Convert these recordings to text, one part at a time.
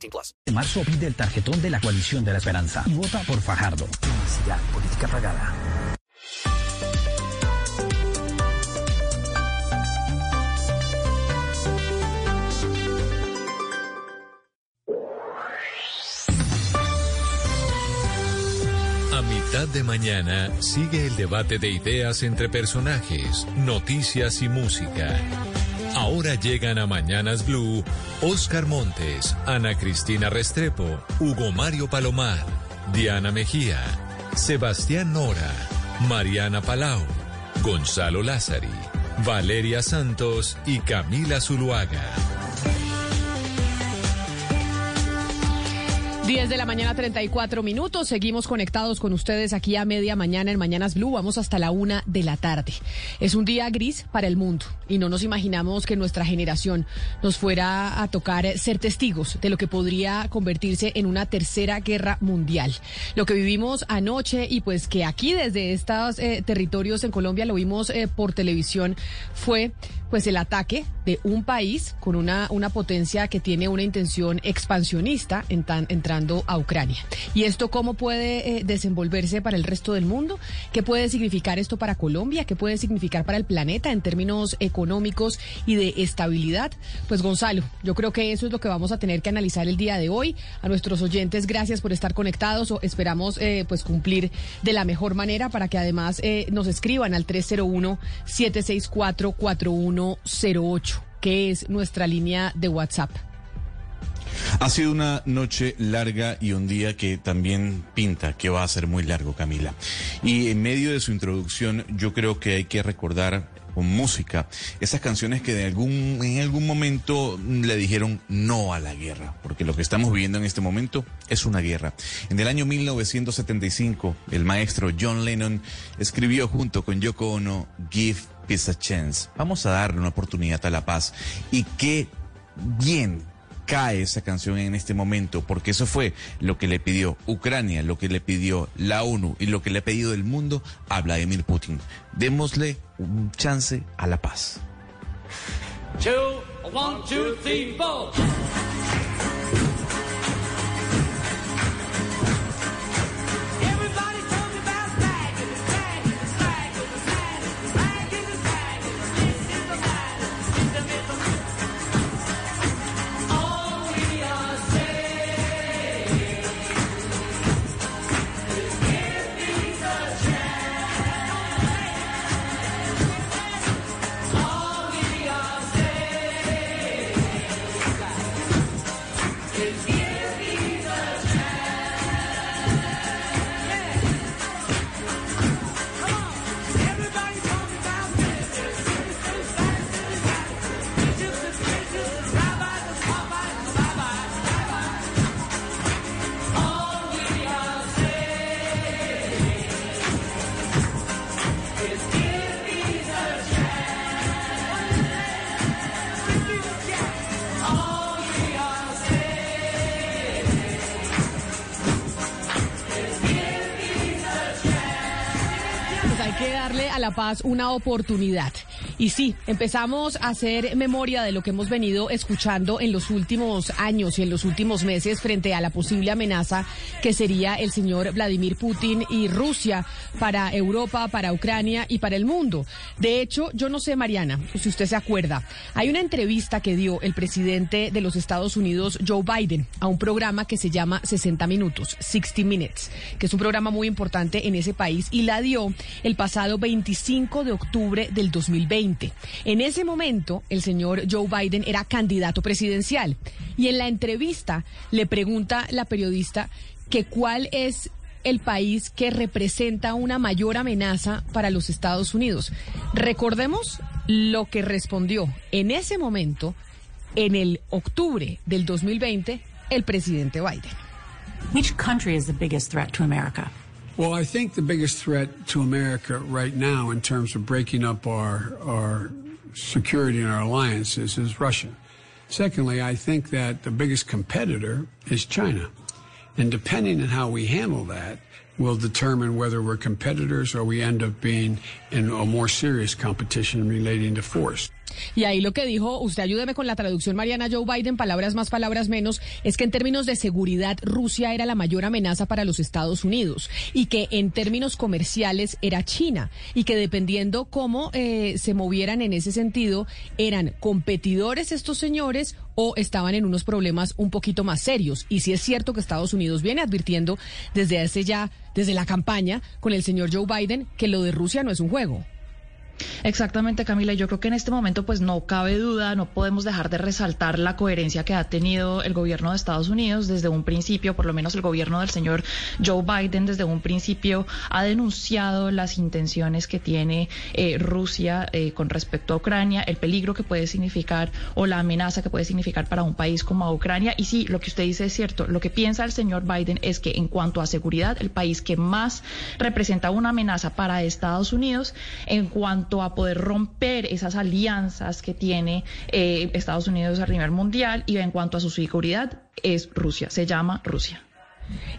18 plus. En marzo pide el tarjetón de la coalición de la esperanza y vota por Fajardo. Publicidad, política pagada. A mitad de mañana sigue el debate de ideas entre personajes, noticias y música. Ahora llegan a Mañanas Blue Oscar Montes, Ana Cristina Restrepo, Hugo Mario Palomar, Diana Mejía, Sebastián Nora, Mariana Palau, Gonzalo Lázari, Valeria Santos y Camila Zuluaga. 10 de la mañana, 34 minutos. Seguimos conectados con ustedes aquí a media mañana en Mañanas Blue. Vamos hasta la una de la tarde. Es un día gris para el mundo y no nos imaginamos que nuestra generación nos fuera a tocar ser testigos de lo que podría convertirse en una tercera guerra mundial. Lo que vivimos anoche y pues que aquí desde estos eh, territorios en Colombia lo vimos eh, por televisión fue pues el ataque de un país con una, una potencia que tiene una intención expansionista entrando a Ucrania. ¿Y esto cómo puede eh, desenvolverse para el resto del mundo? ¿Qué puede significar esto para Colombia? ¿Qué puede significar para el planeta en términos económicos y de estabilidad? Pues Gonzalo, yo creo que eso es lo que vamos a tener que analizar el día de hoy. A nuestros oyentes, gracias por estar conectados. Esperamos eh, pues cumplir de la mejor manera para que además eh, nos escriban al 301 764 41 08, que es nuestra línea de WhatsApp. Ha sido una noche larga y un día que también pinta que va a ser muy largo, Camila. Y en medio de su introducción, yo creo que hay que recordar con música esas canciones que de algún, en algún momento le dijeron no a la guerra, porque lo que estamos viviendo en este momento es una guerra. En el año 1975, el maestro John Lennon escribió junto con Yoko Ono Give Chance. Vamos a darle una oportunidad a la paz. Y qué bien cae esa canción en este momento, porque eso fue lo que le pidió Ucrania, lo que le pidió la ONU y lo que le ha pedido el mundo a Vladimir Putin. Démosle un chance a la paz. La paz una oportunidad. Y sí, empezamos a hacer memoria de lo que hemos venido escuchando en los últimos años y en los últimos meses frente a la posible amenaza que sería el señor Vladimir Putin y Rusia para Europa, para Ucrania y para el mundo. De hecho, yo no sé, Mariana, si usted se acuerda, hay una entrevista que dio el presidente de los Estados Unidos, Joe Biden, a un programa que se llama 60 Minutos, 60 Minutes, que es un programa muy importante en ese país y la dio el pasado 25 de octubre del 2020. En ese momento, el señor Joe Biden era candidato presidencial y en la entrevista le pregunta la periodista que cuál es el país que representa una mayor amenaza para los Estados Unidos. Recordemos lo que respondió en ese momento, en el octubre del 2020, el presidente Biden. Well, I think the biggest threat to America right now, in terms of breaking up our our security and our alliances, is Russia. Secondly, I think that the biggest competitor is China. And depending on how we handle that, will determine whether we're competitors or we end up being in a more serious competition relating to force. Y ahí lo que dijo, usted ayúdeme con la traducción, Mariana Joe Biden, palabras más, palabras menos, es que en términos de seguridad Rusia era la mayor amenaza para los Estados Unidos y que en términos comerciales era China y que dependiendo cómo eh, se movieran en ese sentido, eran competidores estos señores o estaban en unos problemas un poquito más serios. Y sí es cierto que Estados Unidos viene advirtiendo desde hace ya, desde la campaña con el señor Joe Biden, que lo de Rusia no es un juego. Exactamente, Camila. Yo creo que en este momento, pues no cabe duda, no podemos dejar de resaltar la coherencia que ha tenido el gobierno de Estados Unidos desde un principio, por lo menos el gobierno del señor Joe Biden desde un principio ha denunciado las intenciones que tiene eh, Rusia eh, con respecto a Ucrania, el peligro que puede significar o la amenaza que puede significar para un país como Ucrania. Y sí, lo que usted dice es cierto. Lo que piensa el señor Biden es que en cuanto a seguridad, el país que más representa una amenaza para Estados Unidos, en cuanto a poder romper esas alianzas que tiene eh, Estados Unidos a nivel mundial y en cuanto a su seguridad es Rusia, se llama Rusia.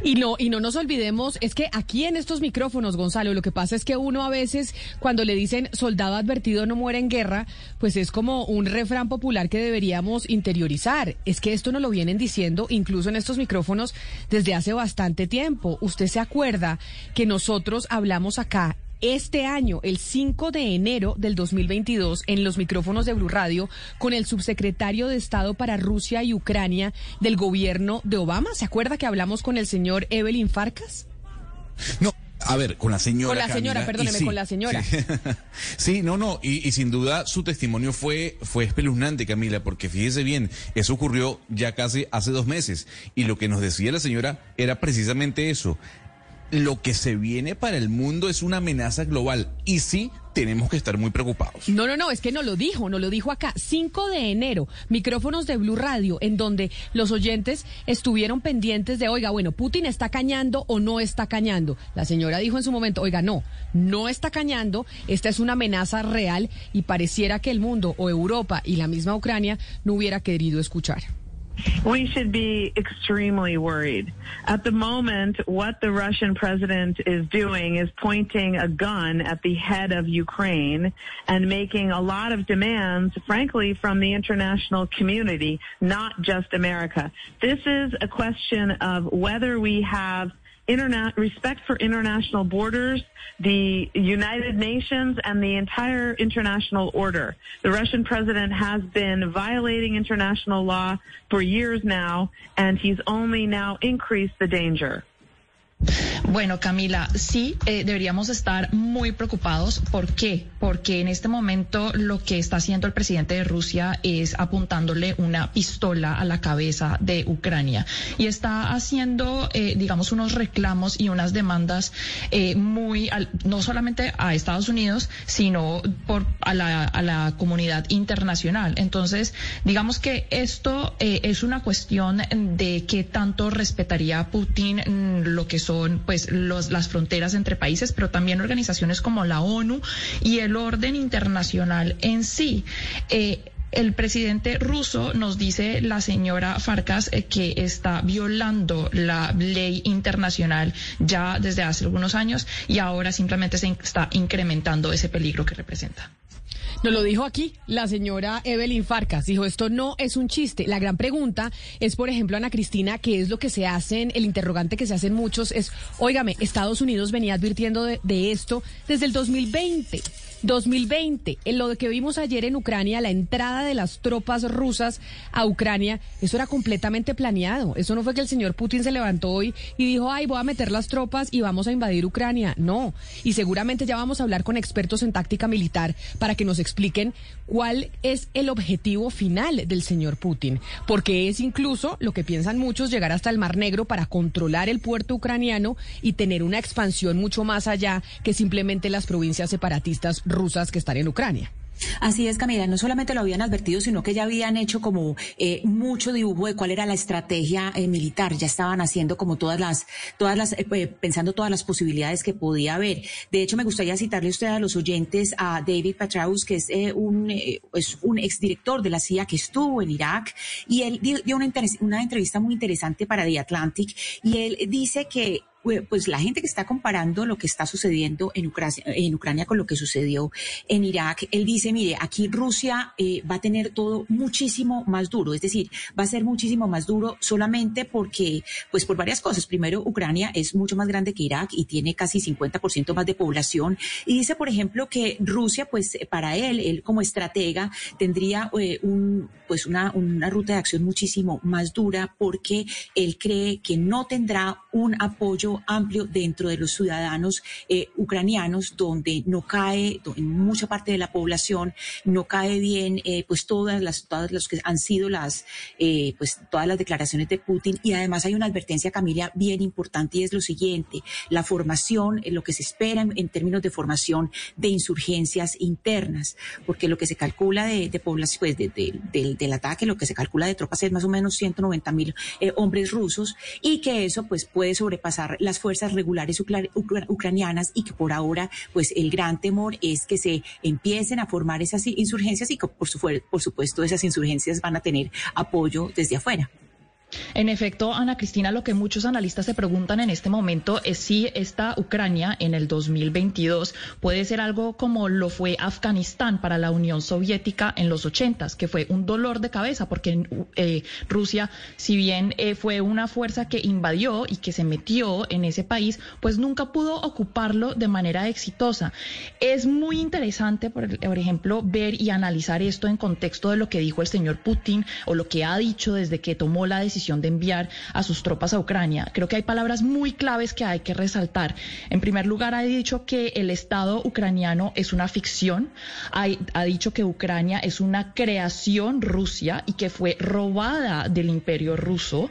Y no, y no nos olvidemos, es que aquí en estos micrófonos, Gonzalo, lo que pasa es que uno a veces, cuando le dicen soldado advertido no muere en guerra, pues es como un refrán popular que deberíamos interiorizar. Es que esto nos lo vienen diciendo incluso en estos micrófonos desde hace bastante tiempo. Usted se acuerda que nosotros hablamos acá este año, el 5 de enero del 2022, en los micrófonos de Blue Radio, con el subsecretario de Estado para Rusia y Ucrania del gobierno de Obama. ¿Se acuerda que hablamos con el señor Evelyn Farcas? No. A ver, con la señora. Con la señora, Camila, perdóneme, sí, con la señora. Sí, Sí, no, no, y, y sin duda su testimonio fue, fue espeluznante, Camila, porque fíjese bien, eso ocurrió ya casi hace dos meses, y lo que nos decía la señora era precisamente eso. Lo que se viene para el mundo es una amenaza global, y sí, tenemos que estar muy preocupados. No, no, no, es que no lo dijo, no lo dijo acá. 5 de enero, micrófonos de Blue Radio, en donde los oyentes estuvieron pendientes de, oiga, bueno, Putin está cañando o no está cañando. La señora dijo en su momento, oiga, no, no está cañando, esta es una amenaza real y pareciera que el mundo o Europa y la misma Ucrania no hubiera querido escuchar. We should be extremely worried. At the moment, what the Russian president is doing is pointing a gun at the head of Ukraine and making a lot of demands, frankly, from the international community, not just America. This is a question of whether we have interna- respect for international borders, the United Nations, and the entire international order. The Russian president has been violating international law for years now, and he's only now increased the danger. Bueno, Camila, sí, eh, deberíamos estar muy preocupados. ¿Por qué? Porque en este momento lo que está haciendo el presidente de Rusia es apuntándole una pistola a la cabeza de Ucrania y está haciendo, eh, digamos, unos reclamos y unas demandas eh, muy, al- no solamente a Estados Unidos, sino por a la, a la comunidad internacional. Entonces, digamos que esto eh, es una cuestión de qué tanto respetaría Putin mm, lo que son pues los, las fronteras entre países, pero también organizaciones como la ONU y el orden internacional en sí. Eh, el presidente ruso nos dice la señora Farkas eh, que está violando la ley internacional ya desde hace algunos años y ahora simplemente se está incrementando ese peligro que representa. Nos lo dijo aquí la señora Evelyn Farcas. Dijo, esto no es un chiste. La gran pregunta es, por ejemplo, Ana Cristina, ¿qué es lo que se hacen? El interrogante que se hacen muchos es, óigame, Estados Unidos venía advirtiendo de, de esto desde el 2020. 2020, en lo que vimos ayer en Ucrania, la entrada de las tropas rusas a Ucrania, eso era completamente planeado. Eso no fue que el señor Putin se levantó hoy y dijo, ay, voy a meter las tropas y vamos a invadir Ucrania. No. Y seguramente ya vamos a hablar con expertos en táctica militar para que nos expliquen cuál es el objetivo final del señor Putin. Porque es incluso, lo que piensan muchos, llegar hasta el Mar Negro para controlar el puerto ucraniano y tener una expansión mucho más allá que simplemente las provincias separatistas rusas que están en Ucrania. Así es, Camila. No solamente lo habían advertido, sino que ya habían hecho como eh, mucho dibujo de cuál era la estrategia eh, militar. Ya estaban haciendo como todas las, todas las, eh, eh, pensando todas las posibilidades que podía haber. De hecho, me gustaría citarle a usted a los oyentes a David Petraeus, que es eh, un, eh, es un exdirector de la CIA que estuvo en Irak, y él dio una, una entrevista muy interesante para The Atlantic, y él dice que pues pues, la gente que está comparando lo que está sucediendo en Ucrania, con lo que sucedió en Irak, él dice, mire, aquí Rusia eh, va a tener todo muchísimo más duro, es decir, va a ser muchísimo más duro solamente porque, pues por varias cosas. Primero, Ucrania es mucho más grande que Irak y tiene casi 50% más de población. Y dice, por ejemplo, que Rusia, pues para él, él como estratega, tendría eh, un, pues una ruta de acción muchísimo más dura porque él cree que no tendrá un apoyo amplio dentro de los ciudadanos eh, ucranianos, donde no cae, en mucha parte de la población, no cae bien, eh, pues todas las, todas las que han sido las, eh, pues todas las declaraciones de Putin. Y además hay una advertencia, Camila, bien importante y es lo siguiente, la formación, eh, lo que se espera en, términos de formación de insurgencias internas, porque lo que se calcula de, de población, pues de- de- del- del ataque, lo que se calcula de tropas es más o menos 190 mil hombres rusos y que eso pues puede sobrepasar las fuerzas regulares ucranianas y que por ahora pues el gran temor es que se empiecen a formar esas insurgencias y que por, su, por supuesto esas insurgencias van a tener apoyo desde afuera. En efecto, Ana Cristina, lo que muchos analistas se preguntan en este momento es si esta Ucrania en el 2022 puede ser algo como lo fue Afganistán para la Unión Soviética en los 80, que fue un dolor de cabeza, porque eh, Rusia, si bien eh, fue una fuerza que invadió y que se metió en ese país, pues nunca pudo ocuparlo de manera exitosa. Es muy interesante, por, por ejemplo, ver y analizar esto en contexto de lo que dijo el señor Putin o lo que ha dicho desde que tomó la decisión de enviar a sus tropas a Ucrania. Creo que hay palabras muy claves que hay que resaltar. En primer lugar, ha dicho que el Estado ucraniano es una ficción, ha, ha dicho que Ucrania es una creación rusia y que fue robada del imperio ruso.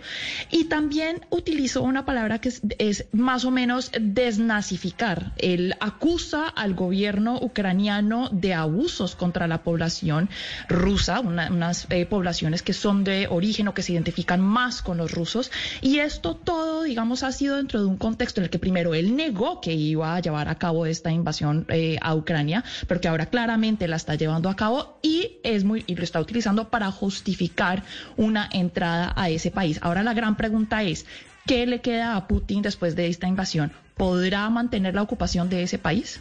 Y también utilizó una palabra que es, es más o menos desnazificar. Él acusa al gobierno ucraniano de abusos contra la población rusa, una, unas eh, poblaciones que son de origen o que se identifican más con los rusos. Y esto todo, digamos, ha sido dentro de un contexto en el que primero él negó que iba a llevar a cabo esta invasión eh, a Ucrania, pero que ahora claramente la está llevando a cabo y es muy y lo está utilizando para justificar una entrada a ese país. Ahora la gran pregunta es, ¿qué le queda a Putin después de esta invasión? ¿Podrá mantener la ocupación de ese país?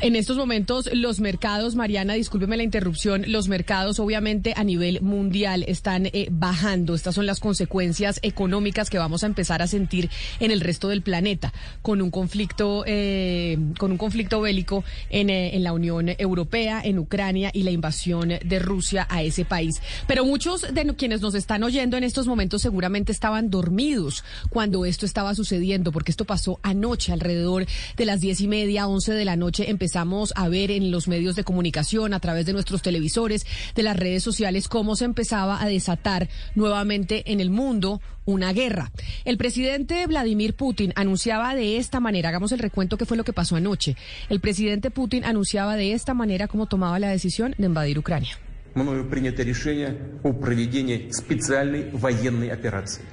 En estos momentos, los mercados, Mariana, discúlpeme la interrupción, los mercados obviamente a nivel mundial están eh, bajando. Estas son las consecuencias económicas que vamos a empezar a sentir en el resto del planeta con un conflicto, eh, con un conflicto bélico en, eh, en la Unión Europea, en Ucrania y la invasión de Rusia a ese país. Pero muchos de quienes nos están oyendo en estos momentos seguramente estaban dormidos cuando esto estaba sucediendo, porque esto pasó anoche alrededor de las diez y media, once de la noche empezamos a ver en los medios de comunicación, a través de nuestros televisores, de las redes sociales, cómo se empezaba a desatar nuevamente en el mundo una guerra. El presidente Vladimir Putin anunciaba de esta manera, hagamos el recuento que fue lo que pasó anoche. El presidente Putin anunciaba de esta manera cómo tomaba la decisión de invadir Ucrania. мною принято решение о проведении специальной военной операции.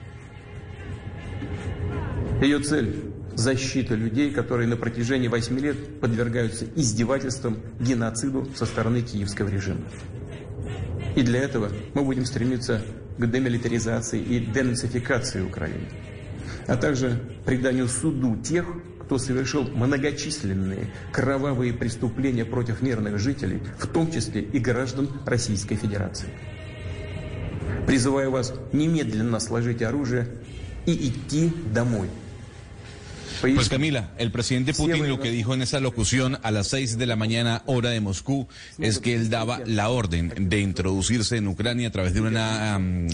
Ее цель – защита людей, которые на протяжении восьми лет подвергаются издевательствам, геноциду со стороны киевского режима. И для этого мы будем стремиться к демилитаризации и денацификации Украины, а также преданию суду тех, кто совершил многочисленные кровавые преступления против мирных жителей, в том числе и граждан Российской Федерации. Призываю вас немедленно сложить оружие и идти домой. Pues Camila, el presidente Putin lo que dijo en esa locución a las seis de la mañana hora de Moscú es que él daba la orden de introducirse en Ucrania a través de una um,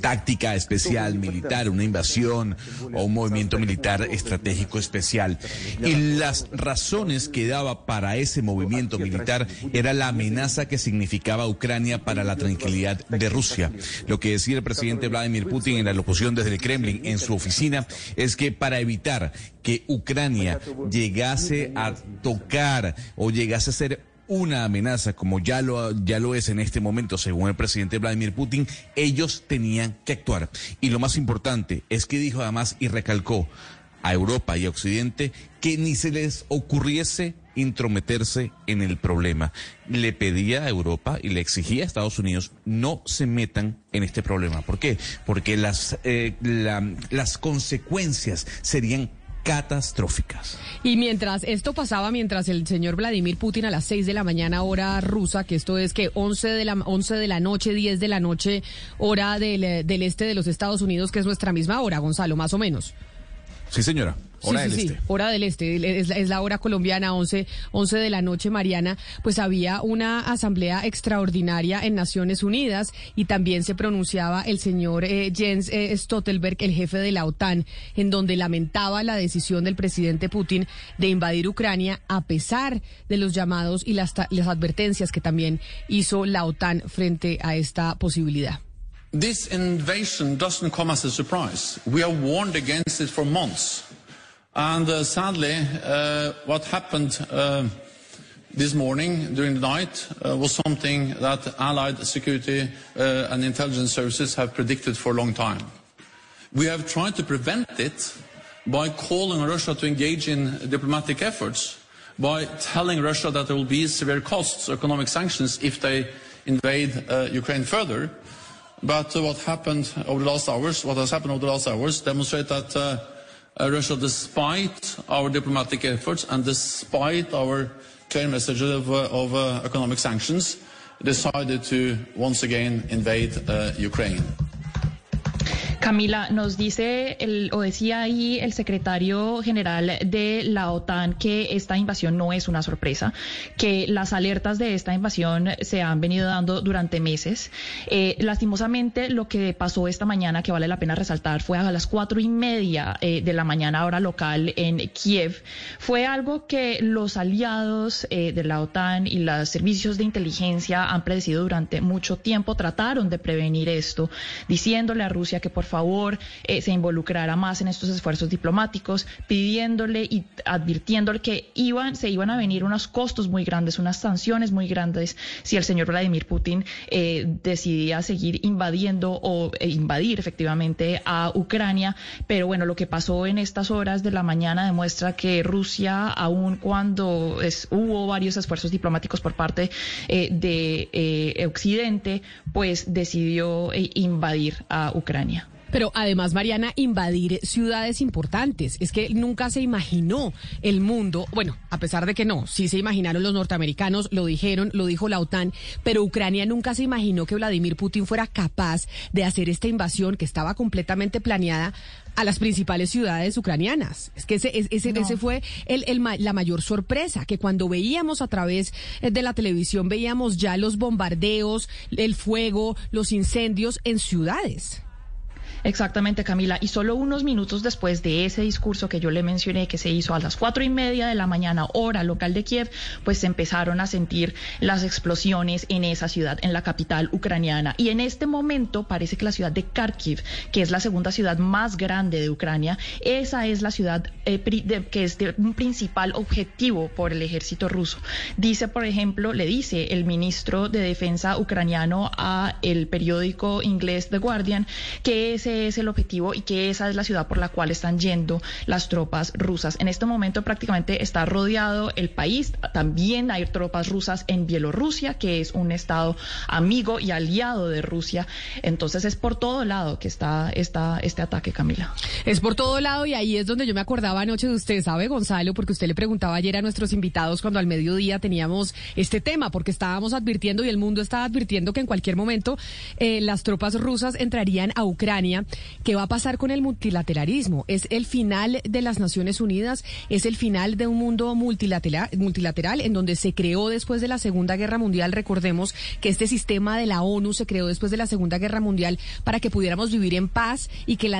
táctica especial militar, una invasión o un movimiento militar estratégico especial. Y las razones que daba para ese movimiento militar era la amenaza que significaba Ucrania para la tranquilidad de Rusia. Lo que decía el presidente Vladimir Putin en la locución desde el Kremlin en su oficina es que para evitar que Ucrania llegase a tocar o llegase a ser una amenaza como ya lo, ya lo es en este momento, según el presidente Vladimir Putin, ellos tenían que actuar. Y lo más importante es que dijo además y recalcó a Europa y a Occidente que ni se les ocurriese intrometerse en el problema. Le pedía a Europa y le exigía a Estados Unidos no se metan en este problema. ¿Por qué? Porque las, eh, la- las consecuencias serían catastróficas. Y mientras esto pasaba, mientras el señor Vladimir Putin a las 6 de la mañana hora rusa, que esto es que 11 de la, 11 de la noche, 10 de la noche, hora del, eh, del este de los Estados Unidos, que es nuestra misma hora, Gonzalo, más o menos. Sí, señora. Hora sí, del sí, sí, este. hora del este, es la, es la hora colombiana, 11, 11 de la noche, Mariana, pues había una asamblea extraordinaria en Naciones Unidas y también se pronunciaba el señor eh, Jens eh, Stoltenberg, el jefe de la OTAN, en donde lamentaba la decisión del presidente Putin de invadir Ucrania a pesar de los llamados y las, ta- las advertencias que también hizo la OTAN frente a esta posibilidad. This invasion doesn't come as a surprise. We have warned against it for months. And uh, sadly, uh, what happened uh, this morning during the night uh, was something that Allied security uh, and intelligence services have predicted for a long time. We have tried to prevent it by calling on Russia to engage in diplomatic efforts, by telling Russia that there will be severe costs, economic sanctions, if they invade uh, Ukraine further. But what happened over the last hours, what has happened over the last hours, demonstrate that Russia, despite our diplomatic efforts and despite our clear message of, uh, of uh, economic sanctions, decided to once again invade uh, Ukraine. Camila, nos dice el, o decía ahí el secretario general de la OTAN que esta invasión no es una sorpresa, que las alertas de esta invasión se han venido dando durante meses. Eh, lastimosamente, lo que pasó esta mañana, que vale la pena resaltar, fue a las cuatro y media eh, de la mañana hora local en Kiev. Fue algo que los aliados eh, de la OTAN y los servicios de inteligencia han predecido durante mucho tiempo. Trataron de prevenir esto, diciéndole a Rusia que por favor eh, se involucrara más en estos esfuerzos diplomáticos, pidiéndole y advirtiéndole que iban, se iban a venir unos costos muy grandes, unas sanciones muy grandes si el señor Vladimir Putin eh, decidía seguir invadiendo o eh, invadir efectivamente a Ucrania. Pero bueno, lo que pasó en estas horas de la mañana demuestra que Rusia, aun cuando hubo varios esfuerzos diplomáticos por parte eh, de eh, Occidente, pues decidió invadir a Ucrania. Pero además, Mariana, invadir ciudades importantes. Es que nunca se imaginó el mundo, bueno, a pesar de que no, sí se imaginaron los norteamericanos, lo dijeron, lo dijo la OTAN, pero Ucrania nunca se imaginó que Vladimir Putin fuera capaz de hacer esta invasión que estaba completamente planeada a las principales ciudades ucranianas. Es que ese, ese, ese- ese fue el, la mayor sorpresa, que cuando veíamos a través eh, de la televisión, veíamos ya los bombardeos, el fuego, los incendios en ciudades. Exactamente, Camila. Y solo unos minutos después de ese discurso que yo le mencioné, que se hizo a las cuatro y media de la mañana, hora local de Kiev, pues se empezaron a sentir las explosiones en esa ciudad, en la capital ucraniana. Y en este momento parece que la ciudad de Kharkiv, que es la segunda ciudad más grande de Ucrania, esa es la ciudad eh, que es un principal objetivo por el ejército ruso. Dice, por ejemplo, le dice el ministro de Defensa ucraniano a el periódico inglés The Guardian que ese es el objetivo y que esa es la ciudad por la cual están yendo las tropas rusas. En este momento prácticamente está rodeado el país. También hay tropas rusas en Bielorrusia, que es un estado amigo y aliado de Rusia. Entonces es por todo lado que está, está este ataque, Camila. Es por todo lado y ahí es donde yo me acordaba anoche de usted, ¿sabe, Gonzalo? Porque usted le preguntaba ayer a nuestros invitados cuando al mediodía teníamos este tema, porque estábamos advirtiendo y el mundo estaba advirtiendo que en cualquier momento eh, las tropas rusas entrarían a Ucrania. ¿Qué va a pasar con el multilateralismo? ¿Es el final de las Naciones Unidas? ¿Es el final de un mundo multilateral, multilateral en donde se creó después de la Segunda Guerra Mundial? Recordemos que este sistema de la ONU se creó después de la Segunda Guerra Mundial para que pudiéramos vivir en paz y que la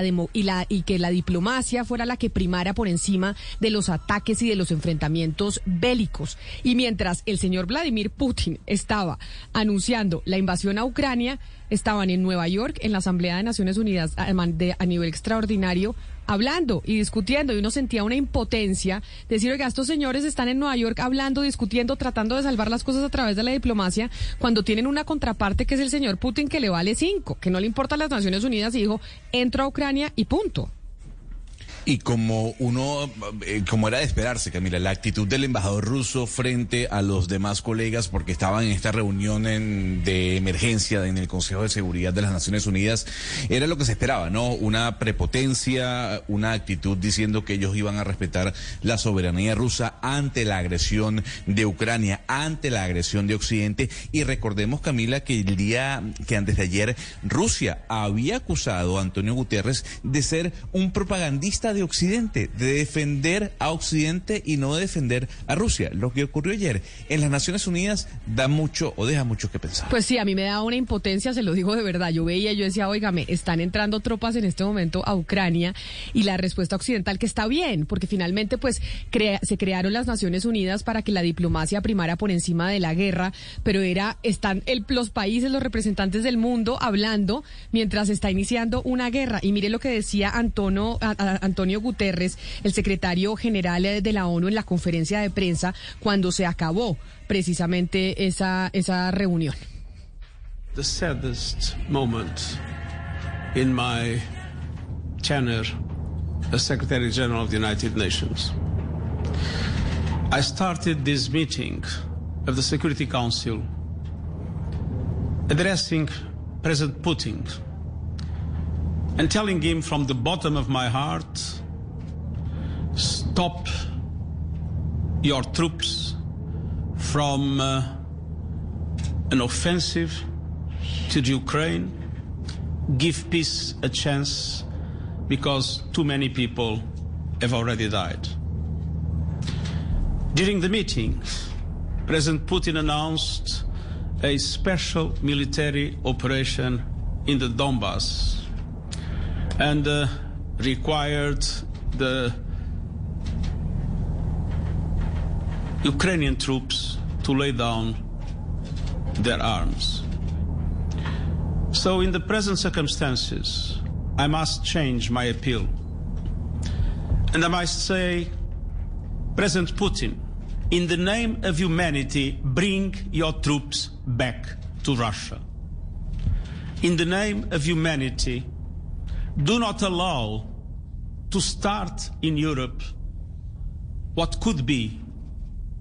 y que la diplomacia fuera la que primara por encima de los ataques y de los enfrentamientos bélicos. Y mientras el señor Vladimir Putin estaba anunciando la invasión a Ucrania, estaban en Nueva York, en la Asamblea de Naciones Unidas, a, nivel extraordinario, hablando y discutiendo, y uno sentía una impotencia, decir, oiga, estos señores están en Nueva York hablando, discutiendo, tratando de salvar las cosas a través de la diplomacia, cuando tienen una contraparte que es el señor Putin, que le vale cinco, que no le importa a las Naciones Unidas, y dijo, entro a Ucrania y punto. Y como uno, eh, como era de esperarse, Camila, la actitud del embajador ruso frente a los demás colegas, porque estaban en esta reunión en- de emergencia en el Consejo de Seguridad de las Naciones Unidas, era lo que se esperaba, ¿no? Una prepotencia, una actitud diciendo que ellos iban a respetar la soberanía rusa ante la agresión de Ucrania, ante la agresión de Occidente. Y recordemos, Camila, que el día que antes de ayer Rusia había acusado a Antonio Guterres de ser un propagandista de Occidente, de defender a Occidente y no de defender a Rusia. Lo que ocurrió ayer en las Naciones Unidas da mucho o deja mucho que pensar. Pues sí, a mí me da una impotencia, se lo digo de verdad. Yo veía, yo decía, oígame, están entrando tropas en este momento a Ucrania y la respuesta occidental que está bien, porque finalmente pues crea- se crearon las Naciones Unidas para que la diplomacia primara por encima de la guerra, pero era están los países, los representantes del mundo hablando mientras está iniciando una guerra. Y mire lo que decía Antonio Guterres, el secretario general eh, de la ONU en la conferencia de prensa cuando se acabó precisamente esa esa reunión. the saddest moment in my tenure as Secretary General of the United Nations. I started this meeting of the Security Council addressing President Putin and telling him from the bottom of my heart stop your troops from uh, an offensive to the Ukraine, give peace a chance because too many people have already died. During the meeting, President Putin announced a special military operation in the Donbass and uh, required the Ukrainian troops to lay down their arms. So, in the present circumstances, I must change my appeal. And I must say, President Putin, in the name of humanity, bring your troops back to Russia. In the name of humanity, do not allow to start in Europe what could be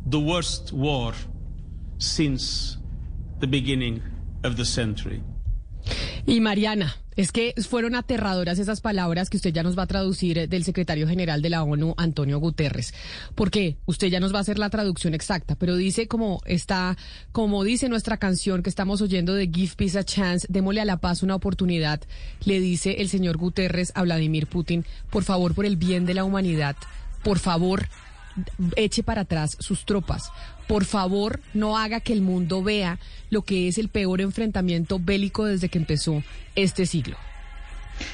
the worst war since the beginning of the century. Y Mariana, es que fueron aterradoras esas palabras que usted ya nos va a traducir eh, del secretario general de la ONU, Antonio Guterres. Porque usted ya nos va a hacer la traducción exacta, pero dice como está, como dice nuestra canción que estamos oyendo de Give Peace a Chance, démosle a la paz una oportunidad, le dice el señor Guterres a Vladimir Putin, por favor, por el bien de la humanidad, por favor, eche para atrás sus tropas. Por favor, no haga que el mundo vea lo que es el peor enfrentamiento bélico desde que empezó este siglo.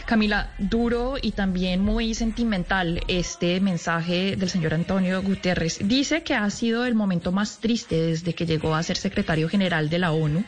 Camila, duro y también muy sentimental este mensaje del señor Antonio Guterres. Dice que ha sido el momento más triste desde que llegó a ser secretario general de la ONU.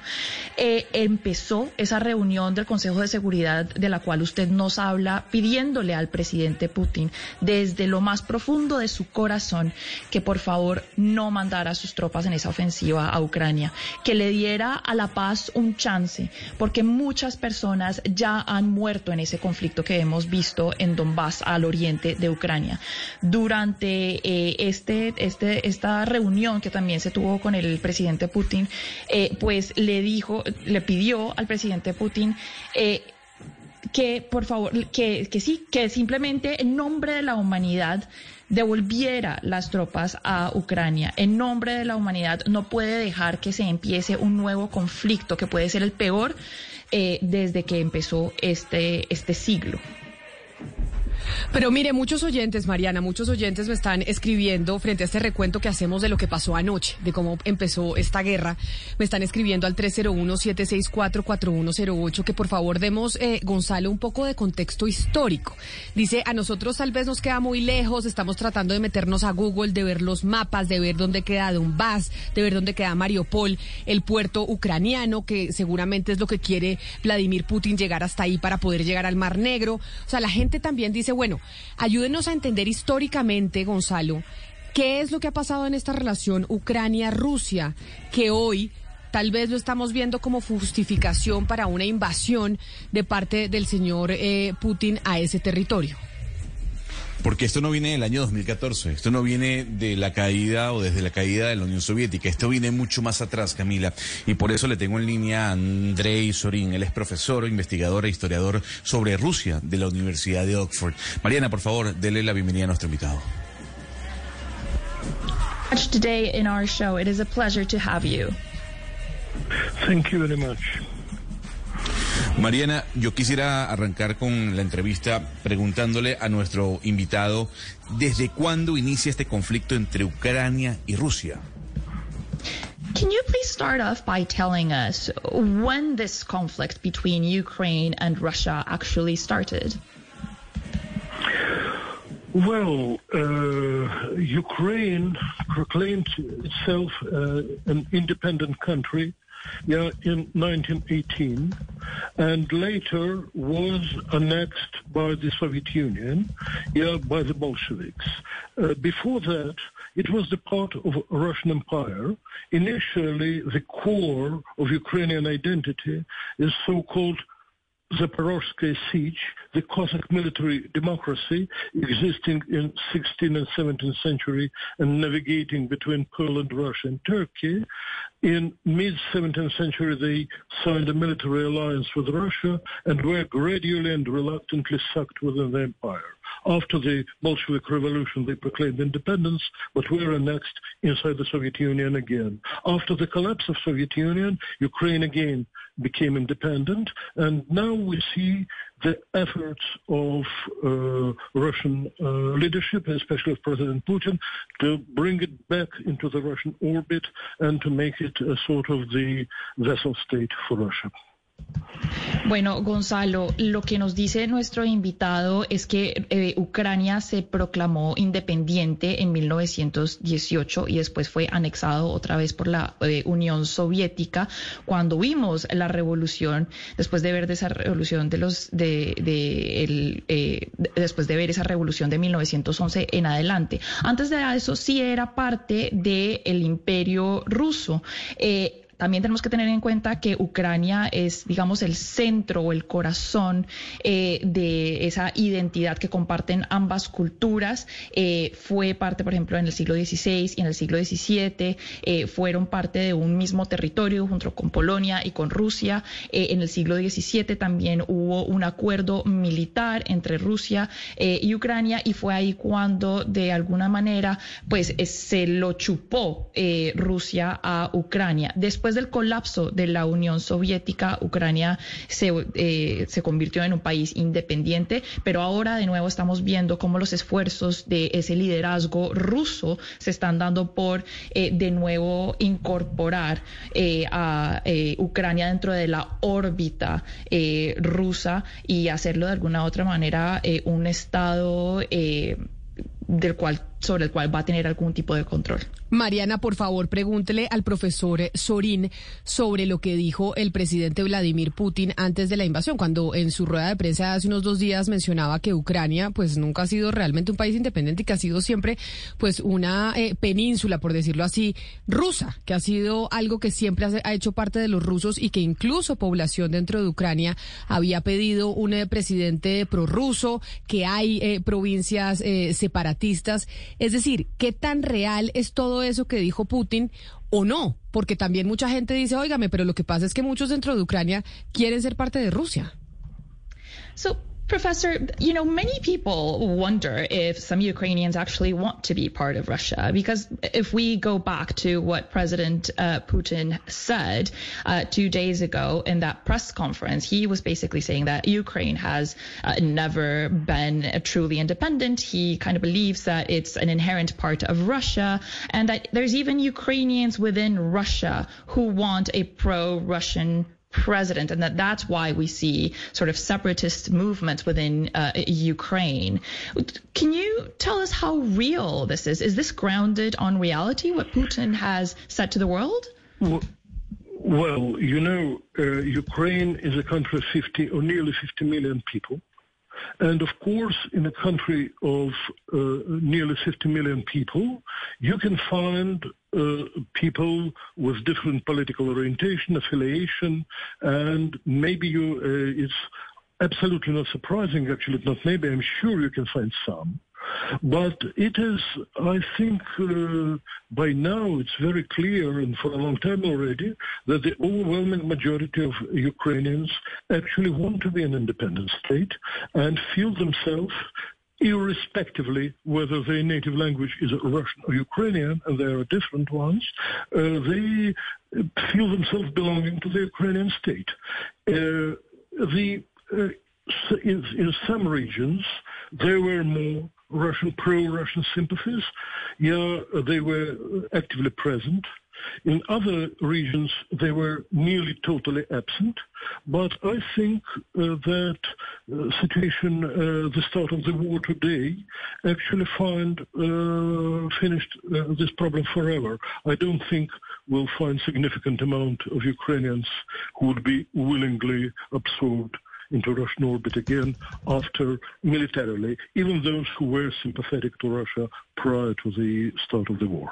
Eh, empezó esa reunión del Consejo de Seguridad de la cual usted nos habla pidiéndole al presidente Putin desde lo más profundo de su corazón que por favor no mandara sus tropas en esa ofensiva a Ucrania, que le diera a la paz un chance, porque muchas personas ya han muerto en ese conflicto que hemos visto en Donbass, al oriente de Ucrania. Durante eh, este, este, esta reunión que también se tuvo con el presidente Putin, eh, pues le dijo, le pidió al presidente Putin eh, que por favor, que, que sí, que simplemente en nombre de la humanidad devolviera las tropas a Ucrania. En nombre de la humanidad no puede dejar que se empiece un nuevo conflicto que puede ser el peor eh, desde que empezó este, este siglo. Pero mire, muchos oyentes, Mariana, muchos oyentes me están escribiendo frente a este recuento que hacemos de lo que pasó anoche, de cómo empezó esta guerra. Me están escribiendo al 301-764-4108 que por favor demos, eh, Gonzalo, un poco de contexto histórico. Dice, a nosotros tal vez nos queda muy lejos, estamos tratando de meternos a Google, de ver los mapas, de ver dónde queda Donbass, de ver dónde queda Mariupol, el puerto ucraniano, que seguramente es lo que quiere Vladimir Putin llegar hasta ahí para poder llegar al Mar Negro. O sea, la gente también dice, bueno, ayúdenos a entender históricamente, Gonzalo, qué es lo que ha pasado en esta relación Ucrania-Rusia, que hoy tal vez lo estamos viendo como justificación para una invasión de parte del señor eh, Putin a ese territorio. Porque esto no viene del año 2014, esto no viene de la caída o desde la caída de la Unión Soviética, esto viene mucho más atrás, Camila. Y por eso le tengo en línea a Andrei Sorin, él es profesor, investigador e historiador sobre Rusia de la Universidad de Oxford. Mariana, por favor, dele la bienvenida a nuestro invitado. Today in our show. It is a pleasure to have you. Thank you very much. Mariana, yo quisiera arrancar con la entrevista preguntándole a nuestro invitado desde cuándo inicia este conflicto entre Ucrania y Rusia. Can you please start off by telling us when this conflict between Ukraine and Russia actually started? Well, uh, Ukraine proclaimed itself uh, an independent country yeah, in 1918 and later was annexed by the Soviet Union yeah, by the Bolsheviks. Uh, before that, it was the part of Russian Empire. Initially, the core of Ukrainian identity is so-called Zaporozhye Siege, the Cossack military democracy existing in 16th and 17th century and navigating between Poland, Russia, and Turkey. In mid-17th century, they signed a military alliance with Russia and were gradually and reluctantly sucked within the empire. After the Bolshevik Revolution, they proclaimed independence, but were annexed inside the Soviet Union again. After the collapse of Soviet Union, Ukraine again became independent, and now we see the efforts of uh, Russian uh, leadership, especially of President Putin, to bring it back into the Russian orbit and to make it a sort of the vessel state for Russia. Bueno, Gonzalo, lo que nos dice nuestro invitado es que eh, Ucrania se proclamó independiente en 1918 y después fue anexado otra vez por la eh, Unión Soviética. Cuando vimos la revolución, después de ver esa revolución de los de, de eh, después de ver esa revolución de 1911 en adelante. Antes de eso sí era parte del Imperio Ruso. También tenemos que tener en cuenta que Ucrania es, digamos, el centro o el corazón eh, de esa identidad que comparten ambas culturas. Eh, fue parte, por ejemplo, en el siglo XVI y en el siglo XVII, eh, fueron parte de un mismo territorio junto con Polonia y con Rusia. En el siglo XVII también hubo un acuerdo militar entre Rusia y Ucrania y fue ahí cuando, de alguna manera, pues se lo chupó Rusia a Ucrania. Del colapso de la Unión Soviética, Ucrania se, eh, se convirtió en un país independiente, pero ahora de nuevo estamos viendo cómo los esfuerzos de ese liderazgo ruso se están dando por eh, de nuevo incorporar eh, a eh, Ucrania dentro de la órbita eh, rusa y hacerlo de alguna otra manera eh, un estado del cual sobre el cual va a tener algún tipo de control. Mariana, por favor, pregúntele al profesor Sorín sobre lo que dijo el presidente Vladimir Putin antes de la invasión, cuando en su rueda de prensa hace unos dos días mencionaba que Ucrania pues nunca ha sido realmente un país independiente y que ha sido siempre pues una eh, península, por decirlo así, rusa, que ha sido algo que siempre ha, hecho parte de los rusos y que incluso población dentro de Ucrania había pedido un eh, presidente prorruso, que hay eh, provincias eh, separatistas. Es decir, ¿qué tan real es todo eso que dijo Putin o no? Porque también mucha gente dice, óigame, pero lo que pasa es que muchos dentro de Ucrania quieren ser parte de Rusia. Professor, you know, many people wonder if some Ukrainians actually want to be part of Russia because if we go back to what President uh, Putin said uh, two days ago in that press conference, he was basically saying that Ukraine has uh, never been truly independent. He kind of believes that it's an inherent part of Russia and that there's even Ukrainians within Russia who want a pro-Russian president, and that that's why we see sort of separatist movements within uh, Ukraine. Can you tell us how real this is? Is this grounded on reality, what Putin has said to the world? Well, you know, uh, Ukraine is a country of 50 or nearly 50 million people. And of course, in a country of uh, nearly 50 million people, you can find people with different political orientation, affiliation, and maybe you, uh, it's absolutely not surprising, actually, not maybe, I'm sure you can find some. But it is, I think, uh, by now it's very clear, and for a long time already, that the overwhelming majority of Ukrainians actually want to be an independent state and feel themselves irrespectively whether their native language is Russian or Ukrainian, and there are different ones, uh, they feel themselves belonging to the Ukrainian state. Uh, the uh, in, in some regions, there were more Russian pro-Russian sympathies. Yeah, they were actively present. In other regions, they were nearly totally absent. But I think uh, that uh, situation, uh, the start of the war today, actually find uh, finished uh, this problem forever. I don't think we'll find significant amount of Ukrainians who would be willingly absorbed into Russian orbit again after militarily, even those who were sympathetic to Russia prior to the start of the war.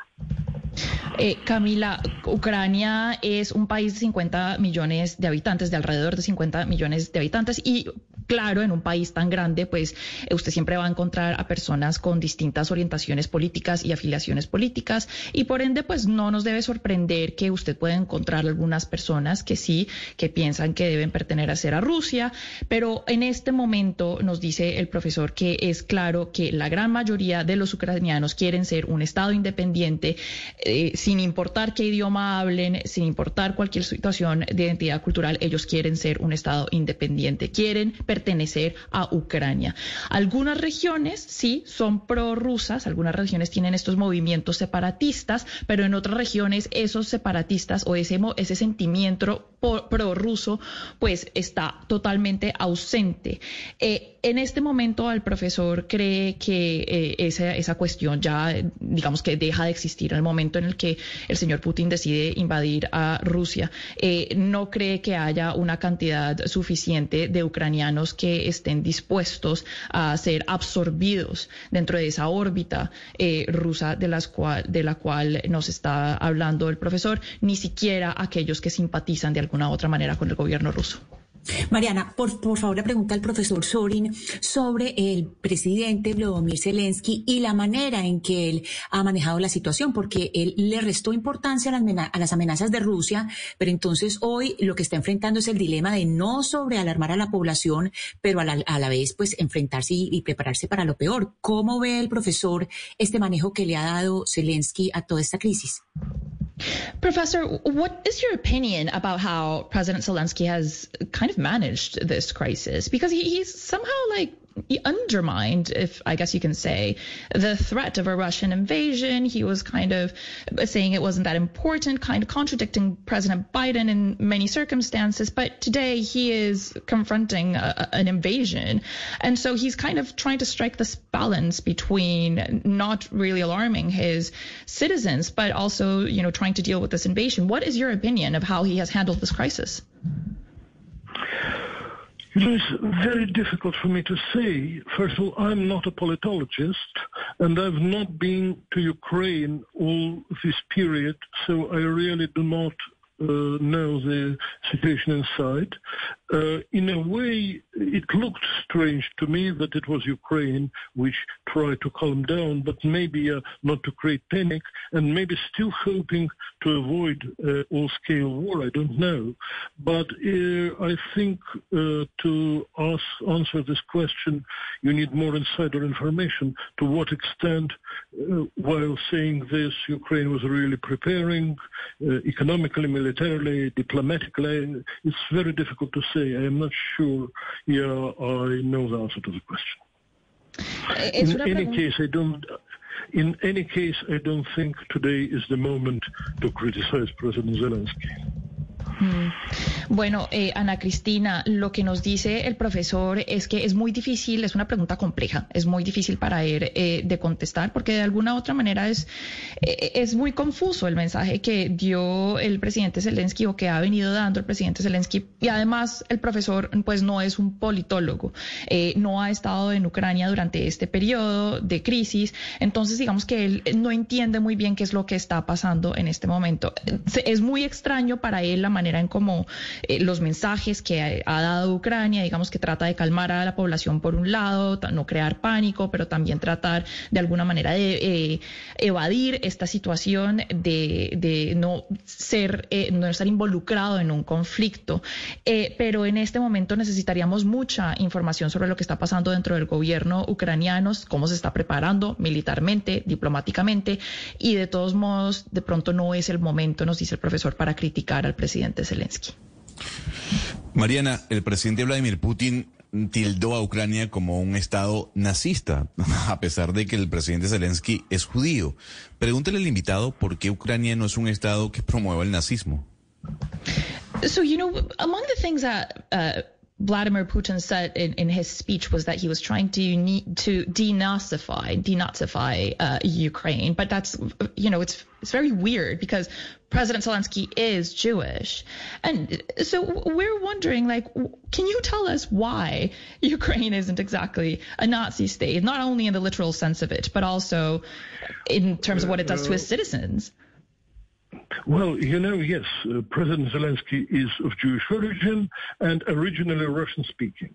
Eh, Camila, Ucrania es un país de 50 millones de habitantes, de alrededor de 50 millones de habitantes y claro, en un país tan grande, pues eh, usted siempre va a encontrar a personas con distintas orientaciones políticas y afiliaciones políticas y por ende, pues no nos debe sorprender que usted pueda encontrar algunas personas que sí, que piensan que deben pertenecer a Rusia, pero en este momento nos dice el profesor que es claro que la gran mayoría de los ucranianos quieren ser un Estado independiente eh, sin importar qué idioma hablen, sin importar cualquier situación de identidad cultural, ellos quieren ser un Estado independiente, quieren pertenecer a Ucrania. Algunas regiones sí son prorrusas, algunas regiones tienen estos movimientos separatistas, pero en otras regiones esos separatistas o ese, ese sentimiento prorruso pues está totalmente ausente. Eh, en este momento el profesor cree que eh, esa, cuestión ya, digamos que deja de existir en el momento en el que el señor Putin decide invadir a Rusia. Eh, no cree que haya una cantidad suficiente de ucranianos que estén dispuestos a ser absorbidos dentro de esa órbita rusa de, las cual, de la cual nos está hablando el profesor, ni siquiera aquellos que simpatizan de alguna otra manera con el gobierno ruso. Mariana, por, por favor, le pregunta al profesor Sorin sobre el presidente Vladimir Zelensky y la manera en que él ha manejado la situación, porque él le restó importancia a las, a las amenazas de Rusia, pero entonces hoy lo que está enfrentando es el dilema de no sobrealarmar a la población, pero a la, a la vez pues enfrentarse y, y prepararse para lo peor. ¿Cómo ve el profesor este manejo que le ha dado Zelensky a toda esta crisis? Professor, what is your opinion about how President Zelensky has kind of managed this crisis? Because he, he's somehow like undermined, if I guess you can say, the threat of a Russian invasion. He was kind of saying it wasn't that important, kind of contradicting President Biden in many circumstances. But today he is confronting a, an invasion. And so he's kind of trying to strike this balance between not really alarming his citizens, but also, you know, trying to deal with this invasion. What is your opinion of how he has handled this crisis? Know, it's very difficult for me to say. First of all, I'm not a politologist, and I've not been to Ukraine all this period, so I really do not uh, know the situation inside. Uh, in a way, it looked strange to me that it was Ukraine which tried to calm down, but maybe uh, not to create panic, and maybe still hoping to avoid uh, all-scale war. I don't know, but uh, I think uh, to ask, answer this question, you need more insider information. To what extent, uh, while saying this, Ukraine was really preparing uh, economically, militarily, diplomatically? It's very difficult to say. I am not sure. Yeah, I know the answer to the question. Es in any case, I don't. In any case, I don't think today is the moment to criticize President Zelensky. Mm. Bueno, eh, Ana Cristina, lo que nos dice el profesor es que es muy difícil, es una pregunta compleja, es muy difícil para él eh, de contestar porque de alguna u otra manera es, eh, es muy confuso el mensaje que dio el presidente Zelensky o que ha venido dando el presidente Zelensky y además el profesor pues no es un politólogo, no ha estado en Ucrania durante este periodo de crisis, entonces digamos que él no entiende muy bien qué es lo que está pasando en este momento. Es muy extraño para él la manera en cómo eh, los mensajes que ha, dado Ucrania, digamos que trata de calmar a la población por un lado, no crear pánico, pero también tratar de alguna manera de eh, evadir esta situación de, de no ser, eh, no estar involucrado en un conflicto. Pero en este momento necesitaríamos mucha información sobre lo que está pasando dentro del gobierno ucraniano, cómo se está preparando militarmente, diplomáticamente, y de todos modos, de pronto no es el momento, nos dice el profesor, para criticar al presidente Zelensky. Mariana, el presidente Vladimir Putin tildó a Ucrania como un estado nazista, a pesar de que el presidente Zelensky es judío. Pregúntele al invitado por qué Ucrania no es un estado que promueva el nazismo. So, you know, among the things that uh, Vladimir Putin said in, in his speech was that he was trying to to denazify, denazify uh, Ukraine. But that's, you know, it's it's very weird because President Zelensky is Jewish, and so we're wondering, like, can you tell us why Ukraine isn't exactly a Nazi state, not only in the literal sense of it, but also in terms of what it does to its citizens? Well, you know, yes, uh, President Zelensky is of Jewish origin and originally Russian speaking.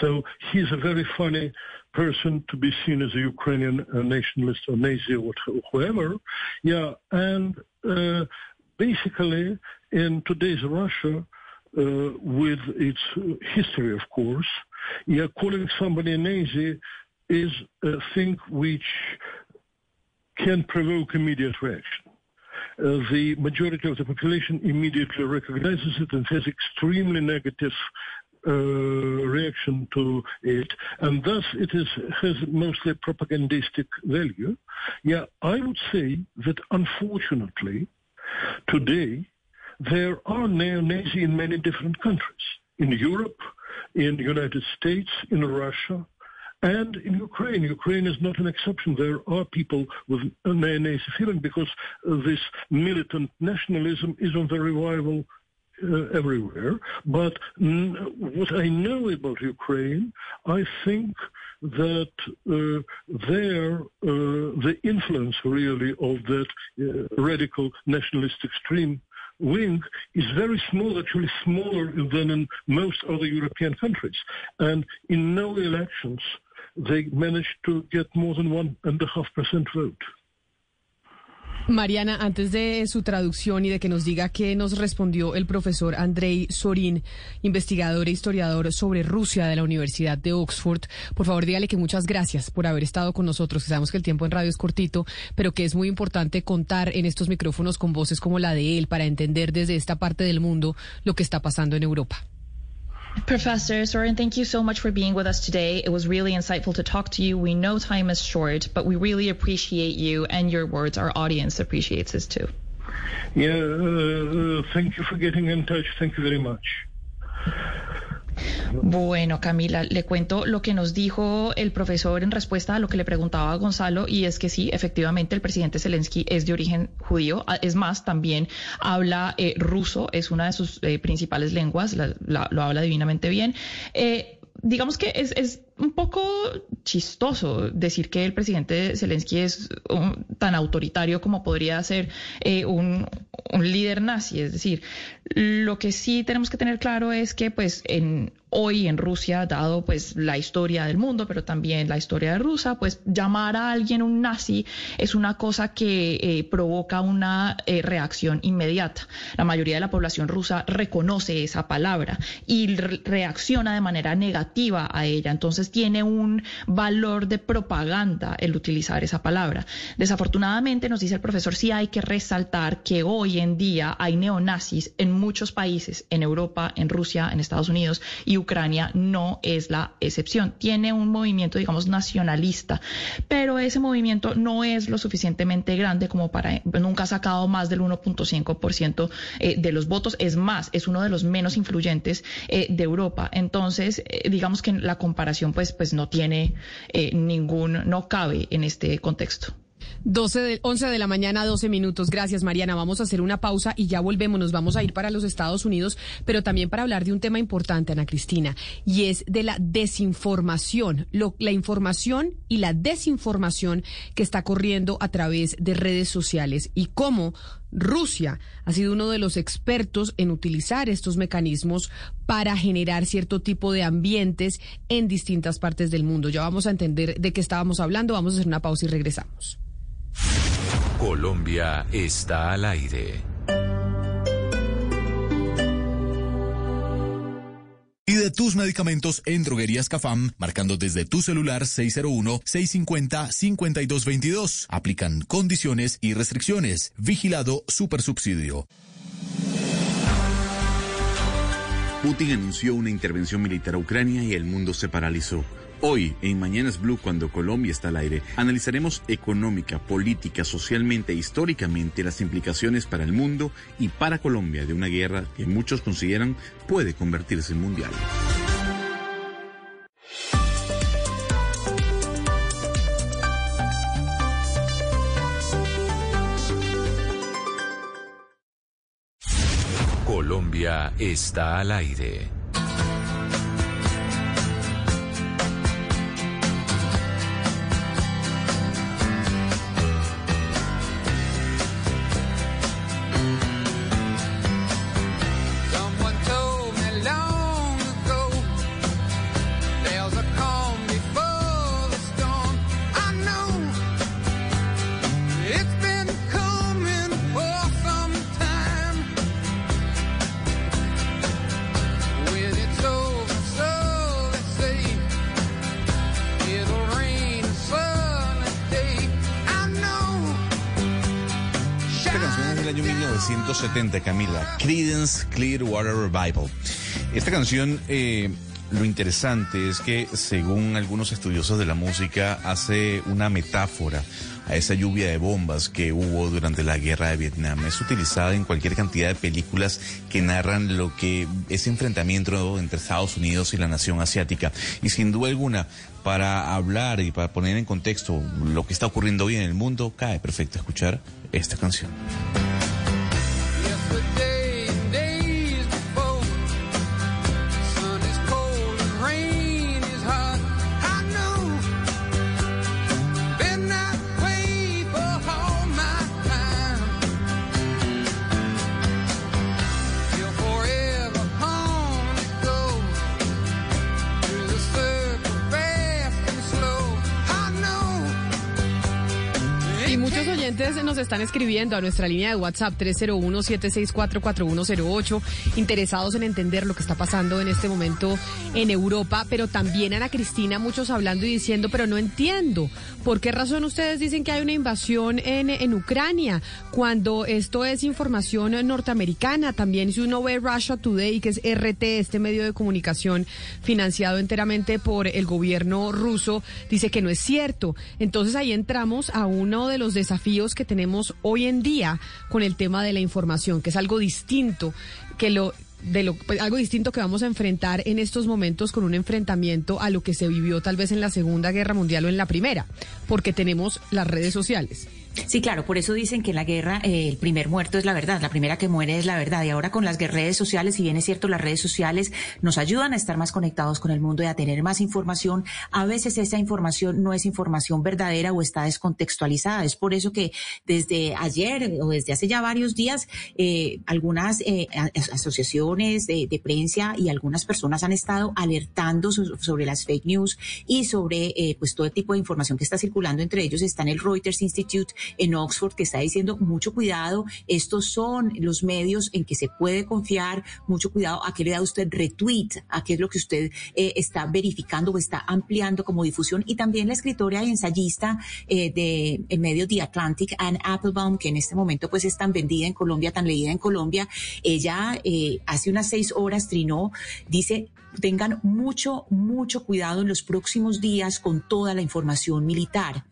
So he's a very funny person to be seen as a Ukrainian uh, nationalist or Nazi or whoever. Yeah, and uh, basically in today's Russia, uh, with its uh, history, of course, yeah, calling somebody Nazi is a thing which can provoke immediate reaction. Uh, the majority of the population immediately recognizes it and has extremely negative uh, reaction to it, and thus it is has mostly propagandistic value. Yeah, I would say that unfortunately, today there are neo-Nazi in many different countries, in Europe, in the United States, in Russia, and in Ukraine. Ukraine is not an exception. There are people with a neo-Nazi feeling because this militant nationalism is on the revival uh, everywhere. But mm, what I know about Ukraine, I think that uh, there, uh, the influence really of that uh, radical nationalist extreme wing is very small, actually smaller than in most other European countries. And in no elections, Mariana, antes de su traducción y de que nos diga qué nos respondió el profesor Andrei Sorin, investigador e historiador sobre Rusia de la Universidad de Oxford, por favor dígale que muchas gracias por haber estado con nosotros, sabemos que el tiempo en radio es cortito, pero que es muy importante contar en estos micrófonos con voces como la de él para entender desde esta parte del mundo lo que está pasando en Europa. Professor Soren, thank you so much for being with us today. It was really insightful to talk to you. We know time is short, but we really appreciate you and your words. Our audience appreciates this too. Yeah, uh, uh, thank you for getting in touch. Thank you very much. Bueno, Camila, le cuento lo que nos dijo el profesor en respuesta a lo que le preguntaba a Gonzalo, y es que sí, efectivamente, el presidente Zelensky es de origen judío. Ah, Es más, también habla eh, ruso, es una de sus eh, principales lenguas, la- lo habla divinamente bien. Eh, digamos que es, es un poco chistoso decir que el presidente Zelensky es tan autoritario como podría ser eh, un, un líder nazi. Es decir, lo que sí tenemos que tener claro es que pues en hoy en Rusia, dado pues la historia del mundo, pero también la historia de Rusia, pues llamar a alguien un nazi es una cosa que eh, provoca una eh, reacción inmediata. La mayoría de la población rusa reconoce esa palabra y re- reacciona de manera negativa a ella. Entonces tiene un valor de propaganda el utilizar esa palabra. Desafortunadamente, nos dice el profesor, sí hay que resaltar que hoy en día hay neonazis en muchos países, en Europa, en Rusia, en Estados Unidos y Ucrania no es la excepción. Tiene un movimiento, digamos, nacionalista, pero ese movimiento no es lo suficientemente grande como para, nunca ha sacado más del 1.5% eh, de los votos. Es más, es uno de los menos influyentes eh, de Europa. Entonces, eh, digamos que la comparación, pues, pues no tiene eh, ningún, no cabe en este contexto. 12 de, 11 de la mañana, 12 minutos. Gracias, Mariana. Vamos a hacer una pausa y ya volvemos. Nos vamos a ir para los Estados Unidos, pero también para hablar de un tema importante, Ana Cristina, y es de la desinformación, la información y la desinformación que está corriendo a través de redes sociales y cómo Rusia ha sido uno de los expertos en utilizar estos mecanismos para generar cierto tipo de ambientes en distintas partes del mundo. Ya vamos a entender de qué estábamos hablando. Vamos a hacer una pausa y regresamos. Colombia está al aire. Pide tus medicamentos en Droguerías Cafam, marcando desde tu celular 601-650-5222. Aplican condiciones y restricciones. Vigilado Supersubsidio. Putin anunció una intervención militar a Ucrania y el mundo se paralizó. Hoy, en Mañanas Blue, cuando Colombia está al aire, analizaremos económica, política, socialmente e históricamente las implicaciones para el mundo y para Colombia de una guerra que muchos consideran puede convertirse en mundial. Colombia está al aire. Esta canción es del año 1970, Camila. Creedence Clearwater Revival. Esta canción, eh, lo interesante es que, según algunos estudiosos de la música, hace una metáfora a esa lluvia de bombas que hubo durante la guerra de Vietnam. Es utilizada en cualquier cantidad de películas que narran lo que ese enfrentamiento entre Estados Unidos y la nación asiática. Y sin duda alguna, para hablar y para poner en contexto lo que está ocurriendo hoy en el mundo, cae perfecto escuchar esta canción. Están escribiendo a nuestra línea de WhatsApp 301-764-4108, interesados en entender lo que está pasando en este momento en Europa, pero también Ana Cristina, muchos hablando y diciendo, pero no entiendo, ¿por qué razón ustedes dicen que hay una invasión en, en Ucrania cuando esto es información norteamericana? También si uno ve Russia Today, que es RT, este medio de comunicación financiado enteramente por el gobierno ruso, dice que no es cierto. Entonces ahí entramos a uno de los desafíos que tenemos hoy en día con el tema de la información, que es algo distinto que lo de lo pues, algo distinto que vamos a enfrentar en estos momentos con un enfrentamiento a lo que se vivió tal vez en la Segunda Guerra Mundial o en la Primera, porque tenemos las redes sociales. Sí, claro, por eso dicen que en la guerra eh, el primer muerto es la verdad, la primera que muere es la verdad. Y ahora con las redes sociales, si bien es cierto, las redes sociales nos ayudan a estar más conectados con el mundo y a tener más información, a veces esa información no es información verdadera o está descontextualizada. Es por eso que desde ayer o desde hace ya varios días, eh, algunas eh, asociaciones de, prensa y algunas personas han estado alertando so- sobre las fake news y sobre eh, pues todo tipo de información que está circulando. Entre ellos está en el Reuters Institute en Oxford que está diciendo mucho cuidado, estos son los medios en que se puede confiar, mucho cuidado a qué le da usted retweet, a qué es lo que usted eh, está verificando o está ampliando como difusión. Y también la escritora y ensayista eh, de el medio The Atlantic, Anne Applebaum, que en este momento pues es tan vendida en Colombia, tan leída en Colombia, ella eh, hace unas seis horas trinó, dice tengan mucho, mucho cuidado en los próximos días con toda la información militar.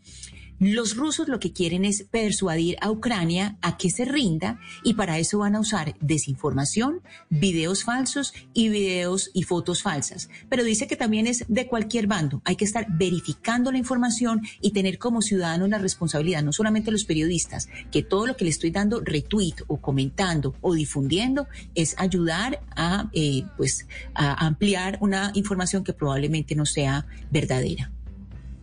Los rusos lo que quieren es persuadir a Ucrania a que se rinda y para eso van a usar desinformación, videos falsos y videos y fotos falsas. Pero dice que también es de cualquier bando. Hay que estar verificando la información y tener como ciudadanos la responsabilidad, no solamente los periodistas, que todo lo que le estoy dando retweet o comentando o difundiendo es ayudar a, eh, pues, a ampliar una información que probablemente no sea verdadera.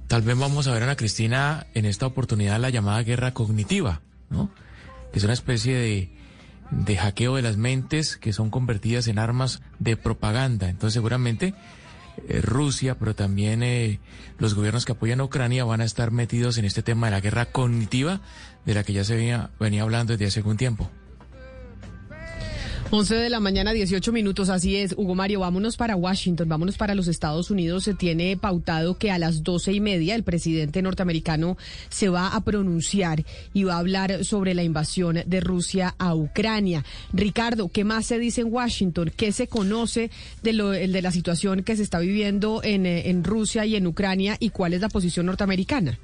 Tal vez vamos a ver a Ana Cristina en esta oportunidad la llamada guerra cognitiva, ¿no? Que es una especie de, de hackeo de las mentes que son convertidas en armas de propaganda. Entonces seguramente eh, Rusia, pero también eh, los gobiernos que apoyan a Ucrania van a estar metidos en este tema de la guerra cognitiva de la que ya se venía, venía hablando desde hace algún tiempo. 11 de la mañana, 18 minutos, así es. Hugo Mario, vámonos para Washington, vámonos para los Estados Unidos. Se tiene pautado que a las doce y media el presidente norteamericano se va a pronunciar y va a hablar sobre la invasión de Rusia a Ucrania. Ricardo, ¿qué más se dice en Washington? ¿Qué se conoce de, lo, de la situación que se está viviendo en, eh, en Rusia y en Ucrania y cuál es la posición norteamericana?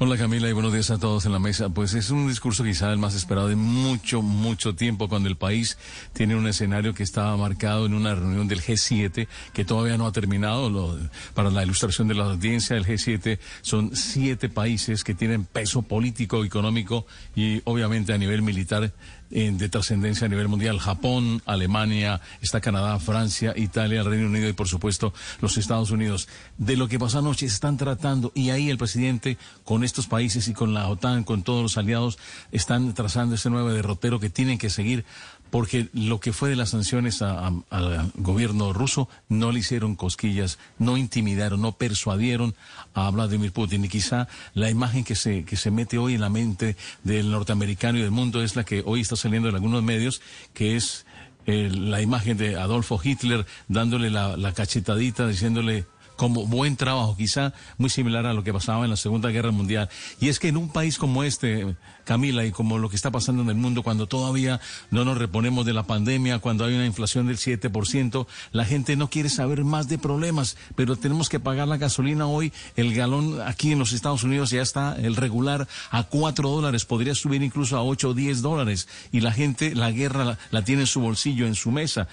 Hola Camila y buenos días a todos en la mesa. Pues es un discurso quizá el más esperado de mucho, mucho tiempo cuando el país tiene un escenario que estaba marcado en una reunión del G7 que todavía no ha terminado. Lo- para la ilustración de la audiencia, el G7 son siete países que tienen peso político, económico y obviamente a nivel militar de trascendencia a nivel mundial. Japón, Alemania, está Canadá, Francia, Italia, el Reino Unido y por supuesto los Estados Unidos. De lo que pasó anoche se están tratando y ahí el presidente con estos países y con la OTAN, con todos los aliados, están trazando ese nuevo derrotero que tienen que seguir porque lo que fue de las sanciones a- al gobierno ruso no le hicieron cosquillas, no intimidaron, no persuadieron a Vladimir Putin. Y quizá la imagen que se, que se mete hoy en la mente del norteamericano y del mundo es la que hoy está saliendo en algunos medios, que es eh, la imagen de Adolfo Hitler dándole la, la cachetadita, diciéndole como buen trabajo, quizá muy similar a lo que pasaba en la Segunda Guerra Mundial. Y es que en un país como este, Camila, y como lo que está pasando en el mundo, cuando todavía no nos reponemos de la pandemia, cuando hay una inflación del 7%, la gente no quiere saber más de problemas, pero tenemos que pagar la gasolina hoy. El galón aquí en los Estados Unidos ya está el regular a 4 dólares, podría subir incluso a 8 o 10 dólares. Y la gente, la guerra la, la tiene en su bolsillo, en su mesa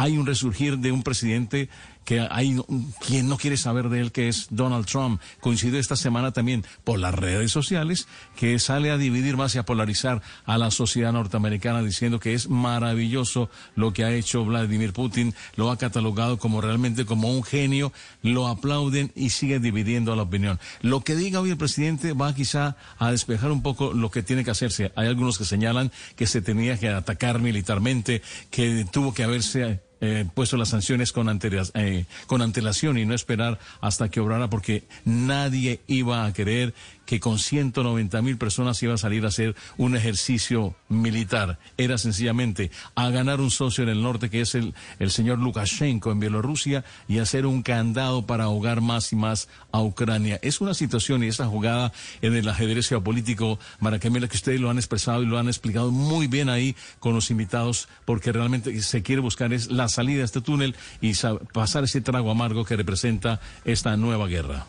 hay un resurgir de un presidente que hay quien no quiere saber de él, que es Donald Trump. Coincidió esta semana también por las redes sociales, que sale a dividir más y a polarizar a la sociedad norteamericana, diciendo que es maravilloso lo que ha hecho Vladimir Putin, lo ha catalogado como realmente como un genio, lo aplauden y sigue dividiendo a la opinión. Lo que diga hoy el presidente va quizá a despejar un poco lo que tiene que hacerse. Hay algunos que señalan que se tenía que atacar militarmente, que tuvo que haberse eh, puesto las sanciones con, eh, con antelación y no esperar hasta que obrara porque nadie iba a creer que con 190 mil personas iba a salir a hacer un ejercicio militar. Era sencillamente a ganar un socio en el norte que es el, el señor Lukashenko en Bielorrusia y hacer un candado para ahogar más y más a Ucrania. Es una situación y esta jugada en el ajedrez geopolítico, Maracamela, que ustedes lo han expresado y lo han explicado muy bien ahí con los invitados, porque realmente se quiere buscar es la salida de este túnel y sa- pasar ese trago amargo que representa esta nueva guerra.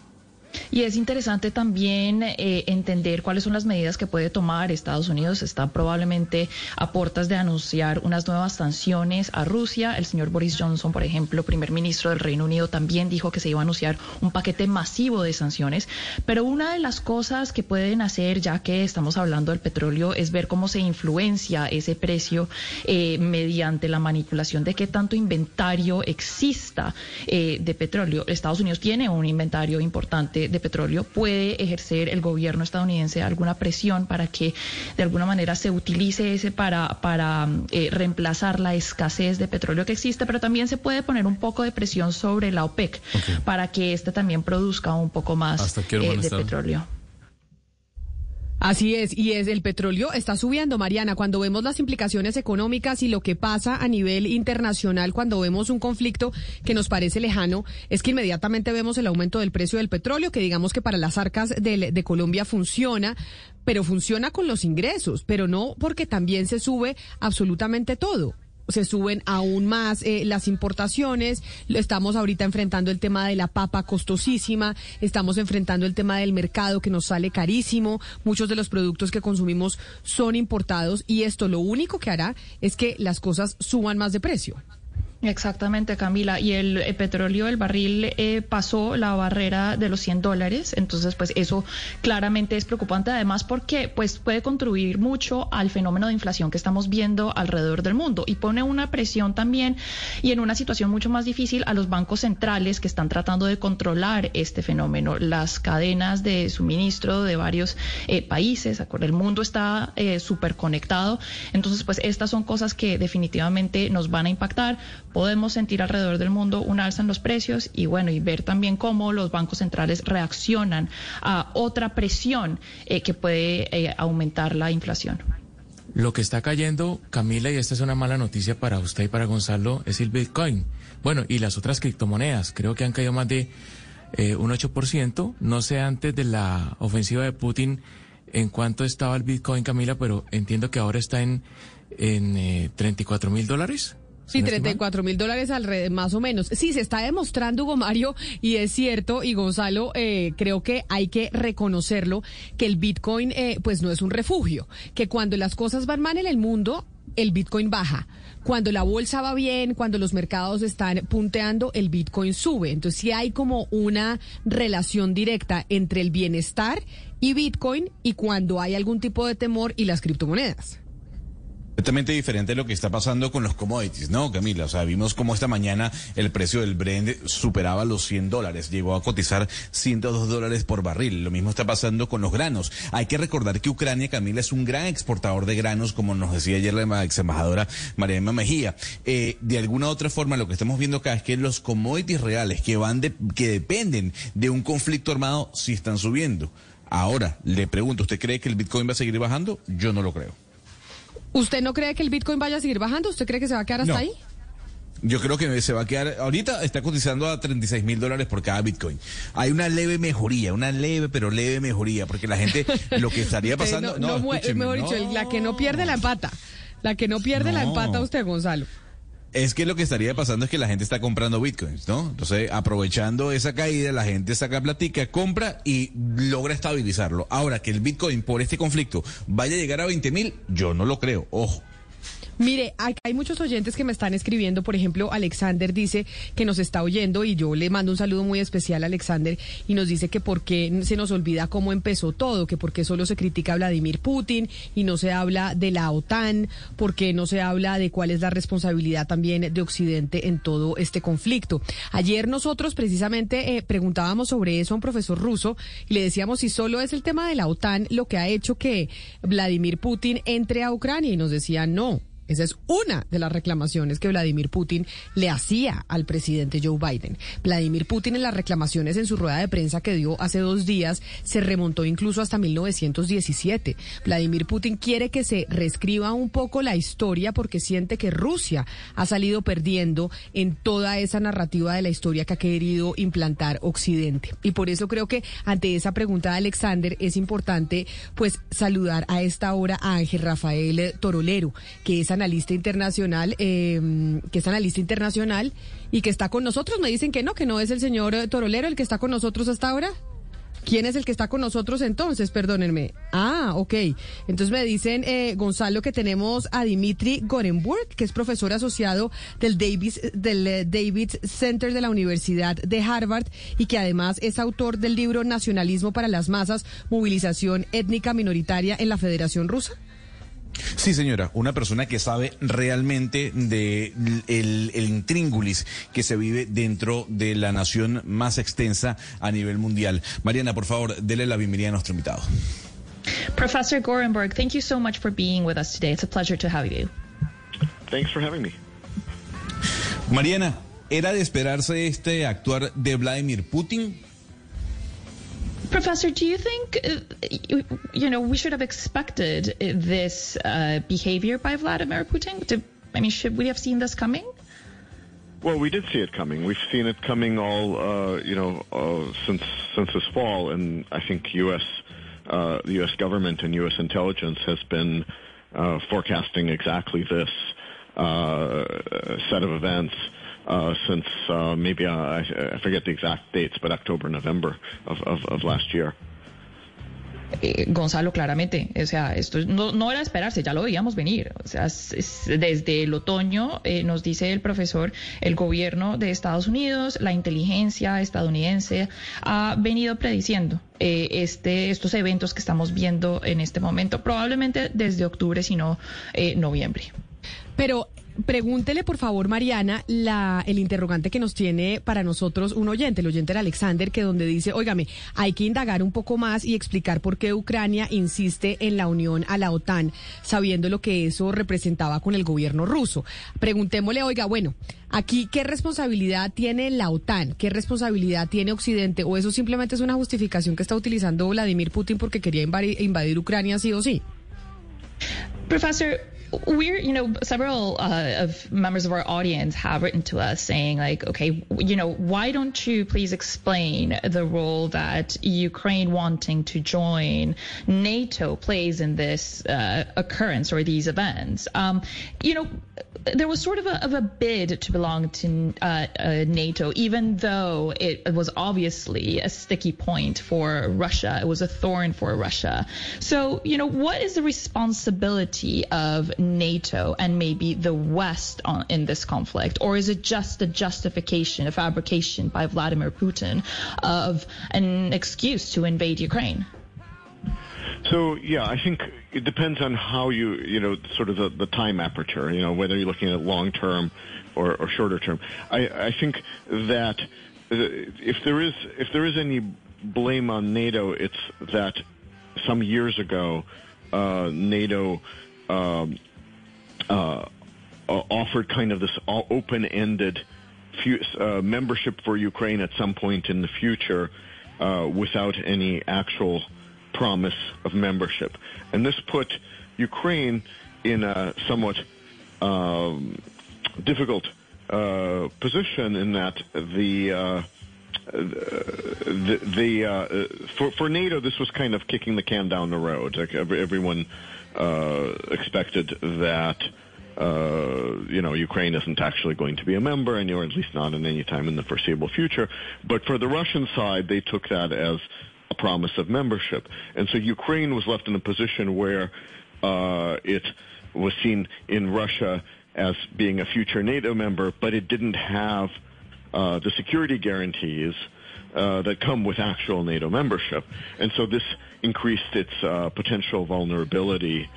Y es interesante también eh, entender cuáles son las medidas que puede tomar Estados Unidos. Está probablemente a puertas de anunciar unas nuevas sanciones a Rusia. El señor Boris Johnson, por ejemplo, primer ministro del Reino Unido, también dijo que se iba a anunciar un paquete masivo de sanciones. Pero una de las cosas que pueden hacer, ya que estamos hablando del petróleo, es ver cómo se influencia ese precio eh, mediante la manipulación de qué tanto inventario exista eh, de petróleo. Estados Unidos tiene un inventario importante de petróleo, puede ejercer el gobierno estadounidense alguna presión para que de alguna manera se utilice ese para, para eh, reemplazar la escasez de petróleo que existe, pero también se puede poner un poco de presión sobre la OPEC para que éste también produzca un poco más ¿Hasta qué hora van eh, de petróleo. Así es, y es el petróleo está subiendo, Mariana, cuando vemos las implicaciones económicas y lo que pasa a nivel internacional, cuando vemos un conflicto que nos parece lejano, es que inmediatamente vemos el aumento del precio del petróleo, que digamos que para las arcas del- de, Colombia funciona, pero funciona con los ingresos, pero no porque también se sube absolutamente todo se suben aún más eh, las importaciones. Estamos ahorita enfrentando el tema de la papa costosísima, estamos enfrentando el tema del mercado que nos sale carísimo. Muchos de los productos que consumimos son importados y esto lo único que hará es que las cosas suban más de precio. Exactamente, Camila. Y el, eh, petróleo, el barril eh, pasó la barrera de los 100 dólares. Entonces, pues eso claramente es preocupante. Además, porque pues puede contribuir mucho al fenómeno de inflación que estamos viendo alrededor del mundo y pone una presión también y en una situación mucho más difícil a los bancos centrales que están tratando de controlar este fenómeno. Las cadenas de suministro de varios eh, países, el mundo está eh, súper conectado. Entonces, pues estas son cosas que definitivamente nos van a impactar. Podemos sentir alrededor del mundo un alza en los precios y bueno, y ver también cómo los bancos centrales reaccionan a otra presión eh, que puede eh, aumentar la inflación. Lo que está cayendo, Camila, y esta es una mala noticia para usted y para Gonzalo, es el Bitcoin. Bueno, y las otras criptomonedas, creo que han caído más de eh, un 8%. No sé antes de la ofensiva de Putin en cuánto estaba el Bitcoin, Camila, pero entiendo que ahora está en, en eh, 34 mil dólares. Sí, ¿Si no estoy mal? 34 mil dólares alrededor, más o menos. Sí, se está demostrando, Hugo Mario, y es cierto, y Gonzalo, eh, creo que hay que reconocerlo, que el Bitcoin, eh, pues no es un refugio, que cuando las cosas van mal en el mundo, el Bitcoin baja. Cuando la bolsa va bien, cuando los mercados están punteando, el Bitcoin sube. Entonces sí hay como una relación directa entre el bienestar y Bitcoin y cuando hay algún tipo de temor y las criptomonedas. Completamente diferente lo que está pasando con los commodities, ¿no, Camila? O sea, vimos cómo esta mañana el precio del Brent superaba los 100 dólares, llegó a cotizar 102 dólares por barril. Lo mismo está pasando con los granos. Hay que recordar que Ucrania, Camila, es un gran exportador de granos, como nos decía ayer la ex embajadora María Emma Mejía. Eh, de alguna u otra forma, lo que estamos viendo acá es que los commodities reales que van de, que dependen de un conflicto armado sí están subiendo. Ahora, le pregunto, ¿usted cree que el Bitcoin va a seguir bajando? Yo no lo creo. ¿Usted no cree que el Bitcoin vaya a seguir bajando? ¿Usted cree que se va a quedar hasta No. ahí? Yo creo que se va a quedar, ahorita está cotizando a 36 mil dólares por cada Bitcoin. Hay una leve mejoría, una leve, pero leve mejoría, porque la gente, lo que estaría pasando, no, mejor dicho, la que no pierde la empata. La que no pierde la empata usted, Gonzalo. Es que lo que estaría pasando es que la gente está comprando bitcoins, ¿no? Entonces, aprovechando esa caída, la gente saca platica, compra y logra estabilizarlo. Ahora, que el bitcoin por este conflicto vaya a llegar a 20 mil, yo no lo creo, ojo. Mire, hay, hay muchos oyentes que me están escribiendo. Por ejemplo, Alexander dice que nos está oyendo y yo le mando un saludo muy especial a Alexander y nos dice que por qué se nos olvida cómo empezó todo, que por qué solo se critica a Vladimir Putin y no se habla de la OTAN, por qué no se habla de cuál es la responsabilidad también de Occidente en todo este conflicto. Ayer nosotros precisamente eh, preguntábamos sobre eso a un profesor ruso y le decíamos si solo es el tema de la OTAN lo que ha hecho que Vladimir Putin entre a Ucrania y nos decía no. Esa es una de las reclamaciones que Vladimir Putin le hacía al presidente Joe Biden. Vladimir Putin en las reclamaciones en su rueda de prensa que dio hace dos días se remontó incluso hasta 1917. Vladimir Putin quiere que se reescriba un poco la historia porque siente que Rusia ha salido perdiendo en toda esa narrativa de la historia que ha querido implantar Occidente. Y por eso creo que ante esa pregunta de Alexander es importante pues saludar a esta hora a Ángel Rafael Torolero, que es analista internacional, eh, que es analista internacional y que está con nosotros. Me dicen que no, que no es el señor eh, Torolero el que está con nosotros hasta ahora. ¿Quién es el que está con nosotros entonces? Perdónenme. Ah, ok. Entonces me dicen, eh, Gonzalo, que tenemos a Dimitri Gorenburg, que es profesor asociado del Davis, del eh, David Center de la Universidad de Harvard y que además es autor del libro Nacionalismo para las Masas, Movilización Étnica Minoritaria en la Federación Rusa. Sí, señora, una persona que sabe realmente de el, el intríngulis que se vive dentro de la nación más extensa a nivel mundial. Mariana, por favor, dele la bienvenida a nuestro invitado. Professor Gorenberg, thank you so much for being with us today. It's a pleasure to have you. Thanks for having me. Mariana, ¿era de esperarse este actuar de Vladimir Putin? Professor, do you think, uh, you, know, we should have expected this uh, behavior by Vladimir Putin? To, I mean, should we have seen this coming? Well, we did see it coming. We've seen it coming all, uh, you know, uh, since since this fall, and I think U.S. Uh, the U.S. government and U.S. intelligence has been uh, forecasting exactly this set of events uh, since uh, maybe uh, I, I forget the exact dates, but October, November of, of, of last year. Eh, Gonzalo, claramente, o sea, esto no, no, era esperarse, ya lo veíamos venir. O sea, es, es, desde el otoño, eh, nos dice el profesor, el gobierno de Estados Unidos, la inteligencia estadounidense ha venido prediciendo eh, este, estos eventos que estamos viendo en este momento, probablemente desde octubre, si no noviembre. Pero Pregúntele, por favor, Mariana, la, el interrogante que nos tiene para nosotros un oyente, el oyente Alexander, que donde dice, óigame, hay que indagar un poco más y explicar por qué Ucrania insiste en la unión a la OTAN, sabiendo lo que eso representaba con el gobierno ruso. Preguntémosle, oiga, bueno, aquí, ¿qué responsabilidad tiene la OTAN? ¿Qué responsabilidad tiene Occidente? ¿O eso simplemente es una justificación que está utilizando Vladimir Putin porque quería invadir, invadir Ucrania sí o sí? Profesor, we're you know several uh, of members of our audience have written to us saying like okay you know why don't you please explain the role that ukraine wanting to join nato plays in this uh, occurrence or these events um, you know there was sort of a, of a bid to belong to uh, uh, NATO, even though it was obviously a sticky point for Russia. It was a thorn for Russia. So, you know, what is the responsibility of NATO and maybe the West on, in this conflict? Or is it just a justification, a fabrication by Vladimir Putin of an excuse to invade Ukraine? So yeah, I think it depends on how you you know sort of the, the time aperture. You know whether you're looking at long term or, or shorter term. I, I think that uh, if there is if there is any blame on NATO, it's that some years ago uh, NATO um, uh, offered kind of this open-ended uh, membership for Ukraine at some point in the future uh, without any actual promise of membership. And this put Ukraine in a somewhat um, difficult uh, position in that the uh, the, the uh, for for NATO this was kind of kicking the can down the road. Like everyone uh, expected that. Uh, you know, Ukraine isn't actually going to be a member, and or at least not in any time in the foreseeable future. But for the Russian side, they took that as a promise of membership. And so Ukraine was left in a position where uh, it was seen in Russia as being a future NATO member, but it didn't have uh, the security guarantees uh, that come with actual NATO membership. And so this increased its uh, potential vulnerability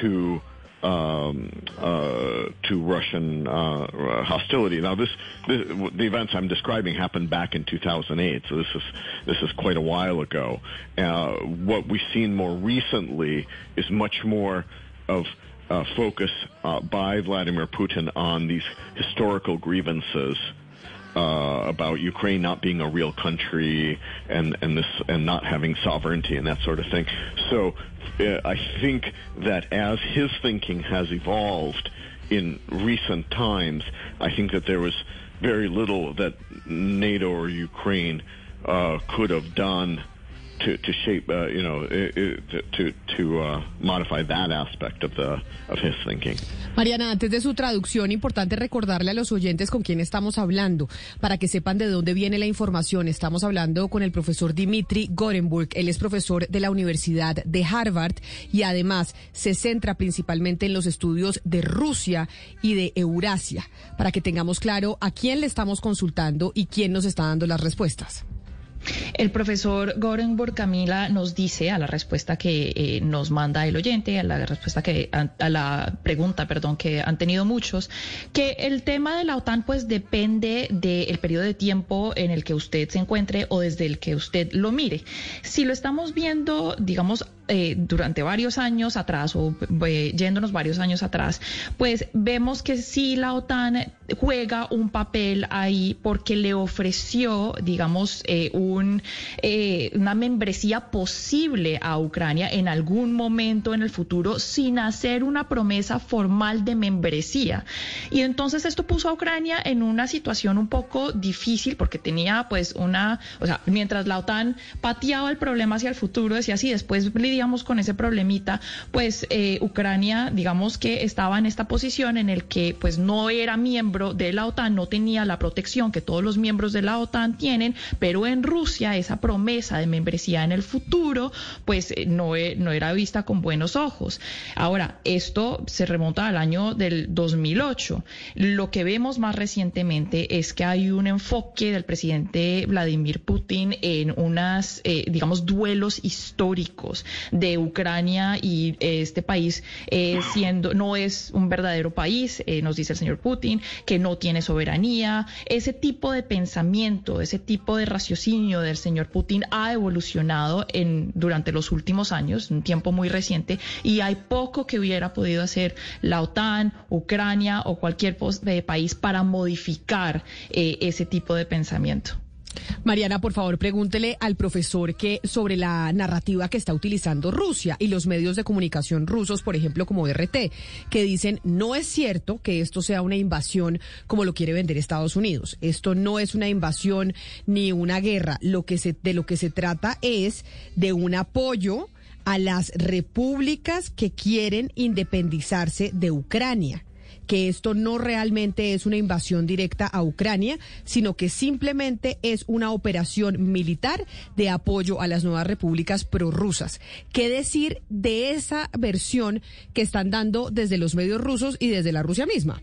to um, uh, to Russian uh, hostility. Now, this, this, the events I'm describing happened back in 2008, so this is this is quite a while ago. Uh, what we've seen more recently is much more of uh, focus uh, by Vladimir Putin on these historical grievances. Uh, about Ukraine not being a real country and and this and not having sovereignty and that sort of thing. So uh, I think that as his thinking has evolved in recent times, I think that there was very little that NATO or Ukraine uh, could have done to to shape, uh, you know, to, to uh, modify that aspect of the of his thinking. Mariana, antes de su traducción, importante recordarle a los oyentes con quién estamos hablando, para que sepan de dónde viene la información. Estamos hablando con el profesor Dimitri Gorenburg. Él es profesor de la Universidad de Harvard y además se centra principalmente en los estudios de Rusia y de Eurasia, para que tengamos claro a quién le estamos consultando y quién nos está dando las respuestas. El profesor Gorenburg Camila nos dice a la respuesta que eh, nos manda el oyente, a la respuesta que a, la pregunta, perdón, que han tenido muchos, que el tema de la OTAN pues depende del periodo de tiempo en el que usted se encuentre o desde el que usted lo mire. Si lo estamos viendo, digamos, eh, durante varios años atrás o eh, yéndonos varios años atrás, pues vemos que sí la OTAN juega un papel ahí porque le ofreció, digamos, eh, un, una membresía posible a Ucrania en algún momento en el futuro sin hacer una promesa formal de membresía. Y entonces esto puso a Ucrania en una situación un poco difícil porque tenía pues una, o sea, mientras la OTAN pateaba el problema hacia el futuro, decía así, después lidiamos con ese problemita, pues eh, Ucrania, digamos que estaba en esta posición en el que pues no era miembro de la OTAN, no tenía la protección que todos los miembros de la OTAN tienen, pero en Rusia esa promesa de membresía en el futuro pues eh, no, e- no era vista con buenos ojos. Ahora, esto se remonta al año del 2008. Lo que vemos más recientemente es que hay un enfoque del presidente Vladimir Putin en unas, eh, digamos, duelos históricos de Ucrania y eh, este país eh, siendo, no es un verdadero país, eh, nos dice el señor Putin, que no tiene soberanía. Ese tipo de pensamiento, ese tipo de raciocinio del señor Putin ha evolucionado en, durante los últimos años, un tiempo muy reciente, y hay poco que hubiera podido hacer la OTAN, Ucrania o cualquier eh, país para modificar eh, ese tipo de pensamiento. Mariana, por favor, pregúntele al profesor que sobre la narrativa que está utilizando Rusia y los medios de comunicación rusos, por ejemplo, como RT, que dicen no es cierto que esto sea una invasión como lo quiere vender Estados Unidos. Esto no es una invasión ni una guerra. Lo que se, de lo que se trata es de un apoyo a las repúblicas que quieren independizarse de Ucrania que esto no realmente es una invasión directa a Ucrania, sino que simplemente es una operación militar de apoyo a las nuevas repúblicas prorrusas. ¿Qué decir de esa versión que están dando desde los medios rusos y desde la Rusia misma?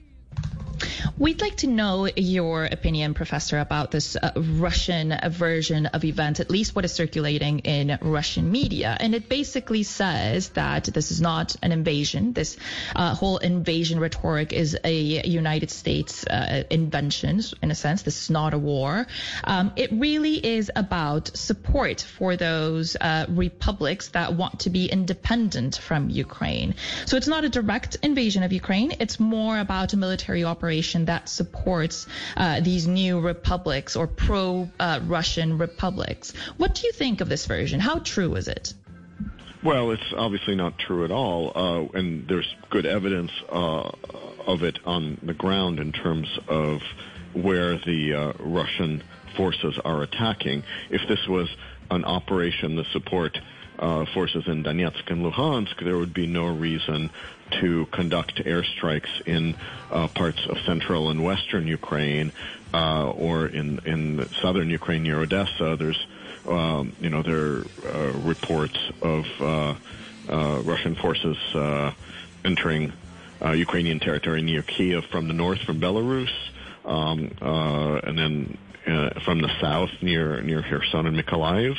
We'd like to know your opinion, Professor, about this uh, Russian version of events, at least what is circulating in Russian media. And it basically says that this is not an invasion. This uh, whole invasion rhetoric is a United States uh, invention, in a sense. This is not a war. Um, it really is about support for those uh, republics that want to be independent from Ukraine. So it's not a direct invasion of Ukraine. It's more about a military operation that supports uh, these new republics or pro-Russian republics. What do you think of this version? How true is it? Well, it's obviously not true at all, uh, and there's good evidence uh, of it on the ground in terms of where the uh, Russian forces are attacking. If this was an operation to support uh, forces in Donetsk and Luhansk, there would be no reason to conduct airstrikes in uh, parts of central and western Ukraine uh, or in in southern Ukraine near Odessa. There's um, you know, there are reports of uh, uh, Russian forces uh, entering Ukrainian territory near Kiev from the north, from Belarus, um, and then from the south near near Kherson and Mykolaiv,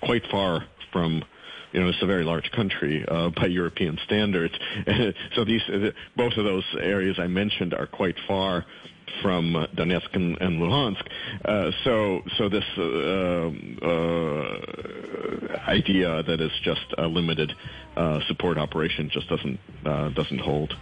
quite far from. You know, it's a very large country uh, by European standards. so these, uh, both of those areas I mentioned are quite far from uh, Donetsk and, and Luhansk. Uh, so, so this uh, uh, idea that it's just a limited uh, support operation just doesn't doesn't hold.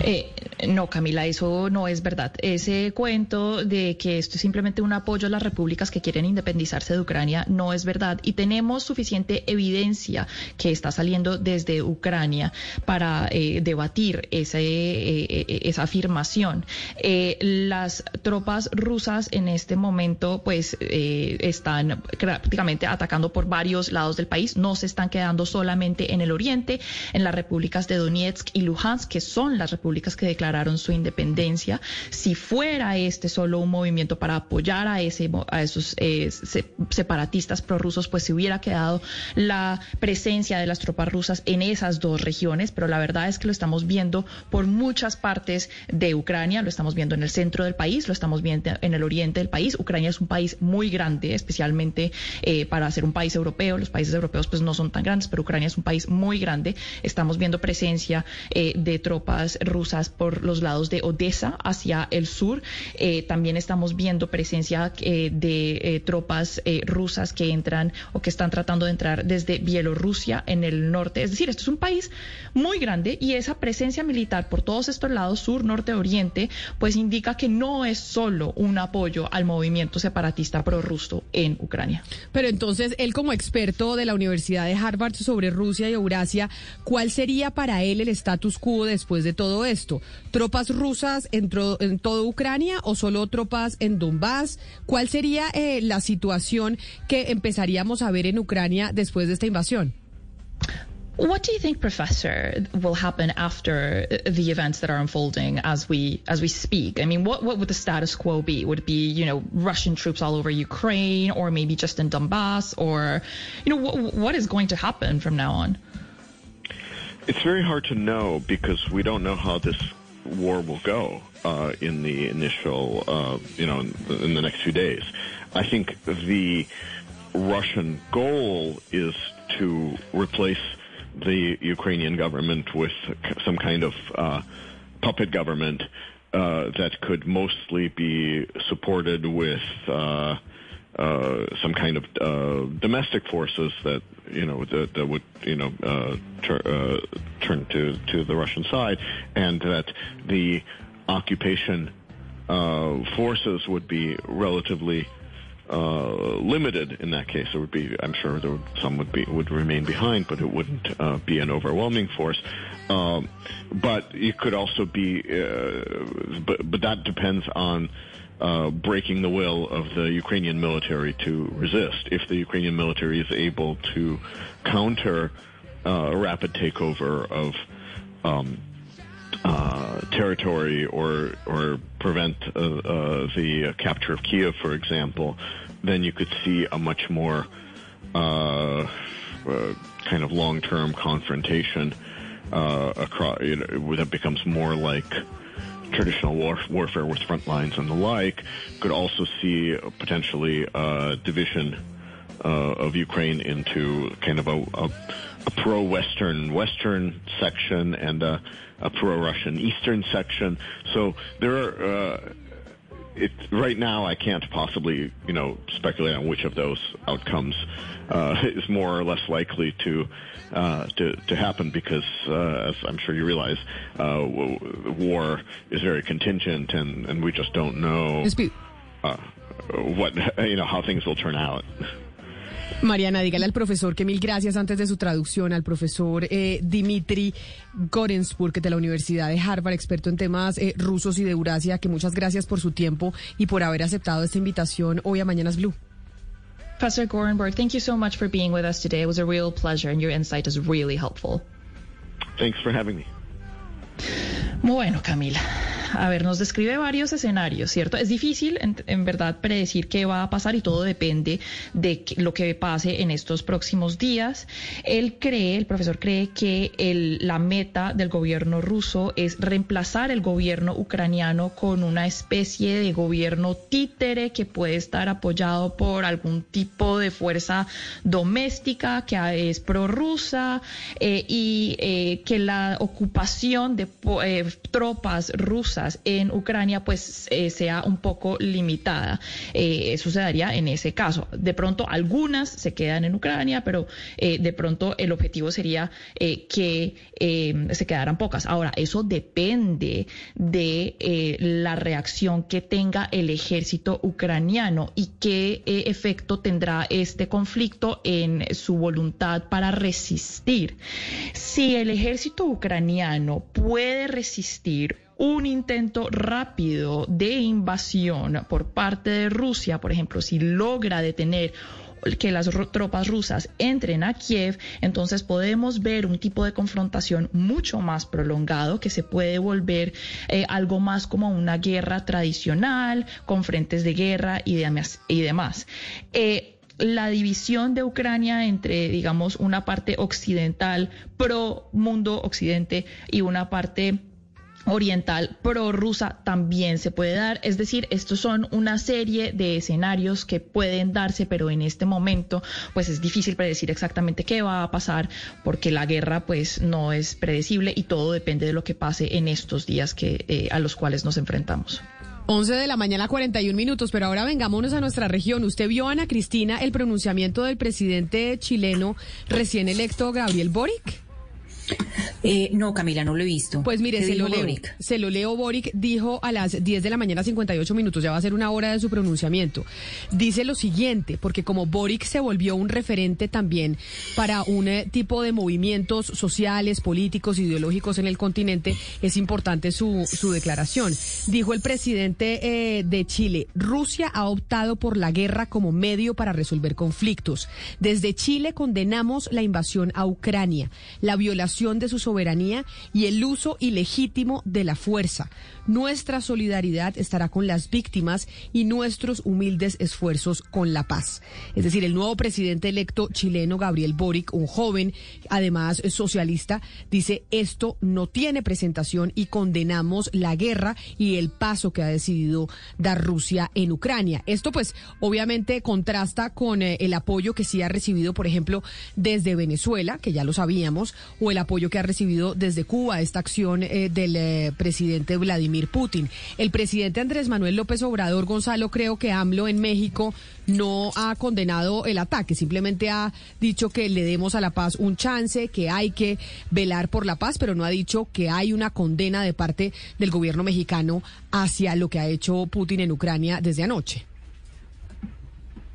Eh, no, Camila, eso no es verdad. Ese cuento de que esto es simplemente un apoyo a las repúblicas que quieren independizarse de Ucrania no es verdad. Y tenemos suficiente evidencia que está saliendo desde Ucrania para eh, debatir ese, eh, eh, esa afirmación. Eh, las tropas rusas en este momento, pues, están prácticamente atacando por varios lados del país. No se están quedando solamente en el oriente, en las repúblicas de Donetsk y Luhansk, que son las repúblicas que declararon su independencia. Si fuera este solo un movimiento para apoyar a, ese, a esos eh, se- separatistas prorrusos, pues se hubiera quedado la presencia de las tropas rusas en esas dos regiones, pero la verdad es que lo estamos viendo por muchas partes de Ucrania, lo estamos viendo en el centro del país, lo estamos viendo en el oriente del país. Ucrania es un país muy grande, especialmente eh, para ser un país europeo. Los países europeos pues no son tan grandes, pero Ucrania es un país muy grande. Estamos viendo presencia eh, de tropas rusas por los lados de Odessa hacia el sur. Eh, también estamos viendo presencia eh, de eh, tropas eh, rusas que entran o que están tratando de entrar desde Bielorrusia en el norte. Es decir, esto es un país muy grande y esa presencia militar por todos estos lados, sur, norte, oriente, pues indica que no es solo un apoyo al movimiento separatista prorruso en Ucrania. Pero entonces, él como experto de la Universidad de Harvard sobre Rusia y Eurasia, ¿cuál sería para él el status quo después de todo esto? ¿Tropas rusas en, en toda Ucrania o solo tropas en Donbass? ¿Cuál sería eh, la situación que empezaríamos a ver en Ucrania después de esta invasión? What do you think, Professor, will happen after uh, the events that are unfolding as we as we speak? I mean, what what would the status quo be? Would it be you know Russian troops all over Ukraine, or maybe just in Donbass, or you know what what is going to happen from now on? It's very hard to know because we don't know how this war will go uh, in the initial, uh, you know, in the, in the next few days. I think the Russian goal is to replace the Ukrainian government with some kind of uh, puppet government uh, that could mostly be supported with uh, some kind of uh, domestic forces that you know that, that would you know uh, tur- uh, turn to to the Russian side, and that the occupation uh, forces would be relatively uh, limited in that case. There would be, I'm sure, there would, some would be would remain behind, but it wouldn't uh, be an overwhelming force. Um, but it could also be, but but that depends on. Uh, breaking the will of the Ukrainian military to resist. If the Ukrainian military is able to counter uh, a rapid takeover of um, uh, territory or or prevent uh, uh, the capture of Kiev, for example, then you could see a much more kind of long-term confrontation uh, across you know, that becomes more like traditional war, warfare with front lines and the like. Could also see potentially a division uh, of Ukraine into kind of a, a, a pro-Western Western section and a, a pro-Russian Eastern section. So there are. Uh, it, right now, I can't possibly, you know, speculate on which of those outcomes uh, is more or less likely to uh, to, to happen because, uh, as I'm sure you realize, uh, w- war is very contingent, and, and we just don't know uh, what you know how things will turn out. Mariana, dígale al profesor que mil gracias antes de su traducción, al profesor eh, Dimitri Gorensburg de la Universidad de Harvard, experto en temas eh, rusos y de Eurasia, que muchas gracias por su tiempo y por haber aceptado esta invitación hoy a Mañanas Blue. Professor Gorenberg, thank you so much for being with us today. It was a real pleasure, and your insight is really helpful. Thanks for having me. Bueno, Camila. A ver, nos describe varios escenarios, ¿cierto? Es difícil, en, verdad, predecir qué va a pasar y todo depende de lo que pase en estos próximos días. Él cree, el profesor cree que la meta del gobierno ruso es reemplazar el gobierno ucraniano con una especie de gobierno títere que puede estar apoyado por algún tipo de fuerza doméstica que es prorrusa eh, y eh, que la ocupación de eh, tropas rusas en Ucrania pues eh, sea un poco limitada. Eh, eso se daría en ese caso. De pronto algunas se quedan en Ucrania, pero de pronto el objetivo sería que se quedaran pocas. Ahora, eso depende de la reacción que tenga el ejército ucraniano y qué efecto tendrá este conflicto en su voluntad para resistir. Si el ejército ucraniano puede resistir un intento rápido de invasión por parte de Rusia, por ejemplo, si logra detener que las tropas rusas entren a Kiev, entonces podemos ver un tipo de confrontación mucho más prolongado que se puede volver eh, algo más como una guerra tradicional, con frentes de guerra y demás. Y demás. Eh, la división de Ucrania entre, digamos, una parte occidental pro mundo occidente y una parte oriental prorrusa también se puede dar. Es decir, estos son una serie de escenarios que pueden darse, pero en este momento pues es difícil predecir exactamente qué va a pasar porque la guerra pues no es predecible y todo depende de lo que pase en estos días que, eh, a los cuales nos enfrentamos. 11 de la mañana, 41 minutos, pero ahora vengámonos a nuestra región. ¿Usted vio, Ana Cristina, el pronunciamiento del presidente chileno recién electo, Gabriel Boric? Eh, no, Camila, no lo he visto. Pues mire, ¿Qué se lo leo. Boric? Se lo leo. Boric dijo a las 10 de la mañana, 58 minutos, ya va a ser una hora de su pronunciamiento. Dice lo siguiente, porque como Boric se volvió un referente también para un eh, tipo de movimientos sociales, políticos, ideológicos en el continente, es importante su, su declaración. Dijo el presidente eh, de Chile, Rusia ha optado por la guerra como medio para resolver conflictos. Desde Chile condenamos la invasión a Ucrania, la violación de su soberanía y el uso ilegítimo de la fuerza. Nuestra solidaridad estará con las víctimas y nuestros humildes esfuerzos con la paz. Es decir, el nuevo presidente electo chileno, Gabriel Boric, un joven, además socialista, dice esto no tiene presentación y condenamos la guerra y el paso que ha decidido dar Rusia en Ucrania. Esto pues obviamente contrasta con eh, el apoyo que sí ha recibido, por ejemplo, desde Venezuela, que ya lo sabíamos, o el apoyo que ha recibido desde Cuba, esta acción eh, del eh, presidente Vladimir Putin. El presidente Andrés Manuel López Obrador Gonzalo, creo que AMLO en México no ha condenado el ataque, simplemente ha dicho que le demos a la paz un chance, que hay que velar por la paz, pero no ha dicho que hay una condena de parte del gobierno mexicano hacia lo que ha hecho Putin en Ucrania desde anoche.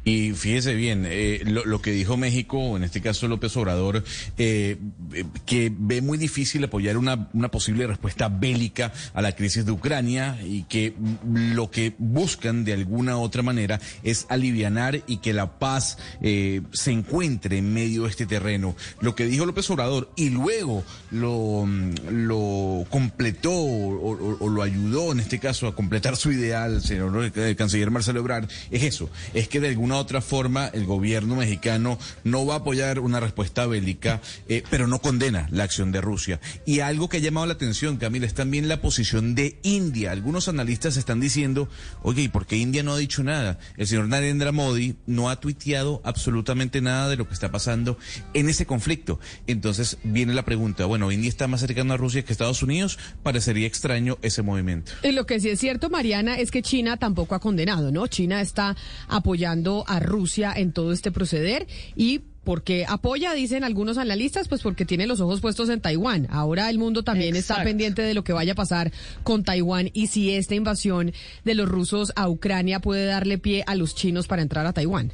Y fíjese bien, eh, lo, que dijo México, en este caso López Obrador, eh, eh, que ve muy difícil apoyar una, una posible respuesta bélica a la crisis de Ucrania y que lo que buscan de alguna u otra manera es alivianar y que la paz se encuentre en medio de este terreno. Lo que dijo López Obrador y luego lo, lo completó o, lo ayudó en este caso a completar su ideal, señor canciller Marcelo Ebrard, es eso, es que de alguna otra forma el gobierno mexicano no va a apoyar una respuesta bélica, eh, pero no condena la acción de Rusia. Y algo que ha llamado la atención, Camila, es también la posición de India. Algunos analistas están diciendo, oye, ¿y por qué India no ha dicho nada? El señor Narendra Modi no ha tuiteado absolutamente nada de lo que está pasando en ese conflicto. Entonces viene la pregunta, bueno, India está más cercano a Rusia que Estados Unidos, parecería extraño ese movimiento. Lo que sí es cierto, Mariana, es que China tampoco ha condenado, ¿no? China está apoyando a Rusia en todo este proceder y porque apoya, dicen algunos analistas, pues porque tiene los ojos puestos en Taiwán. Ahora el mundo también está pendiente de lo que vaya a pasar con Taiwán y si esta invasión de los rusos a Ucrania puede darle pie a los chinos para entrar a Taiwán.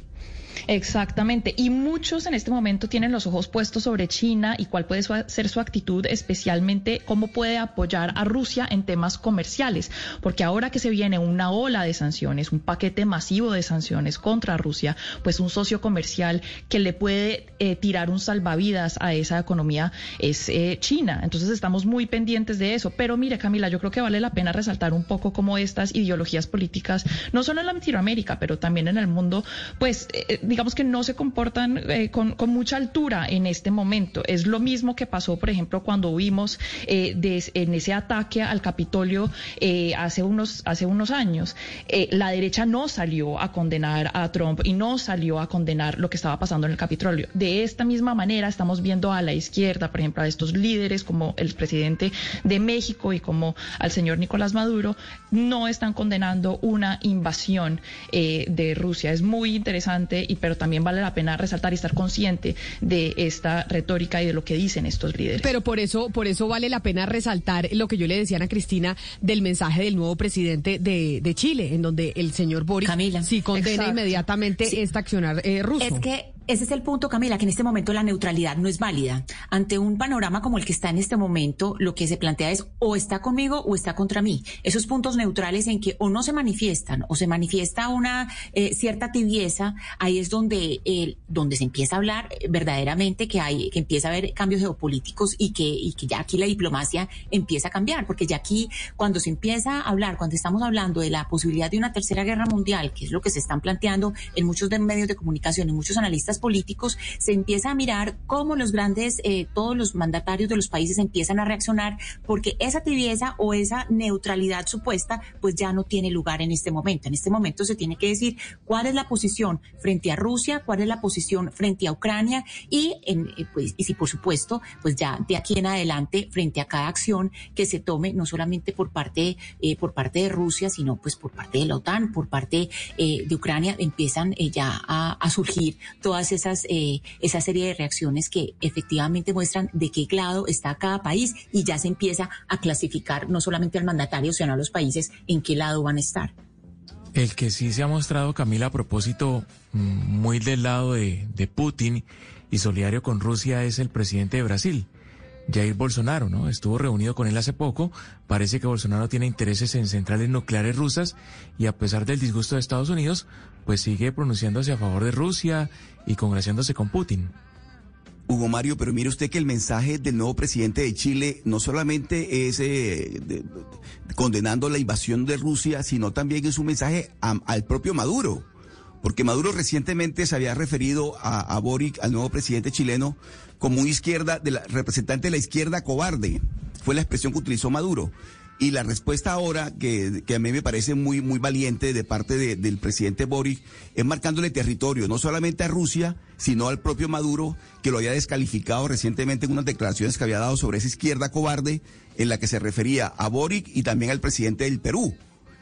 Exactamente. Y muchos en este momento tienen los ojos puestos sobre China y cuál puede ser su actitud, especialmente cómo puede apoyar a Rusia en temas comerciales. Porque ahora que se viene una ola de sanciones, un paquete masivo de sanciones contra Rusia, pues un socio comercial que le puede eh, tirar un salvavidas a esa economía es eh, China. Entonces estamos muy pendientes de eso. Pero mire, Camila, yo creo que vale la pena resaltar un poco cómo estas ideologías políticas, no solo en Latinoamérica, pero también en el mundo, pues, eh, digamos, que no se comportan eh, con, mucha altura en este momento. Es lo mismo que pasó, por ejemplo, cuando vimos eh, en ese ataque al Capitolio eh, hace, unos, hace unos años. La derecha no salió a condenar a Trump y no salió a condenar lo que estaba pasando en el Capitolio. De esta misma manera estamos viendo a la izquierda, por ejemplo, a estos líderes como el presidente de México y como al señor Nicolás Maduro, no están condenando una invasión de Rusia. Es muy interesante, y pero también vale la pena resaltar y estar consciente de esta retórica y de lo que dicen estos líderes. Pero por eso, por eso vale la pena resaltar lo que yo le decía a Ana Cristina del mensaje del nuevo presidente de, de Chile, en donde el señor Boris Camila. sí condena Exacto. inmediatamente Sí. este accionar eh, ruso. Es que ese es el punto, Camila, que en este momento la neutralidad no es válida. Ante un panorama como el que está en este momento, lo que se plantea es o está conmigo o está contra mí. Esos puntos neutrales en que o no se manifiestan o se manifiesta una eh, cierta tibieza, ahí es donde, donde se empieza a hablar eh, verdaderamente que hay, que empieza a haber cambios geopolíticos y que, y que ya aquí la diplomacia empieza a cambiar, porque ya aquí cuando se empieza a hablar, cuando estamos hablando de la posibilidad de una tercera guerra mundial, que es lo que se están planteando en muchos medios de comunicación y muchos analistas políticos, se empieza a mirar cómo los grandes, eh, todos los mandatarios de los países empiezan a reaccionar, porque esa tibieza o esa neutralidad supuesta, pues ya no tiene lugar en este momento. En este momento se tiene que decir cuál es la posición frente a Rusia, cuál es la posición frente a Ucrania y, en, eh, pues, y si por supuesto, pues ya de aquí en adelante, frente a cada acción que se tome, no solamente por parte, eh, por parte de Rusia, sino pues por parte de la OTAN, por parte eh, de Ucrania, empiezan eh, ya a, a surgir todas esas, eh, esa serie de reacciones que efectivamente muestran de qué lado está cada país y ya se empieza a clasificar no solamente al mandatario, sino a los países en qué lado van a estar. El que sí se ha mostrado, Camila, a propósito, mm, muy del lado de, de Putin y solidario con Rusia es el presidente de Brasil, Jair Bolsonaro, ¿no? Estuvo reunido con él hace poco. Parece que Bolsonaro tiene intereses en centrales nucleares rusas y a pesar del disgusto de Estados Unidos, pues sigue pronunciándose a favor de Rusia y congraciándose con Putin. Hugo Mario, pero mire usted que el mensaje del nuevo presidente de Chile no solamente es eh, de- de- condenando la invasión de Rusia, sino también es un mensaje al propio Maduro. Porque Maduro recientemente se había referido a, Boric, al nuevo presidente chileno, como un izquierda, de la, representante de la izquierda cobarde. Fue la expresión que utilizó Maduro. Y la respuesta ahora, que, a mí me parece muy, muy valiente de parte de- del presidente Boric, es marcándole territorio, no solamente a Rusia, sino al propio Maduro, que lo había descalificado recientemente en unas declaraciones que había dado sobre esa izquierda cobarde, en la que se refería a Boric y también al presidente del Perú.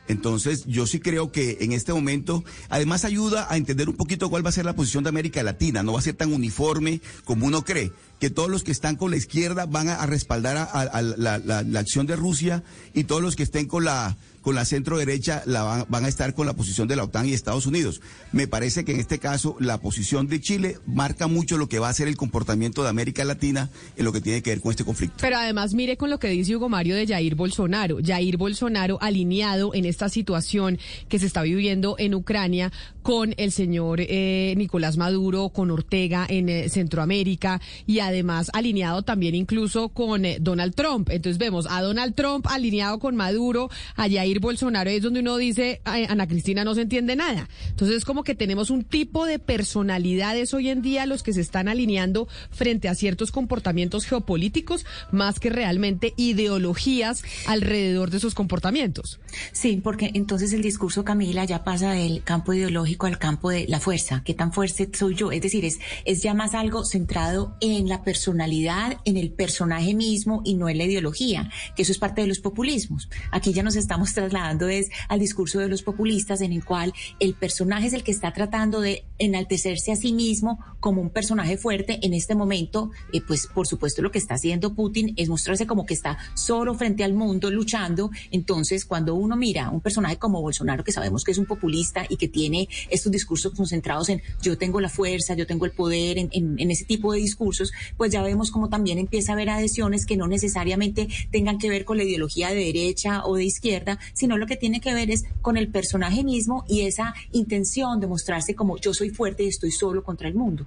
Entonces, yo sí creo que en este momento, además ayuda a entender un poquito cuál va a ser la posición de América Latina. No va a ser tan uniforme como uno cree, que todos los que están con la izquierda van a, respaldar a, la- la acción de Rusia y todos los que estén con la con la centro derecha la van, a estar con la posición de la OTAN y Estados Unidos. Me parece que en este caso la posición de Chile marca mucho lo que va a ser el comportamiento de América Latina en lo que tiene que ver con este conflicto. Pero además mire con lo que dice Hugo Mario de Jair Bolsonaro. Jair Bolsonaro alineado en esta situación que se está viviendo en Ucrania con el señor eh, Nicolás Maduro, con Ortega en eh, Centroamérica y además alineado también incluso con eh, Donald Trump. Entonces vemos a Donald Trump alineado con Maduro, a Jair Bolsonaro, es donde uno dice, "Ay, Ana Cristina no se entiende nada. Entonces es como que tenemos un tipo de personalidades hoy en día los que se están alineando frente a ciertos comportamientos geopolíticos más que realmente ideologías alrededor de esos comportamientos. Sí, porque entonces el discurso, Camila, ya pasa del campo ideológico al campo de la fuerza. ¿Qué tan fuerte soy yo? Es decir, es, es ya más algo centrado en la personalidad, en el personaje mismo y no en la ideología, que eso es parte de los populismos. Aquí ya nos estamos trasladando es al discurso de los populistas en el cual el personaje es el que está tratando de enaltecerse a sí mismo como un personaje fuerte. En este momento, eh, pues por supuesto lo que está haciendo Putin es mostrarse como que está solo frente al mundo luchando. Entonces, cuando uno mira a un personaje como Bolsonaro, que sabemos que es un populista y que tiene estos discursos concentrados en yo tengo la fuerza, yo tengo el poder, en, en- en ese tipo de discursos, pues ya vemos como también empieza a haber adhesiones que no necesariamente tengan que ver con la ideología de derecha o de izquierda, sino lo que tiene que ver es con el personaje mismo y esa intención de mostrarse como yo soy fuerte y estoy solo contra el mundo.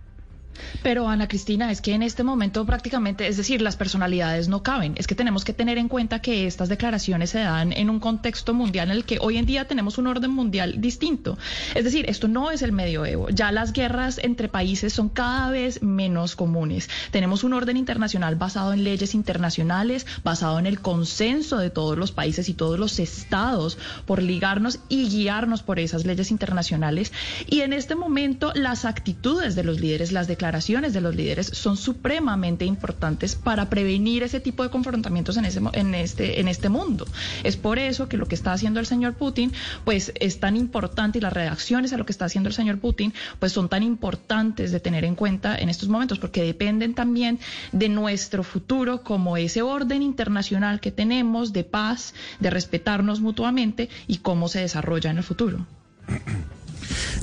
Pero Ana Cristina, es que en este momento prácticamente, es decir, las personalidades no caben. Es que tenemos que tener en cuenta que estas declaraciones se dan en un contexto mundial en el que hoy en día tenemos un orden mundial distinto. Es decir, esto no es el medioevo. Ya las guerras entre países son cada vez menos comunes. Tenemos un orden internacional basado en leyes internacionales, basado en el consenso de todos los países y todos los estados por ligarnos y guiarnos por esas leyes internacionales. Y en este momento las actitudes de los líderes, las declaraciones de los líderes son supremamente importantes para prevenir ese tipo de confrontamientos en, ese, en, este, en este mundo. Es por eso que lo que está haciendo el señor Putin, pues es tan importante y las reacciones a lo que está haciendo el señor Putin, pues son tan importantes de tener en cuenta en estos momentos, porque dependen también de nuestro futuro como ese orden internacional que tenemos de paz, de respetarnos mutuamente y cómo se desarrolla en el futuro.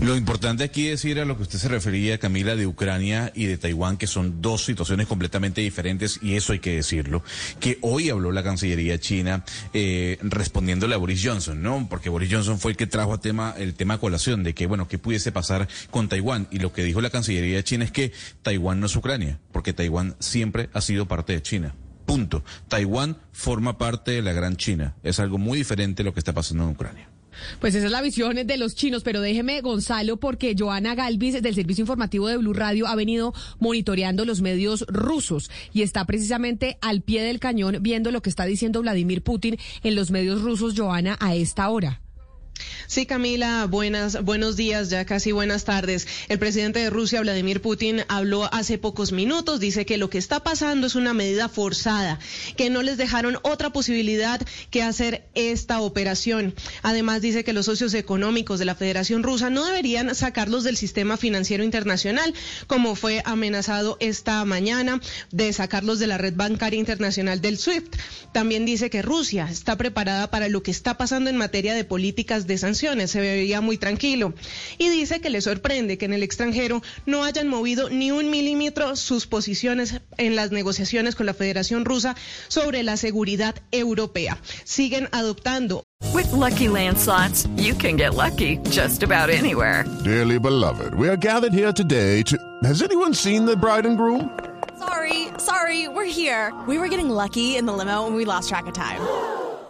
Lo importante aquí es ir a lo que usted se refería, Camila, de Ucrania y de Taiwán, que son dos situaciones completamente diferentes, y eso hay que decirlo, que hoy habló la Cancillería china eh, respondiéndole a Boris Johnson, ¿no? Porque Boris Johnson fue el que trajo a tema, el tema a colación de que, bueno, qué pudiese pasar con Taiwán, y lo que dijo la Cancillería china es que Taiwán no es Ucrania, porque Taiwán siempre ha sido parte de China. Punto. Taiwán forma parte de la gran China. Es algo muy diferente lo que está pasando en Ucrania. Pues esa es la visión de los chinos, pero déjeme, Gonzalo, porque Joana Galvis del Servicio Informativo de Blue Radio ha venido monitoreando los medios rusos y está precisamente al pie del cañón viendo lo que está diciendo Vladimir Putin en los medios rusos, Joana, a esta hora. Sí, Camila, buenas, buenos días, ya casi buenas tardes. El presidente de Rusia, Vladimir Putin, habló hace pocos minutos, dice que lo que está pasando es una medida forzada, que no les dejaron otra posibilidad que hacer esta operación. Además, dice que los socios económicos de la Federación Rusa no deberían sacarlos del sistema financiero internacional, como fue amenazado esta mañana de sacarlos de la red bancaria internacional del SWIFT. También dice que Rusia está preparada para lo que está pasando en materia de políticas de sanciones, se veía muy tranquilo. Y dice que le sorprende que en el extranjero no hayan movido ni un milímetro sus posiciones en las negociaciones con la Federación Rusa sobre la seguridad europea. Siguen adoptando. With lucky landslots, you can get lucky just about anywhere. Dearly beloved, we are gathered here today to. Has anyone seen the bride and groom? Sorry, sorry, we're here. We were getting lucky in the limo and we lost track of time.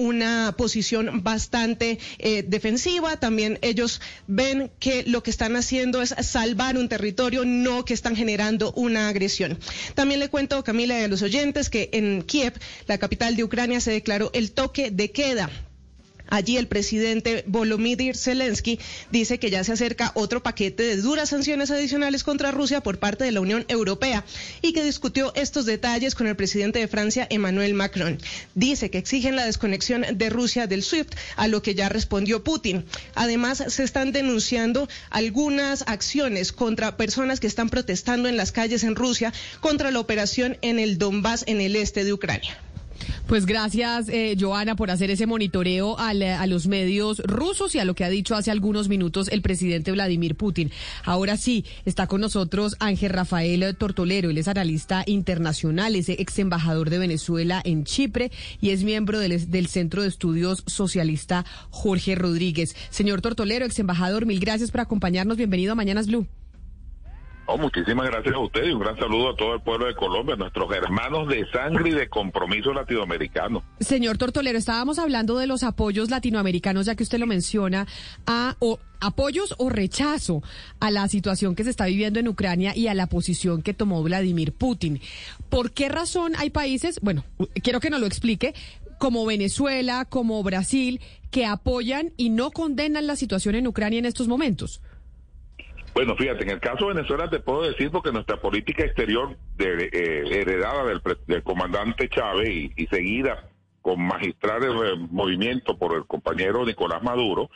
Una posición bastante eh, defensiva. También ellos ven que lo que están haciendo es salvar un territorio, no que están generando una agresión. También le cuento, Camila, y a los oyentes que en Kiev, la capital de Ucrania, se declaró el toque de queda. Allí el presidente Volodymyr Zelensky dice que ya se acerca otro paquete de duras sanciones adicionales contra Rusia por parte de la Unión Europea y que discutió estos detalles con el presidente de Francia, Emmanuel Macron. Dice que exigen la desconexión de Rusia del SWIFT, a lo que ya respondió Putin. Además, se están denunciando algunas acciones contra personas que están protestando en las calles en Rusia contra la operación en el Donbass, en el este de Ucrania. Pues gracias, eh, Joana, por hacer ese monitoreo al, a los medios rusos y a lo que ha dicho hace algunos minutos el presidente Vladimir Putin. Ahora sí, está con nosotros Ángel Rafael Tortolero. Él es analista internacional, es ex embajador de Venezuela en Chipre y es miembro del, del Centro de Estudios Socialista Jorge Rodríguez. Señor Tortolero, ex embajador, mil gracias por acompañarnos. Bienvenido a Mañanas Blue. Oh, muchísimas gracias a usted y un gran saludo a todo el pueblo de Colombia, nuestros hermanos de sangre y de compromiso latinoamericano. Señor Tortolero, estábamos hablando de los apoyos latinoamericanos, ya que usted lo menciona, a o, apoyos o rechazo a la situación que se está viviendo en Ucrania y a la posición que tomó Vladimir Putin. ¿Por qué razón hay países, bueno, quiero que nos lo explique, como Venezuela, como Brasil, que apoyan y no condenan la situación en Ucrania en estos momentos? Bueno, fíjate, en el caso de Venezuela te puedo decir porque nuestra política exterior de, eh, heredada del, del, comandante Chávez y, seguida con magistral movimiento por el compañero Nicolás Maduro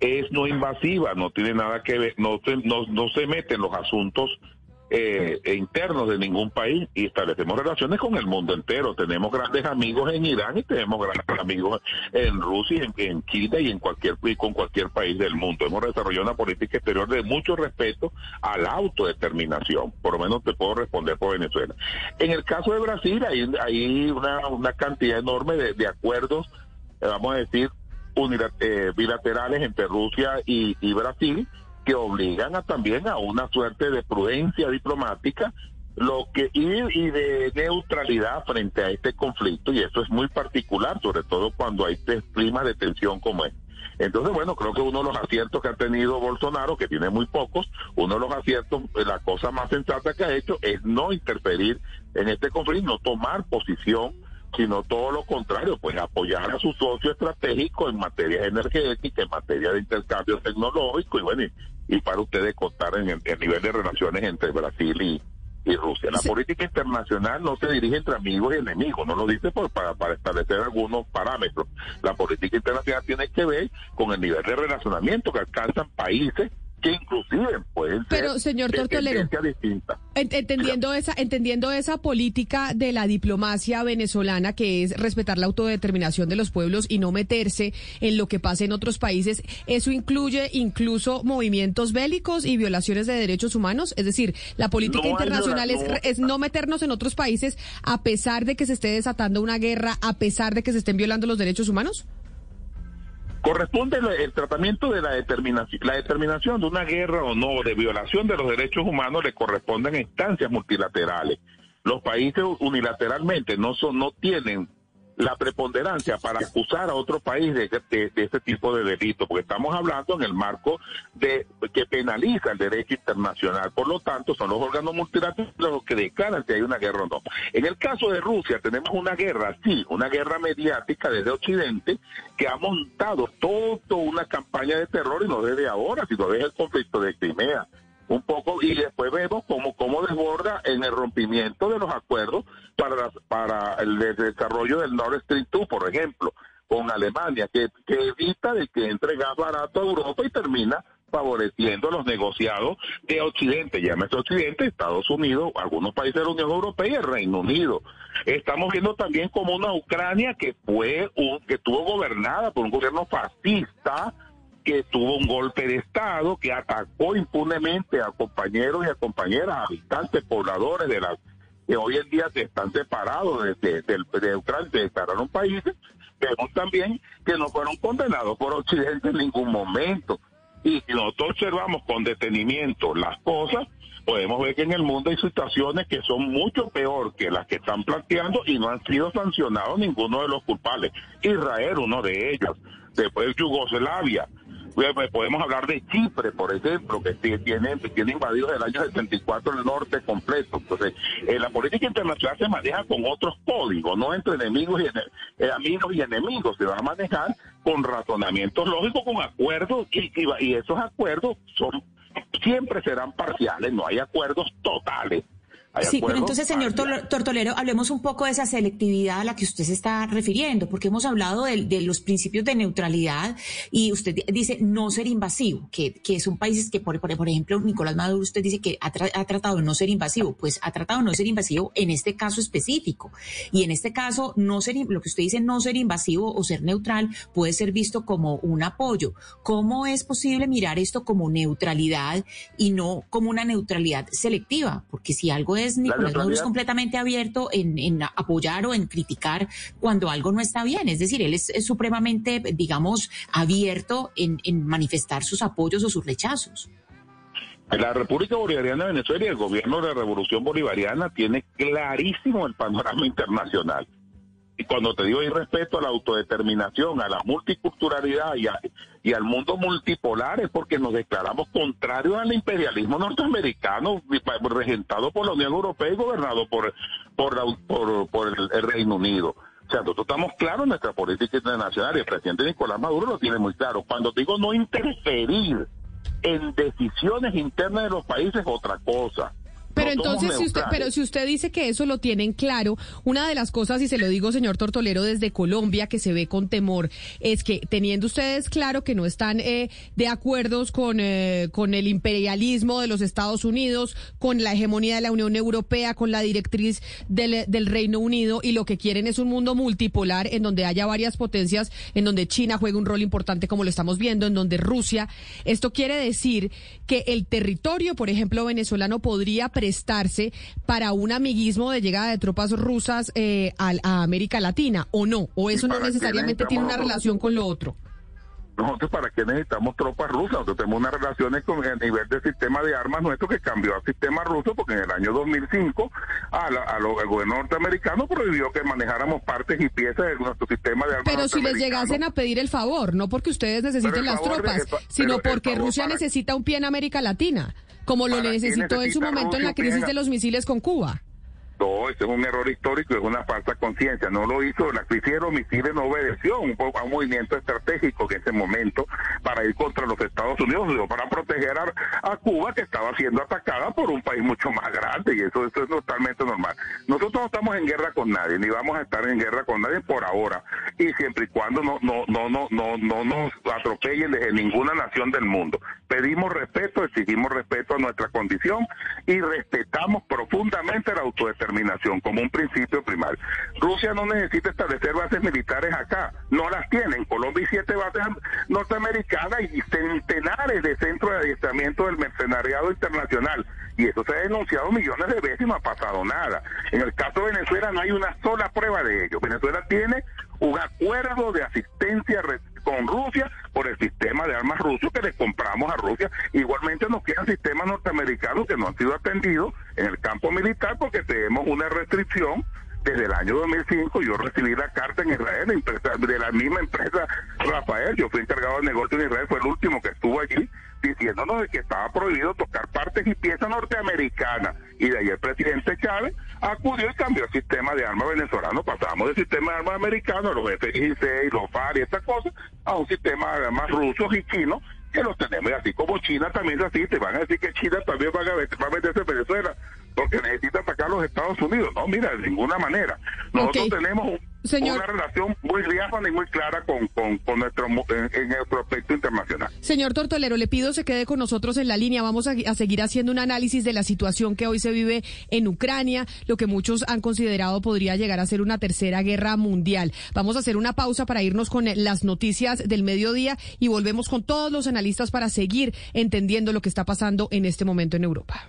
es no invasiva, no tiene nada que ver, no no, no se mete en los asuntos eh, internos de ningún país y establecemos relaciones con el mundo entero. Tenemos grandes amigos en Irán y tenemos grandes amigos en Rusia, en, en China y en cualquier con cualquier país del mundo. Hemos desarrollado una política exterior de mucho respeto a la autodeterminación. Por lo menos te puedo responder por Venezuela. En el caso de Brasil hay, hay una, cantidad enorme de, acuerdos, eh, vamos a decir, unila- eh, bilaterales entre Rusia y Brasil que obligan a también a una suerte de prudencia diplomática lo que y, y de neutralidad frente a este conflicto y eso es muy particular sobre todo cuando hay climas de tensión como este. Entonces, bueno, creo que uno de los aciertos que ha tenido Bolsonaro, que tiene muy pocos, uno de los aciertos, eh, la cosa más sensata que ha hecho es no interferir en este conflicto, no tomar posición sino todo lo contrario, pues apoyar a su socio estratégico en materia energética, en materia de intercambio tecnológico y bueno, y, para ustedes contar en el, el nivel de relaciones entre Brasil y, y Rusia. La política internacional no se dirige entre amigos y enemigos, no lo dice por, para, para establecer algunos parámetros. La política internacional tiene que ver con el nivel de relacionamiento que alcanzan países que inclusive pueden Pero, ser señor de Tortolero, distinta. Ent- Entendiendo esa, entendiendo esa política de la diplomacia venezolana que es respetar la autodeterminación de los pueblos y no meterse en lo que pasa en otros países, ¿eso incluye incluso movimientos bélicos y violaciones de derechos humanos? Es decir, la política No internacional es, es no meternos en otros países a pesar de que se esté desatando una guerra, a pesar de que se estén violando los derechos humanos. Corresponde el, tratamiento de la determinación, la determinación de una guerra o no, de violación de los derechos humanos, le corresponden a instancias multilaterales. Los países unilateralmente no son, no tienen la preponderancia para acusar a otro país de, de, ese tipo de delito, porque estamos hablando en el marco de que penaliza el derecho internacional. Por lo tanto, son los órganos multilaterales los que declaran si hay una guerra o no. En el caso de Rusia, tenemos una guerra, sí, una guerra mediática desde Occidente que ha montado toda una campaña de terror y no desde ahora, sino desde el conflicto de Crimea un poco y después vemos cómo, cómo desborda en el rompimiento de los acuerdos para, para el de- desarrollo del Nord Stream 2, por ejemplo, con Alemania, que, que evita de que entre gas barato a Europa y termina favoreciendo los negociados de Occidente, llámese Occidente, Estados Unidos, algunos países de la Unión Europea y el Reino Unido. Estamos viendo también como una Ucrania que fue un, que estuvo gobernada por un gobierno fascista, que tuvo un golpe de Estado, que atacó impunemente a compañeros y a compañeras, habitantes, pobladores de las que hoy en día se están separados de, de, de- de Ucrania, se declararon países, vemos también que no fueron condenados por Occidente en ningún momento. Y si nosotros observamos con detenimiento las cosas, podemos ver que en el mundo hay situaciones que son mucho peor que las que están planteando y no han sido sancionados ninguno de los culpables. Israel, uno de ellos, después Yugoslavia. Pues, pues, Podemos hablar de Chipre, por ejemplo, que tiene, tiene invadido el año 74 el norte completo. Entonces, eh, la política internacional se maneja con otros códigos, no entre enemigos y eh, amigos y enemigos. Se va a manejar con razonamientos lógicos, con acuerdos, y, y, y esos acuerdos son siempre serán parciales, no hay acuerdos totales. Hay Sí, pero entonces, señor Tortolero, hablemos un poco de esa selectividad a la que usted se está refiriendo, porque hemos hablado de, de los principios de neutralidad y usted di- dice no ser invasivo, que, que son países que, por, por, por ejemplo, Nicolás Maduro, usted dice que ha, tra- ha tratado de no ser invasivo, pues ha tratado de no ser invasivo en este caso específico. Y en este caso, no ser, lo que usted dice no ser invasivo o ser neutral puede ser visto como un apoyo. ¿Cómo es posible mirar esto como neutralidad y no como una neutralidad selectiva? Porque si algo es Nicolás Maduro es completamente abierto en, en apoyar o en criticar cuando algo no está bien. Es decir, él es, es supremamente, digamos, abierto en, en manifestar sus apoyos o sus rechazos. La República Bolivariana de Venezuela y el gobierno de la Revolución Bolivariana tiene clarísimo el panorama internacional. Y cuando te digo hay respeto a la autodeterminación, a la multiculturalidad y, al mundo multipolar es porque nos declaramos contrarios al imperialismo norteamericano regentado por la Unión Europea y gobernado por, por, por, el Reino Unido. O sea, nosotros estamos claros en nuestra política internacional y el presidente Nicolás Maduro lo tiene muy claro. Cuando digo no interferir en decisiones internas de los países, otra cosa. Pero No entonces, si usted, pero si usted dice que eso lo tienen claro, una de las cosas, y se lo digo, señor Tortolero, desde Colombia, que se ve con temor, es que teniendo ustedes claro que no están eh, de acuerdos con, eh, con el imperialismo de los Estados Unidos, con la hegemonía de la Unión Europea, con la directriz del, del Reino Unido, y lo que quieren es un mundo multipolar en donde haya varias potencias, en donde China juegue un rol importante como lo estamos viendo, en donde Rusia. Esto quiere decir que el territorio, por ejemplo, venezolano podría prestarse para un amiguismo de llegada de tropas rusas eh, al- a, América Latina, ¿o no? ¿O eso no necesariamente tiene una relación con lo otro? Nosotros, ¿para qué necesitamos tropas rusas? Nosotros tenemos unas relaciones con el nivel del sistema de armas nuestro que cambió al sistema ruso porque en el año 2005 a la- a lo- el gobierno norteamericano prohibió que manejáramos partes y piezas de nuestro sistema de armas Pero si les llegasen a pedir el favor, no porque ustedes necesiten las de- tropas, sino porque Rusia necesita un pie en América Latina, como lo ¿Para qué necesitó en su momento en la crisis de los misiles con Cuba. No, ese es un error histórico, es una falsa conciencia. No lo hizo, la crisis de los misiles no obedeció a un movimiento estratégico en ese momento para ir contra los Estados Unidos, para proteger a, a Cuba que estaba siendo atacada por un país mucho más grande y eso, eso es totalmente normal. Nosotros no estamos en guerra con nadie, ni vamos a estar en guerra con nadie por ahora y siempre y cuando no no no no no no nos atropellen desde ninguna nación del mundo. Pedimos respeto, exigimos respeto a nuestra condición y respetamos profundamente la autodeterminación como un principio primario. Rusia no necesita establecer bases militares acá, no las tiene. En Colombia hay siete bases norteamericanas y centenares de centros de adiestramiento del mercenariado internacional. Y eso se ha denunciado millones de veces y no ha pasado nada. En el caso de Venezuela no hay una sola prueba de ello. Venezuela tiene un acuerdo de asistencia con Rusia por el sistema de armas ruso que le compramos a Rusia. Igualmente nos quedan sistemas norteamericanos que no han sido atendidos en el campo militar porque tenemos una restricción desde el año 2005 yo recibí la carta en Israel de, la misma empresa Rafael, yo fui encargado de negocio en Israel, fue el último que estuvo allí, diciéndonos de que estaba prohibido tocar partes y piezas norteamericanas. Y de ahí el presidente Chávez acudió y cambió el sistema de armas venezolano. Pasamos del sistema de armas americano, los F-16, los FAR y estas cosas, a un sistema de armas rusos y chinos que los tenemos. Y así como China también es así, te van a decir que China también va a, met- va a meterse en Venezuela porque necesita atacar a los Estados Unidos. No, mira, de ninguna manera. Nosotros tenemos un- Señor- una relación muy diáfana y muy clara con, con, con nuestro en, en nuestro aspecto internacional. Señor Tortolero, le pido se quede con nosotros en la línea. Vamos a, a seguir haciendo un análisis de la situación que hoy se vive en Ucrania, lo que muchos han considerado podría llegar a ser una tercera guerra mundial. Vamos a hacer una pausa para irnos con eh, las noticias del mediodía y volvemos con todos los analistas para seguir entendiendo lo que está pasando en este momento en Europa.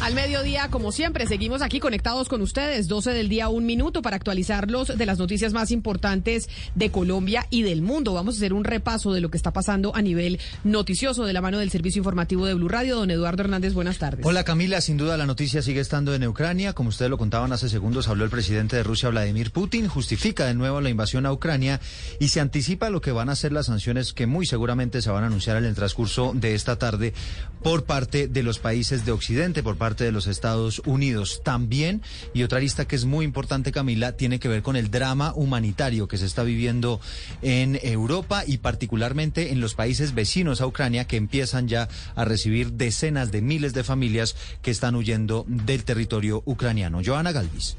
Al mediodía, como siempre, seguimos aquí conectados con ustedes, 12 del día, un minuto para actualizarlos de las noticias más importantes de Colombia y del mundo. Vamos a hacer un repaso de lo que está pasando a nivel noticioso de la mano del Servicio Informativo de Blue Radio. Don Eduardo Hernández, buenas tardes. Hola Camila, sin duda la noticia sigue estando en Ucrania. Como ustedes lo contaban hace segundos, habló el presidente de Rusia, Vladimir Putin, justifica de nuevo la invasión a Ucrania y se anticipa lo que van a ser las sanciones que muy seguramente se van a anunciar en el transcurso de esta tarde por parte de los países de Occidente, por parte de los Estados Unidos. También, y otra lista que es muy importante, Camila, tiene que ver con el drama humanitario que se está viviendo en Europa y particularmente en los países vecinos a Ucrania que empiezan ya a recibir decenas de miles de familias que están huyendo del territorio ucraniano. Joana Galvis.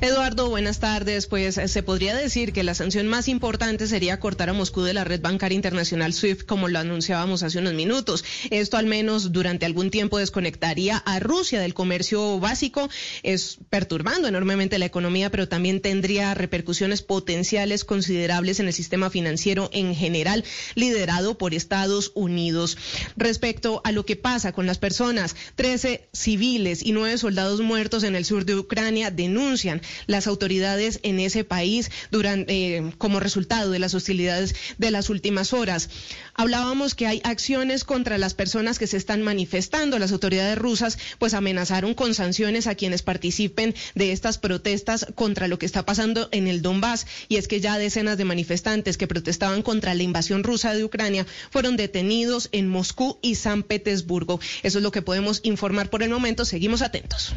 Eduardo, buenas tardes. Pues eh, se podría decir que la sanción más importante sería cortar a Moscú de la red bancaria internacional SWIFT, como lo anunciábamos hace unos minutos. Esto al menos durante algún tiempo desconectaría a Rusia del comercio básico, es perturbando enormemente la economía, pero también tendría repercusiones potenciales considerables en el sistema financiero en general, liderado por Estados Unidos. Respecto a lo que pasa con las personas, 13 civiles y 9 soldados muertos en el sur de Ucrania de denuncian las autoridades en ese país eh, como resultado de las hostilidades de las últimas horas. Hablábamos que hay acciones contra las personas que se están manifestando. Las autoridades rusas pues amenazaron con sanciones a quienes participen de estas protestas contra lo que está pasando en el Donbass y es que ya decenas de manifestantes que protestaban contra la invasión rusa de Ucrania fueron detenidos en Moscú y San Petersburgo. Eso es lo que podemos informar por el momento. Seguimos atentos.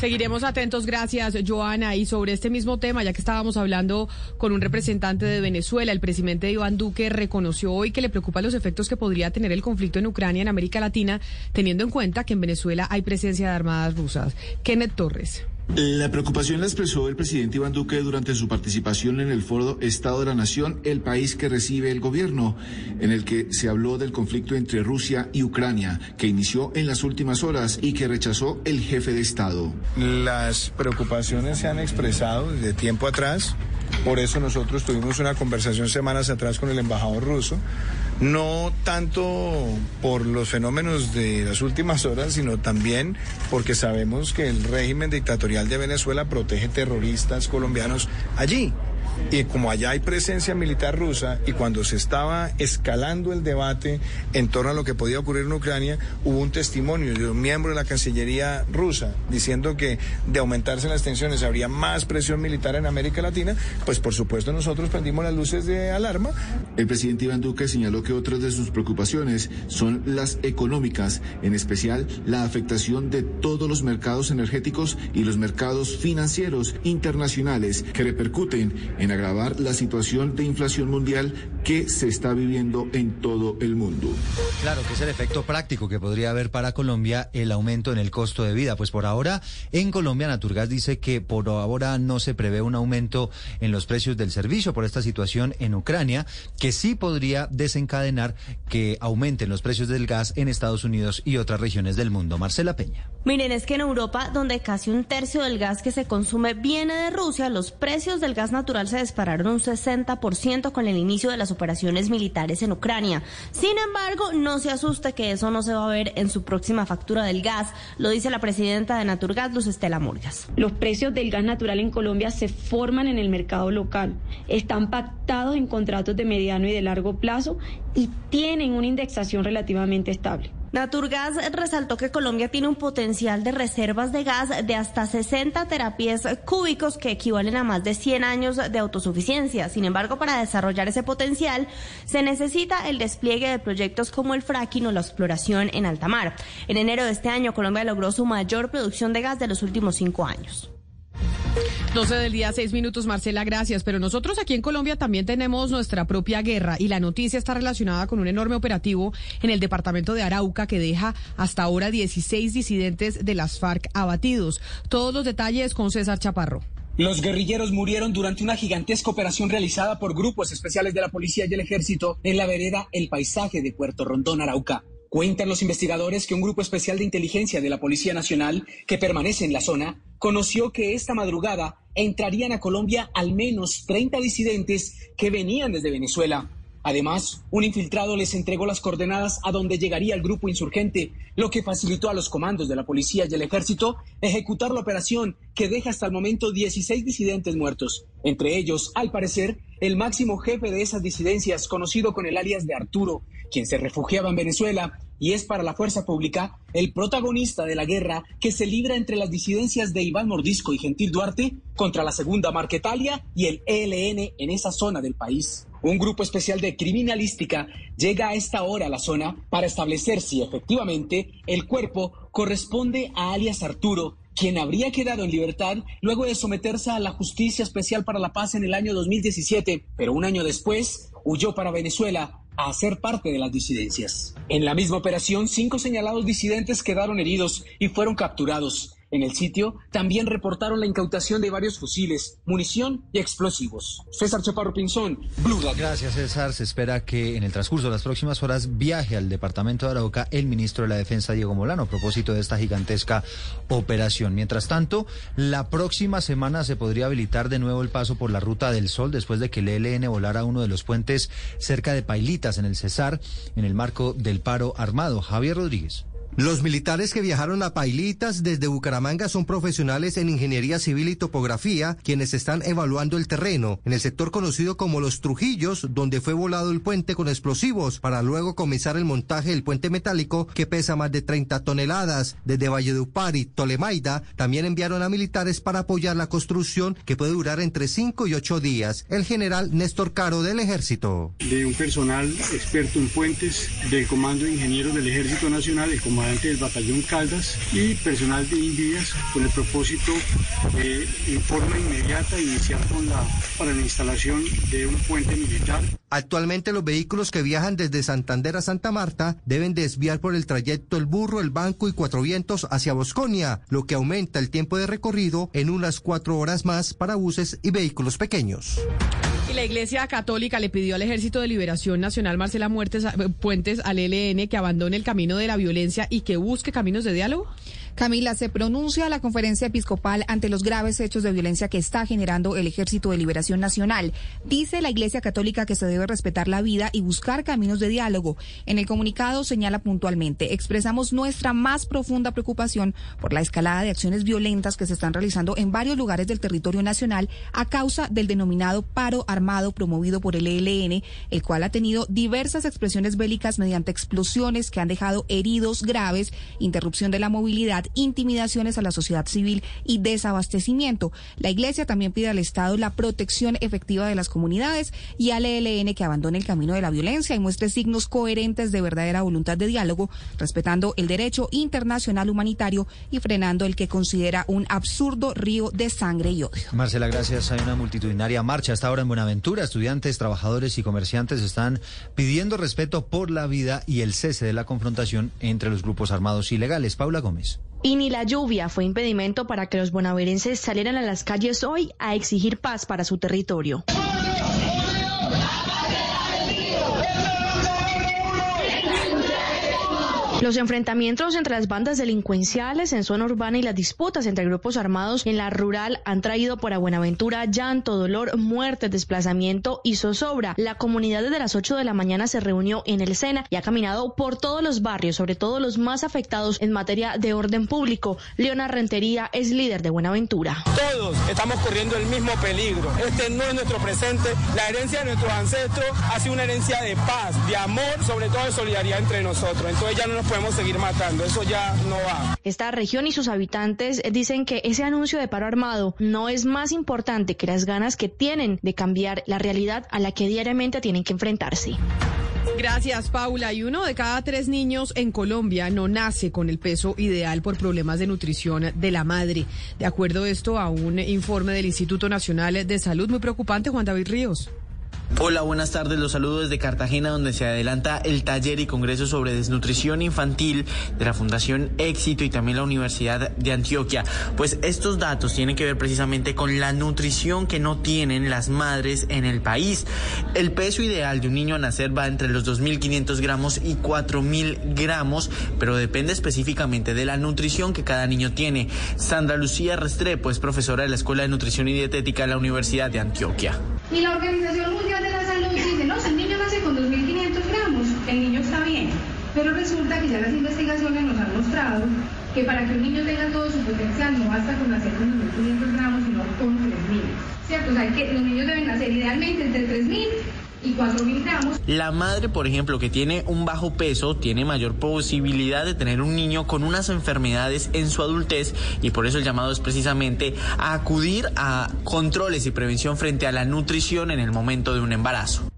Seguiremos gracias Joana. Y sobre este mismo tema, ya que estábamos hablando con un representante de Venezuela, el presidente Iván Duque reconoció hoy que le preocupan los efectos que podría tener el conflicto en Ucrania, en América Latina, teniendo en cuenta que en Venezuela hay presencia de armadas rusas. Kenneth Torres. La preocupación la expresó el presidente Iván Duque durante su participación en el foro Estado de la Nación, el país que recibe el gobierno, en el que se habló del conflicto entre Rusia y Ucrania, que inició en las últimas horas y que rechazó el jefe de Estado. Las preocupaciones se han expresado desde tiempo atrás, por eso nosotros tuvimos una conversación semanas atrás con el embajador ruso no tanto por los fenómenos de las últimas horas, sino también porque sabemos que el régimen dictatorial de Venezuela protege terroristas colombianos allí. Y como allá hay presencia militar rusa y cuando se estaba escalando el debate en torno a lo que podía ocurrir en Ucrania, hubo un testimonio de un miembro de la Cancillería rusa diciendo que de aumentarse las tensiones habría más presión militar en América Latina, pues por supuesto nosotros prendimos las luces de alarma. El presidente Iván Duque señaló que otras de sus preocupaciones son las económicas, en especial la afectación de todos los mercados energéticos y los mercados financieros internacionales que repercuten en agravar la situación de inflación mundial que se está viviendo en todo el mundo. Claro, que es el efecto práctico que podría haber para Colombia el aumento en el costo de vida. Pues por ahora, en Colombia, Naturgas dice que por ahora no se prevé un aumento en los precios del servicio por esta situación en Ucrania, que sí podría desencadenar que aumenten los precios del gas en Estados Unidos y otras regiones del mundo. Marcela Peña. Miren, es que en Europa, donde casi un tercio del gas que se consume viene de Rusia, los precios del gas natural se dispararon un 60% con el inicio de las operaciones militares en Ucrania. Sin embargo, no se asuste que eso no se va a ver en su próxima factura del gas, lo dice la presidenta de Naturgas, Luz Estela Murgas. Los precios del gas natural en Colombia se forman en el mercado local, están pactados en contratos de mediano y de largo plazo y tienen una indexación relativamente estable. Naturgas resaltó que Colombia tiene un potencial de reservas de gas de hasta 60 terapias cúbicos que equivalen a más de 100 años de autosuficiencia. Sin embargo, para desarrollar ese potencial se necesita el despliegue de proyectos como el fracking o la exploración en alta mar. En enero de este año, Colombia logró su mayor producción de gas de los últimos cinco años. 12 del día, 6 minutos, Marcela, gracias. Pero nosotros aquí en Colombia también tenemos nuestra propia guerra y la noticia está relacionada con un enorme operativo en el departamento de Arauca que deja hasta ahora 16 disidentes de las FARC abatidos. Todos los detalles con César Chaparro. Los guerrilleros murieron durante una gigantesca operación realizada por grupos especiales de la policía y el ejército en la vereda El Paisaje de Puerto Rondón, Arauca. Cuentan los investigadores que un grupo especial de inteligencia de la Policía Nacional, que permanece en la zona, conoció que esta madrugada entrarían a Colombia al menos 30 disidentes que venían desde Venezuela. Además, un infiltrado les entregó las coordenadas a donde llegaría el grupo insurgente, lo que facilitó a los comandos de la policía y el ejército ejecutar la operación que deja hasta el momento 16 disidentes muertos. Entre ellos, al parecer, el máximo jefe de esas disidencias, conocido con el alias de Arturo, quien se refugiaba en Venezuela y es para la fuerza pública el protagonista de la guerra que se libra entre las disidencias de Iván Mordisco y Gentil Duarte contra la segunda Marquetalia y el ELN en esa zona del país. Un grupo especial de criminalística llega a esta hora a la zona para establecer si efectivamente el cuerpo corresponde a alias Arturo, quien habría quedado en libertad luego de someterse a la Justicia Especial para la Paz en el año 2017, pero un año después huyó para Venezuela a ser parte de las disidencias. En la misma operación, cinco señalados disidentes quedaron heridos y fueron capturados. En el sitio también reportaron la incautación de varios fusiles, munición y explosivos. César Chaparro Pinzón, Blue Radio. Gracias, César. Se espera que en el transcurso de las próximas horas viaje al departamento de Arauca el ministro de la Defensa, Diego Molano, a propósito de esta gigantesca operación. Mientras tanto, la próxima semana se podría habilitar de nuevo el paso por la Ruta del Sol después de que el ELN volara uno de los puentes cerca de Pailitas, en el Cesar, en el marco del paro armado. Javier Rodríguez. Los militares que viajaron a Pailitas desde Bucaramanga son profesionales en ingeniería civil y topografía, quienes están evaluando el terreno en el sector conocido como Los Trujillos, donde fue volado el puente con explosivos para luego comenzar el montaje del puente metálico que pesa más de 30 toneladas. Desde Valledupar y Tolemaida también enviaron a militares para apoyar la construcción que puede durar entre 5 y 8 días. El general Néstor Caro del Ejército. De un personal experto en puentes del Comando de Ingenieros del Ejército Nacional, comandante del Batallón Caldas y personal de Invidias con el propósito de en forma inmediata iniciar con la, para la instalación de un puente militar. Actualmente los vehículos que viajan desde Santander a Santa Marta deben desviar por el trayecto El Burro, El Banco y Cuatro Vientos hacia Bosconia, lo que aumenta el tiempo de recorrido en unas cuatro horas más para buses y vehículos pequeños. Y la Iglesia Católica le pidió al Ejército de Liberación Nacional Marcela Muertes, Puentes al ELN que abandone el camino de la violencia y que busque caminos de diálogo. Camila, se pronuncia la conferencia episcopal ante los graves hechos de violencia que está generando el Ejército de Liberación Nacional. Dice la Iglesia Católica que se debe respetar la vida y buscar caminos de diálogo. En el comunicado señala puntualmente, expresamos nuestra más profunda preocupación por la escalada de acciones violentas que se están realizando en varios lugares del territorio nacional a causa del denominado paro armado promovido por el ELN, el cual ha tenido diversas expresiones bélicas mediante explosiones que han dejado heridos graves, interrupción de la movilidad intimidaciones a la sociedad civil y desabastecimiento. La Iglesia también pide al Estado la protección efectiva de las comunidades y al ELN que abandone el camino de la violencia y muestre signos coherentes de verdadera voluntad de diálogo, respetando el derecho internacional humanitario y frenando el que considera un absurdo río de sangre y odio. Marcela, gracias. Hay una multitudinaria marcha hasta ahora en Buenaventura. Estudiantes, trabajadores y comerciantes están pidiendo respeto por la vida y el cese de la confrontación entre los grupos armados ilegales. Paula Gómez. Y ni la lluvia fue impedimento para que los bonaverenses salieran a las calles hoy a exigir paz para su territorio. Los enfrentamientos entre las bandas delincuenciales en zona urbana y las disputas entre grupos armados en la rural han traído para Buenaventura llanto, dolor, muerte, desplazamiento y zozobra. La comunidad desde las 8 de la mañana se reunió en el Sena y ha caminado por todos los barrios, sobre todo los más afectados en materia de orden público. Leona Rentería es líder de Buenaventura. Todos estamos corriendo el mismo peligro. Este no es nuestro presente. La herencia de nuestros ancestros ha sido una herencia de paz, de amor, sobre todo de solidaridad entre nosotros. Entonces ya no nos podemos seguir matando, eso ya no va. Esta región y sus habitantes dicen que ese anuncio de paro armado no es más importante que las ganas que tienen de cambiar la realidad a la que diariamente tienen que enfrentarse. Gracias, Paula. Y uno de cada tres niños en Colombia no nace con el peso ideal por problemas de nutrición de la madre. De acuerdo a esto, a un informe del Instituto Nacional de Salud muy preocupante, Juan David Ríos. Hola, buenas tardes. Los saludos desde Cartagena, donde se adelanta el taller y congreso sobre desnutrición infantil de la Fundación Éxito y también la Universidad de Antioquia. Pues estos datos tienen que ver precisamente con la nutrición que no tienen las madres en el país. El peso ideal de un niño a nacer va entre los 2.500 gramos y 4.000 gramos, pero depende específicamente de la nutrición que cada niño tiene. Sandra Lucía Restrepo es profesora de la Escuela de Nutrición y Dietética de la Universidad de Antioquia. Y la Organización Mundial de la Salud dice, no, el niño nace con 2.500 gramos, el niño está bien. Pero resulta que ya las investigaciones nos han mostrado que para que un niño tenga todo su potencial no basta con nacer con 2.500 gramos, sino con 3.000. ¿Cierto? O sea, que los niños deben nacer idealmente entre 3.000 y 4.000 gramos. La madre, por ejemplo, que tiene un bajo peso, tiene mayor posibilidad de tener un niño con unas enfermedades en su adultez y por eso el llamado es precisamente a acudir a controles y prevención frente a la nutrición en el momento de un embarazo.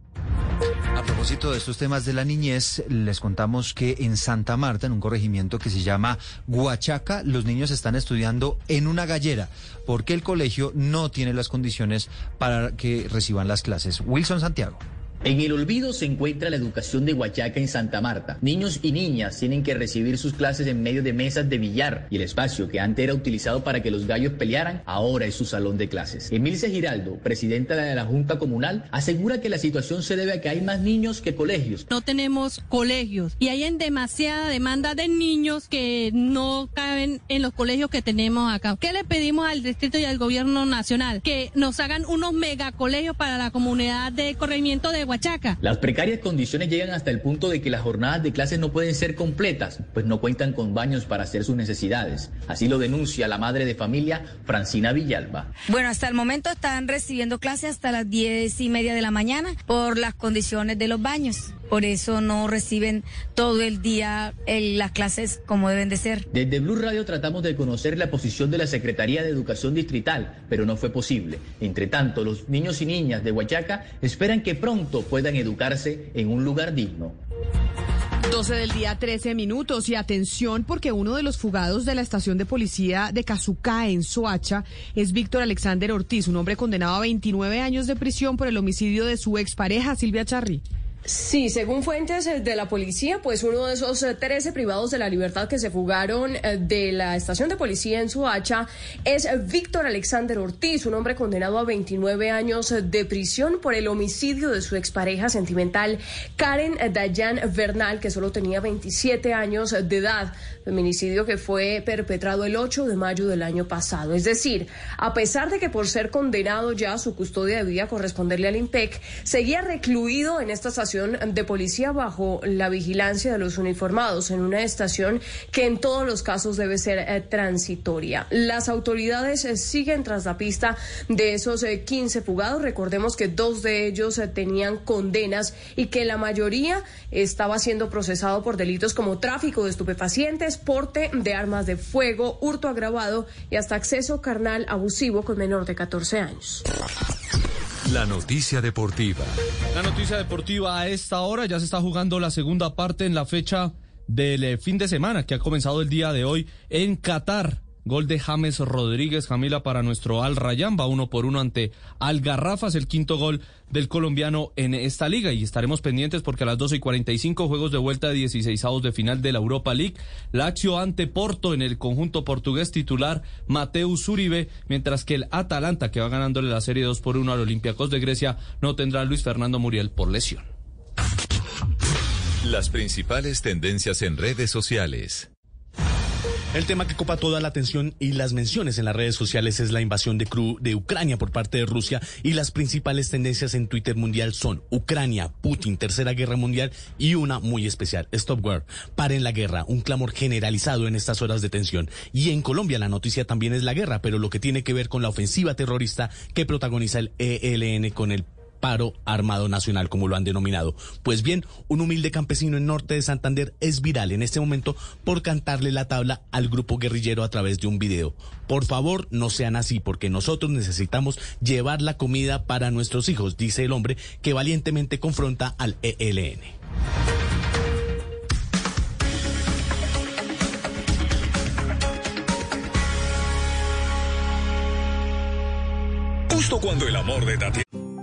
A propósito de estos temas de la niñez, les contamos que en Santa Marta, en un corregimiento que se llama Huachaca, los niños están estudiando en una gallera porque el colegio no tiene las condiciones para que reciban las clases. Wilson Santiago. En el olvido se encuentra la educación de Huachaca en Santa Marta. Niños y niñas tienen que recibir sus clases en medio de mesas de billar y el espacio que antes era utilizado para que los gallos pelearan, ahora es su salón de clases. Emilce Giraldo, presidenta de la Junta Comunal, asegura que la situación se debe a que hay más niños que colegios. No tenemos colegios y hay en demasiada demanda de niños que no caben en los colegios que tenemos acá. ¿Qué le pedimos al distrito y al gobierno nacional? Que nos hagan unos megacolegios para la comunidad de corregimiento de Huachaca. Las precarias condiciones llegan hasta el punto de que las jornadas de clases no pueden ser completas, pues no cuentan con baños para hacer sus necesidades. Así lo denuncia la madre de familia, Francina Villalba. Bueno, hasta el momento están recibiendo clases hasta las diez y media de la mañana por las condiciones de los baños. Por eso no reciben todo el día las clases como deben de ser. Desde Blue Radio tratamos de conocer la posición de la Secretaría de Educación Distrital, pero no fue posible. Entre tanto, los niños y niñas de Huachaca esperan que pronto puedan educarse en un lugar digno. 12 del día, 13 minutos. Y atención, porque uno de los fugados de la estación de policía de Cazucá, en Soacha, es Víctor Alexander Ortiz, un hombre condenado a 29 años de prisión por el homicidio de su expareja, Silvia Charri. Sí, según fuentes eh, de la policía, pues uno de esos 13 eh, privados de la libertad que se fugaron eh, de la estación de policía en Suacha es Víctor Alexander Ortiz, un hombre condenado a 29 años de prisión por el homicidio de su expareja sentimental Karen Dayan Bernal, que solo tenía 27 años de edad, feminicidio que fue perpetrado el 8 de mayo del año pasado. Es decir, a pesar de que por ser condenado ya su custodia debía corresponderle al IMPEC, seguía recluido en esta estación de policía bajo la vigilancia de los uniformados en una estación que en todos los casos debe ser eh, transitoria. Las autoridades eh, siguen tras la pista de esos 15 eh, fugados. Recordemos que dos de ellos tenían condenas y que la mayoría estaba siendo procesado por delitos como tráfico de estupefacientes, porte de armas de fuego, hurto agravado y hasta acceso carnal abusivo con menor de 14 años. La noticia deportiva. La noticia deportiva a esta hora ya se está jugando la segunda parte en la fecha del eh, fin de semana que ha comenzado el día de hoy en Qatar. Gol de James Rodríguez, Camila, para nuestro Al Rayán, va uno por uno ante Al Garrafas, el quinto gol del colombiano en esta liga. Y estaremos pendientes porque a las 12 y 45 juegos de vuelta de 16 de final de la Europa League. Lazio ante Porto en el conjunto portugués titular Mateus Uribe, mientras que el Atalanta, que va ganándole la serie 2 por 1 al Olympiacos de Grecia, no tendrá a Luis Fernando Muriel por lesión. Las principales tendencias en redes sociales. El tema que copa toda la atención y las menciones en las redes sociales es la invasión de, de Ucrania por parte de Rusia y las principales tendencias en Twitter mundial son Ucrania, Putin, Tercera Guerra Mundial y una muy especial, Stop War, paren la guerra, un clamor generalizado en estas horas de tensión. Y en Colombia la noticia también es la guerra, pero lo que tiene que ver con la ofensiva terrorista que protagoniza el ELN con el paro armado nacional, como lo han denominado. Pues bien, un humilde campesino en norte de Santander es viral en este momento por cantarle la tabla al grupo guerrillero a través de un video. Por favor, no sean así, porque nosotros necesitamos llevar la comida para nuestros hijos, dice el hombre que valientemente confronta al ELN. Justo cuando el amor de Tati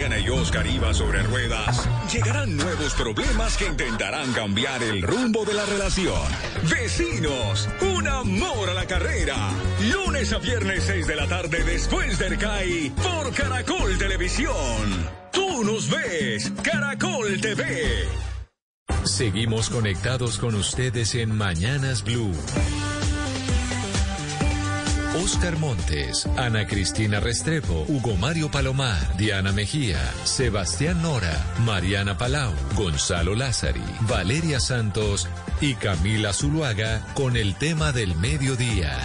Ana y Oscar iba sobre ruedas. Llegarán nuevos problemas que intentarán cambiar el rumbo de la relación. Vecinos, un amor a la carrera. Lunes a viernes 6 de la tarde después del CAI por Caracol Televisión. Tú nos ves, Caracol TV. Seguimos conectados con ustedes en Mañanas Blue. Oscar Montes, Ana Cristina Restrepo, Hugo Mario Palomar, Diana Mejía, Sebastián Nora, Mariana Palau, Gonzalo Lázari, Valeria Santos y Camila Zuluaga con el tema del mediodía.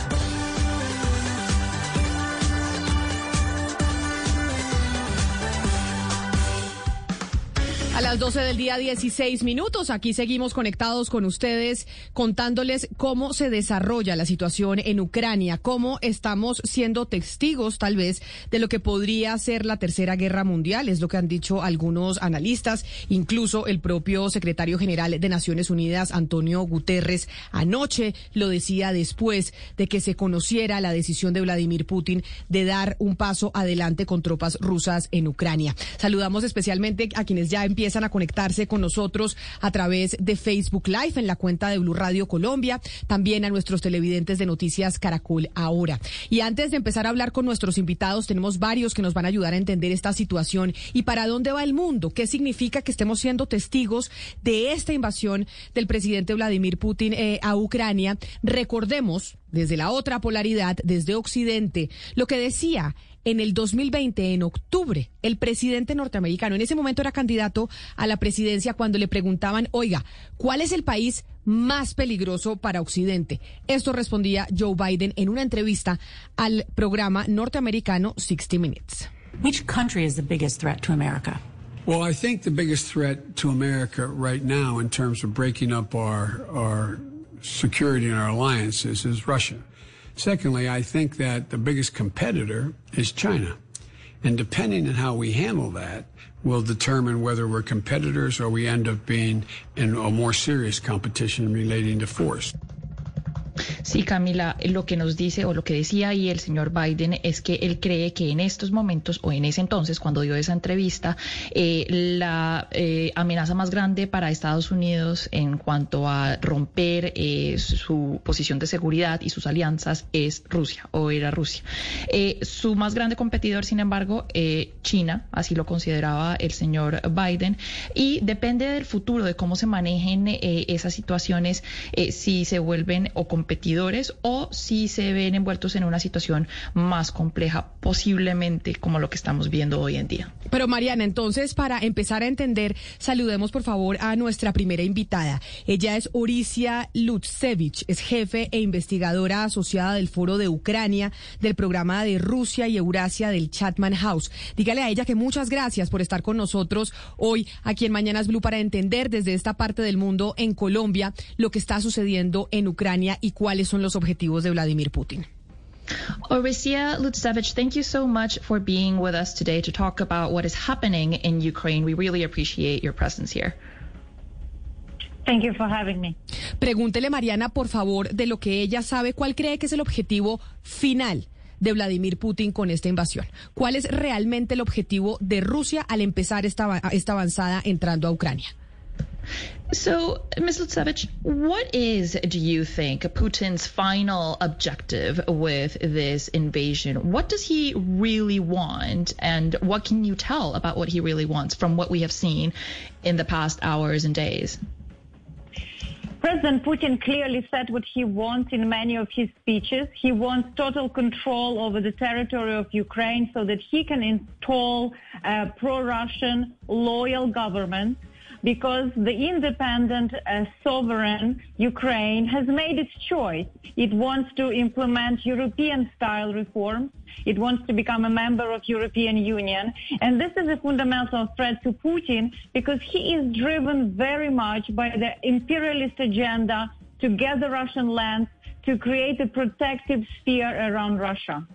Las 12 del día 16 minutos, aquí seguimos conectados con ustedes contándoles cómo se desarrolla la situación en Ucrania, cómo estamos siendo testigos tal vez de lo que podría ser la tercera guerra mundial, es lo que han dicho algunos analistas, incluso el propio secretario general de Naciones Unidas, Antonio Guterres, anoche lo decía después de que se conociera la decisión de Vladimir Putin de dar un paso adelante con tropas rusas en Ucrania. Saludamos especialmente a quienes ya empiezan a conectarse con nosotros a través de Facebook Live en la cuenta de Blue Radio Colombia, también a nuestros televidentes de Noticias Caracol ahora. Y antes de empezar a hablar con nuestros invitados, tenemos varios que nos van a ayudar a entender esta situación y para dónde va el mundo, qué significa que estemos siendo testigos de esta invasión del presidente Vladimir Putin eh, a Ucrania. Recordemos, desde la otra polaridad, desde Occidente, lo que decía en el 2020, en octubre, el presidente norteamericano, en ese momento era candidato a la presidencia cuando le preguntaban, oiga, ¿cuál es el país más peligroso para Occidente? Esto respondía Joe Biden en una entrevista al programa norteamericano 60 Minutes. Which country is the biggest threat to America? Well, I think the biggest threat to America right now in terms of breaking up our, our security and our alliances is Russia. Secondly, I think that the biggest competitor is China. And depending on how we handle that will determine whether we're competitors or we end up being in a more serious competition relating to force. Sí, Camila, lo que nos dice o lo que decía ahí el señor Biden es que él cree que en estos momentos o en ese entonces, cuando dio esa entrevista, eh, la eh, amenaza más grande para Estados Unidos en cuanto a romper eh, su posición de seguridad y sus alianzas es Rusia o era Rusia. su más grande competidor, sin embargo, China, así lo consideraba el señor Biden, y depende del futuro, de cómo se manejen esas situaciones, si se vuelven o competidores o si se ven envueltos en una situación más compleja, posiblemente como lo que estamos viendo hoy en día. Pero Mariana, entonces para empezar a entender, saludemos por favor a nuestra primera invitada. Ella es Orisia Lutsevich, es jefe e investigadora asociada del Foro de Ucrania, del programa de Rusia y Eurasia del Chatman House. Dígale a ella que muchas gracias por estar con nosotros hoy aquí en Mañanas Blue para entender desde esta parte del mundo en Colombia lo que está sucediendo en Ucrania y cuáles son los objetivos de Vladimir Putin. Oresia Lutsevich, thank you so much for being with us today to talk about what is happening in Ukraine. We really appreciate your presence here. Thank you for having me. Pregúntele, Mariana, por favor, de lo que ella sabe, ¿cuál cree que es el objetivo final de Vladimir Putin con esta invasión? ¿Cuál es realmente el objetivo de Rusia al empezar esta, esta avanzada entrando a Ucrania? So, Ms. Lutsevich, what is, do you think, Putin's final objective with this invasion? What does he really want? And what can you tell about what he really wants from what we have seen in the past hours and days? President Putin clearly said what he wants in many of his speeches. He wants total control over the territory of Ukraine so that he can install a pro-Russian loyal government because the independent uh, sovereign Ukraine has made its choice. It wants to implement European style reforms. It wants to become a member of European Union. And this is a fundamental threat to Putin because he is driven very much by the imperialist agenda to gather Russian lands to create a protective sphere around Russia.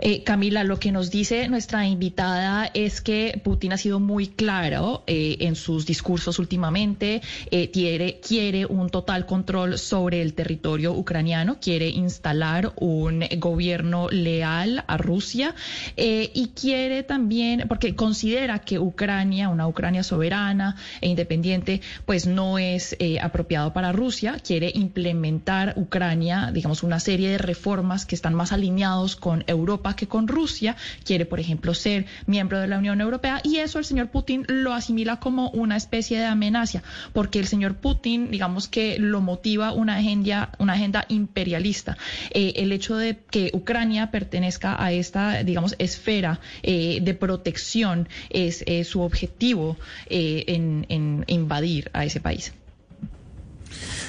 Eh, Camila, lo que nos dice nuestra invitada es que Putin ha sido muy claro eh, en sus discursos últimamente, eh, quiere, quiere un total control sobre el territorio ucraniano, quiere instalar un gobierno leal a Rusia y quiere también, porque considera que Ucrania, una Ucrania soberana e independiente, pues no es apropiado para Rusia, quiere implementar Ucrania, digamos, una serie de reformas que están más alineados con Europa que con Rusia quiere, por ejemplo, ser miembro de la Unión Europea y eso el señor Putin lo asimila como una especie de amenaza, porque el señor Putin, digamos que lo motiva una agenda, una agenda imperialista. Eh, el hecho de que Ucrania pertenezca a esta, digamos, esfera eh, de protección es su objetivo eh, en, en invadir a ese país.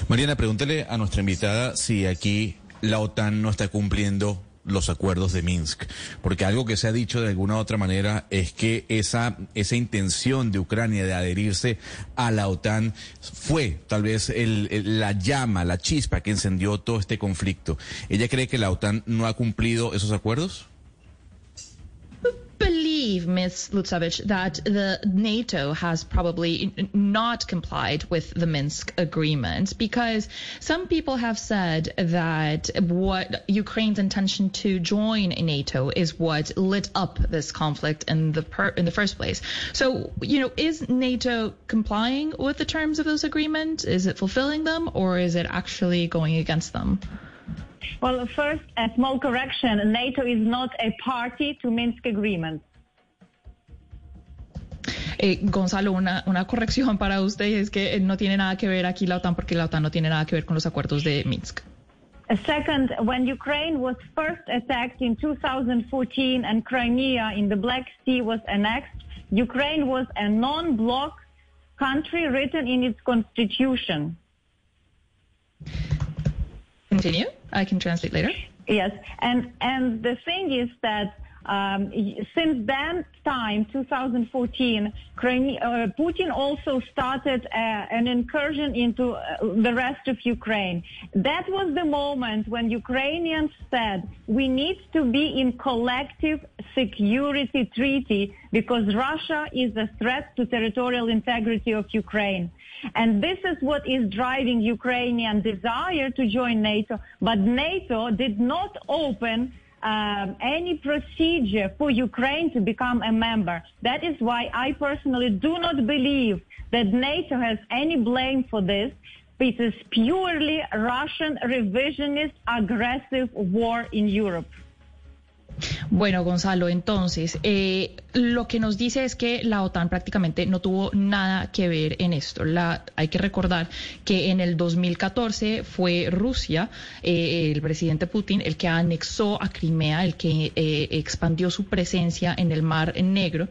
Mariana, pregúntele a nuestra invitada si aquí la OTAN no está cumpliendo los acuerdos de Minsk, porque algo que se ha dicho de alguna u otra manera es que esa, esa intención de Ucrania de adherirse a la OTAN fue tal vez el, la llama, la chispa que encendió todo este conflicto. ¿Ella cree que la OTAN no ha cumplido esos acuerdos? Believe, Ms. Lutsevich, that the NATO has probably not complied with the Minsk agreement because some people have said that what Ukraine's intention to join NATO is what lit up this conflict in the per- in the first place. So, you know, is NATO complying with the terms of this agreement? Is it fulfilling them, or is it actually going against them? Well, first, a small correction. NATO is not a party to Minsk agreement. Eh, Gonzalo, una, una corrección para usted es que no tiene nada que ver aquí la OTAN porque la OTAN no tiene nada que ver con los acuerdos de Minsk. Second, when Ukraine was first attacked in 2014 and Crimea in the Black Sea was annexed, Ukraine was a non-bloc country written in its constitution. Continue. I can translate later. Yes, and and the thing is that um, since that time, 2014, Crimea, uh, Putin also started uh, an incursion into uh, the rest of Ukraine. That was the moment when Ukrainians said we need to be in collective security treaty because Russia is a threat to territorial integrity of Ukraine. And this is what is driving Ukrainian desire to join NATO. But NATO did not open um, any procedure for Ukraine to become a member. That is why I personally do not believe that NATO has any blame for this. It is purely Russian revisionist aggressive war in Europe. Bueno, Gonzalo, entonces, eh, lo que nos dice es que la OTAN prácticamente no tuvo nada que ver en esto. La, hay que recordar que en el 2014 fue Rusia, eh, el presidente Putin, el que anexó a Crimea, el que eh, expandió su presencia en el Mar Negro.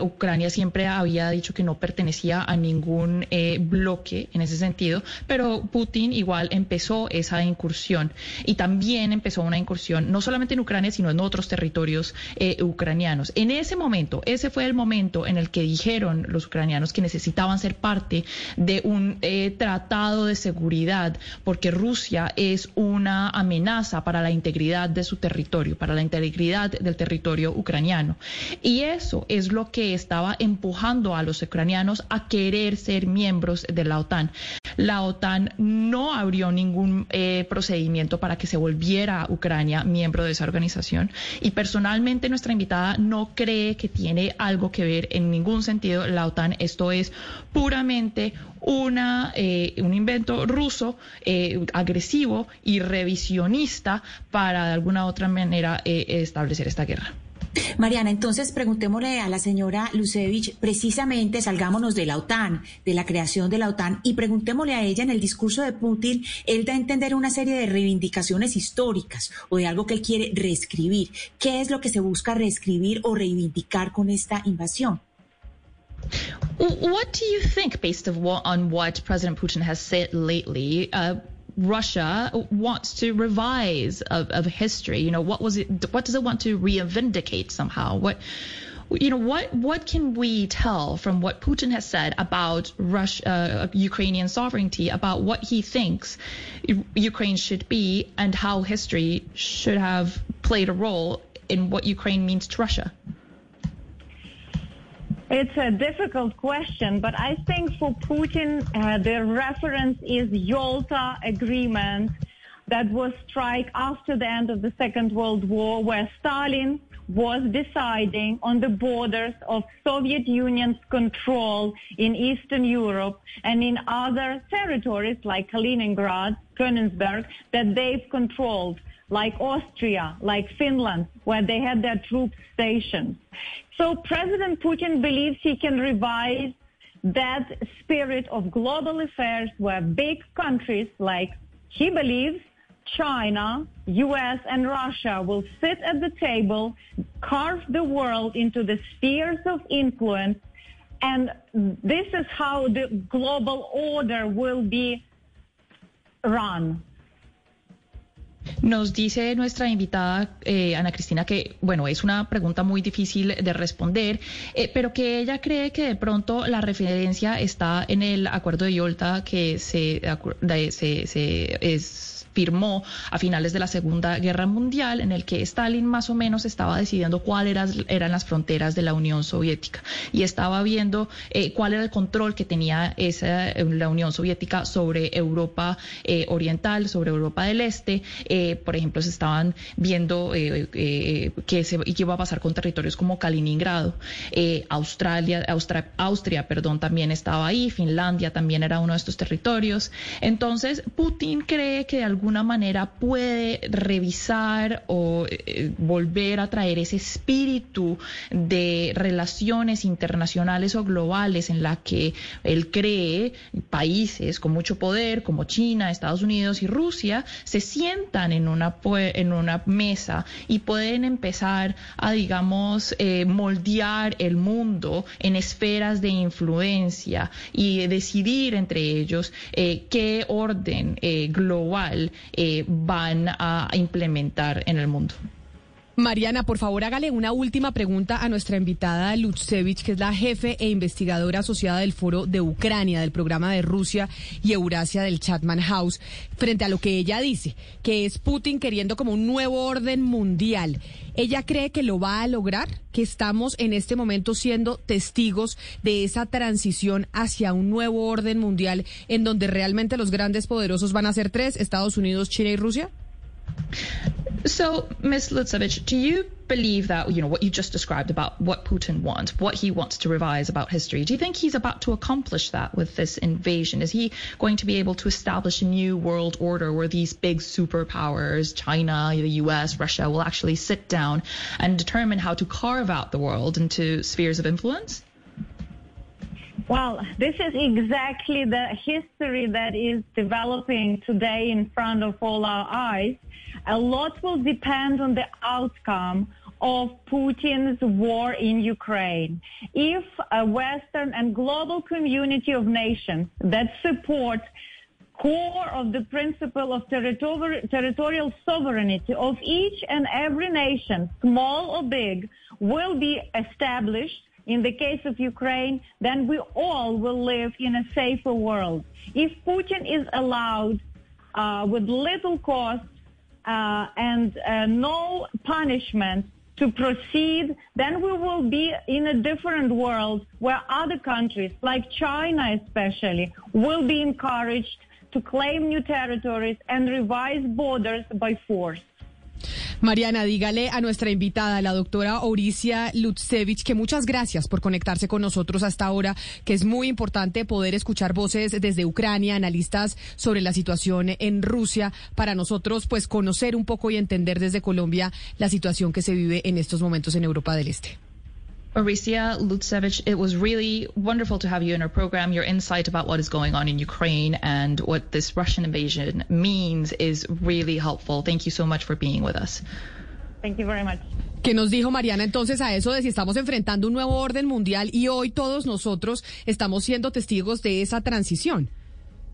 Ucrania siempre había dicho que no pertenecía a ningún bloque en ese sentido, pero Putin igual empezó esa incursión y también empezó una incursión no solamente en Ucrania, sino en otros territorios eh, ucranianos. En ese momento, ese fue el momento en el que dijeron los ucranianos que necesitaban ser parte de un eh, tratado de seguridad porque Rusia es una amenaza para la integridad de su territorio, para la integridad del territorio ucraniano. Y eso es lo que estaba empujando a los ucranianos a querer ser miembros de la OTAN. La OTAN no abrió ningún eh, procedimiento para que se volviera Ucrania miembro de esa organización y personalmente nuestra invitada no cree que tiene algo que ver en ningún sentido la OTAN. Esto es puramente una, eh, un invento ruso eh, agresivo y revisionista para de alguna otra manera eh, establecer esta guerra. Mariana, entonces preguntémosle a la señora Lucevich, precisamente salgámonos de la OTAN, de la creación de la OTAN, y preguntémosle a ella en el discurso de Putin, él da a entender una serie de reivindicaciones históricas o de algo que él quiere reescribir. ¿Qué es lo que se busca reescribir o reivindicar con esta invasión? What do you think, based on what President Putin has said lately? Uh, Russia wants to revise of, of history. You know, what was it? What does it want to reivindicate somehow? What, you know, what what can we tell from what Putin has said about Russia, uh, Ukrainian sovereignty, about what he thinks Ukraine should be, and how history should have played a role in what Ukraine means to Russia? It's a difficult question, but I think for Putin, uh, the reference is Yalta Agreement that was struck after the end of the Second World War, where Stalin was deciding on the borders of Soviet Union's control in Eastern Europe and in other territories like Kaliningrad, Königsberg, that they've controlled like Austria, like Finland, where they had their troops stationed. So President Putin believes he can revise that spirit of global affairs where big countries like he believes China, US and Russia will sit at the table, carve the world into the spheres of influence, and this is how the global order will be run. Nos dice nuestra invitada eh, Ana Cristina que, bueno, es una pregunta muy difícil de responder, eh, pero que ella cree que de pronto la referencia está en el acuerdo de Yolta que se, se, se es firmó a finales de la Segunda Guerra Mundial, en el que Stalin más o menos estaba decidiendo cuáles eran las fronteras de la Unión Soviética y estaba viendo eh, cuál era el control que tenía esa, la Unión Soviética sobre Europa eh, Oriental, sobre Europa del Este. Eh, por ejemplo, se estaban viendo qué, se, iba a pasar con territorios como Kaliningrado. Australia, Austria, Austria, perdón, también estaba ahí, Finlandia también era uno de estos territorios. Entonces, Putin cree que de alguna manera puede revisar o eh, volver a traer ese espíritu de relaciones internacionales o globales en la que él cree países con mucho poder como China, Estados Unidos y Rusia se sientan en una, en una mesa y pueden empezar a, digamos, eh, moldear el mundo en esferas de influencia y decidir entre ellos eh, qué orden global van a implementar en el mundo. Mariana, por favor, hágale una última pregunta a nuestra invitada Lutsevich, que es la jefe e investigadora asociada del Foro de Ucrania, del programa de Rusia y Eurasia del Chatman House, frente a lo que ella dice, que es Putin queriendo como un nuevo orden mundial. ¿Ella cree que lo va a lograr? ¿Que estamos en este momento siendo testigos de esa transición hacia un nuevo orden mundial en donde realmente los grandes poderosos van a ser tres, Estados Unidos, China y Rusia? So, Ms. Lutsevich, do you believe that, you know, what you just described about what Putin wants, what he wants to revise about history, do you think he's about to accomplish that with this invasion? Is he going to be able to establish a new world order where these big superpowers, China, the US, Russia, will actually sit down and determine how to carve out the world into spheres of influence? Well, this is exactly the history that is developing today in front of all our eyes. A lot will depend on the outcome of Putin's war in Ukraine. If a Western and global community of nations that support core of the principle of territorial, territorial sovereignty of each and every nation, small or big, will be established in the case of Ukraine, then we all will live in a safer world. If Putin is allowed uh, with little cost uh, and uh, no punishment to proceed, then we will be in a different world where other countries, like China especially, will be encouraged to claim new territories and revise borders by force. Mariana, dígale a nuestra invitada, la doctora Auricia Lutsevich, que muchas gracias por conectarse con nosotros hasta ahora, que es muy importante poder escuchar voces desde Ucrania, analistas sobre la situación en Rusia, para nosotros pues conocer un poco y entender desde Colombia la situación que se vive en estos momentos en Europa del Este. Oricia Lutsevich, it was really wonderful to have you in our program. Your insight about what is going on in Ukraine and what this Russian invasion means is really helpful. Thank you so much for being with us. Thank you very much. ¿Qué nos dijo Mariana entonces a eso de si estamos enfrentando un nuevo orden mundial y hoy todos nosotros estamos siendo testigos de esa transición?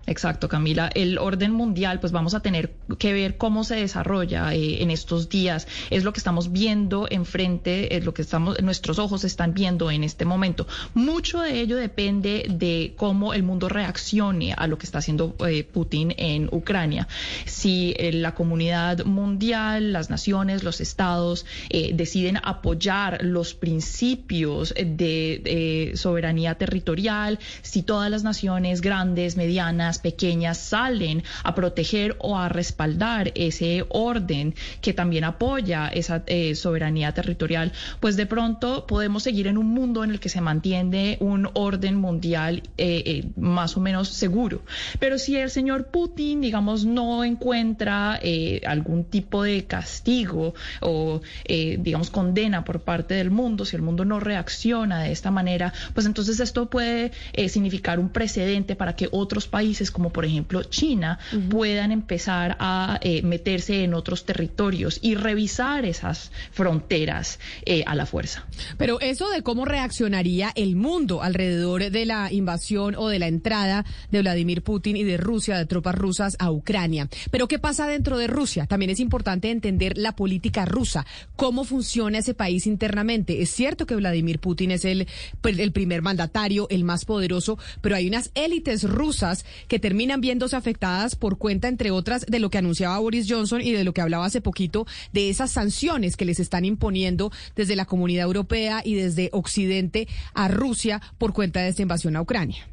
Exacto, Camila. El orden mundial, pues vamos a tener que ver cómo se desarrolla eh, en estos días. Es lo que estamos viendo enfrente, es lo que estamos, nuestros ojos están viendo en este momento. Mucho de ello depende de cómo el mundo reaccione a lo que está haciendo eh, Putin en Ucrania. Si eh, la comunidad mundial, las naciones, los estados deciden apoyar los principios de soberanía territorial, si todas las naciones grandes, medianas, pequeñas salen a proteger o a respaldar ese orden que también apoya esa eh, soberanía territorial, pues de pronto podemos seguir en un mundo en el que se mantiene un orden mundial eh, eh, más o menos seguro. Pero si el señor Putin, digamos, no encuentra algún tipo de castigo o, digamos, condena por parte del mundo, si el mundo no reacciona de esta manera, pues entonces esto puede significar un precedente para que otros países como por ejemplo China puedan empezar a eh, meterse en otros territorios y revisar esas fronteras eh, a la fuerza. Pero eso de cómo reaccionaría el mundo alrededor de la invasión o de la entrada de Vladimir Putin y de Rusia, de tropas rusas a Ucrania. Pero ¿qué pasa dentro de Rusia? También es importante entender la política rusa, cómo funciona ese país internamente. Es cierto que Vladimir Putin es el, el primer mandatario, el más poderoso, pero hay unas élites rusas que que terminan viéndose afectadas por cuenta, entre otras, de lo que anunciaba Boris Johnson y de lo que hablaba hace poquito, de esas sanciones que les están imponiendo desde la comunidad europea y desde Occidente a Rusia por cuenta de esta invasión a Ucrania.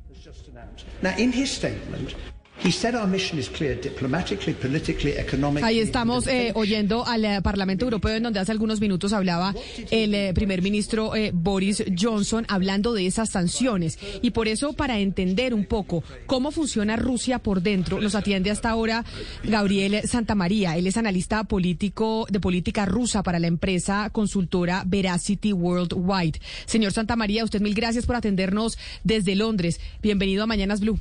Ahí estamos eh, oyendo al eh, Parlamento Europeo, en donde hace algunos minutos hablaba el eh, primer ministro Boris Johnson, hablando de esas sanciones. Y por eso, para entender un poco cómo funciona Rusia por dentro, nos atiende hasta ahora Gabriel Santamaría. Él es analista político de política rusa para la empresa consultora Veracity Worldwide. Señor Santamaría, usted mil gracias por atendernos desde Londres. Bienvenido a Mañanas Blue.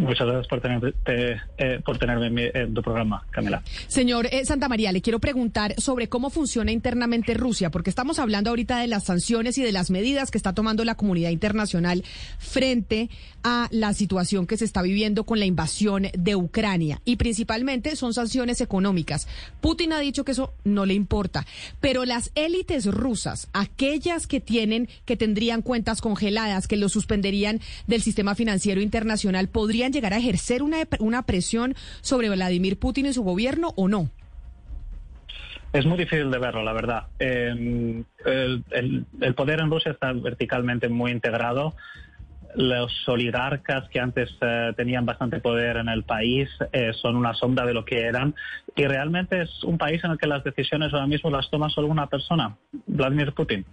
Muchas gracias por, eh, por tenerme en, tu programa, Camila. Señor eh, Santa María, le quiero preguntar sobre cómo funciona internamente Rusia, porque estamos hablando ahorita de las sanciones y de las medidas que está tomando la comunidad internacional frente a la situación que se está viviendo con la invasión de Ucrania. Y principalmente son sanciones económicas. Putin ha dicho que eso no le importa, pero las élites rusas, aquellas que tienen, que tendrían cuentas congeladas, que lo suspenderían del sistema financiero internacional, podrían llegar a ejercer una, una presión sobre Vladimir Putin y su gobierno o no? Es muy difícil de verlo, la verdad. Em, el, poder en Rusia está verticalmente muy integrado. Los oligarcas que antes eh, tenían bastante poder en el país eh, son una sombra de lo que eran. Y realmente es un país en el que las decisiones ahora mismo las toma solo una persona, Vladimir Putin.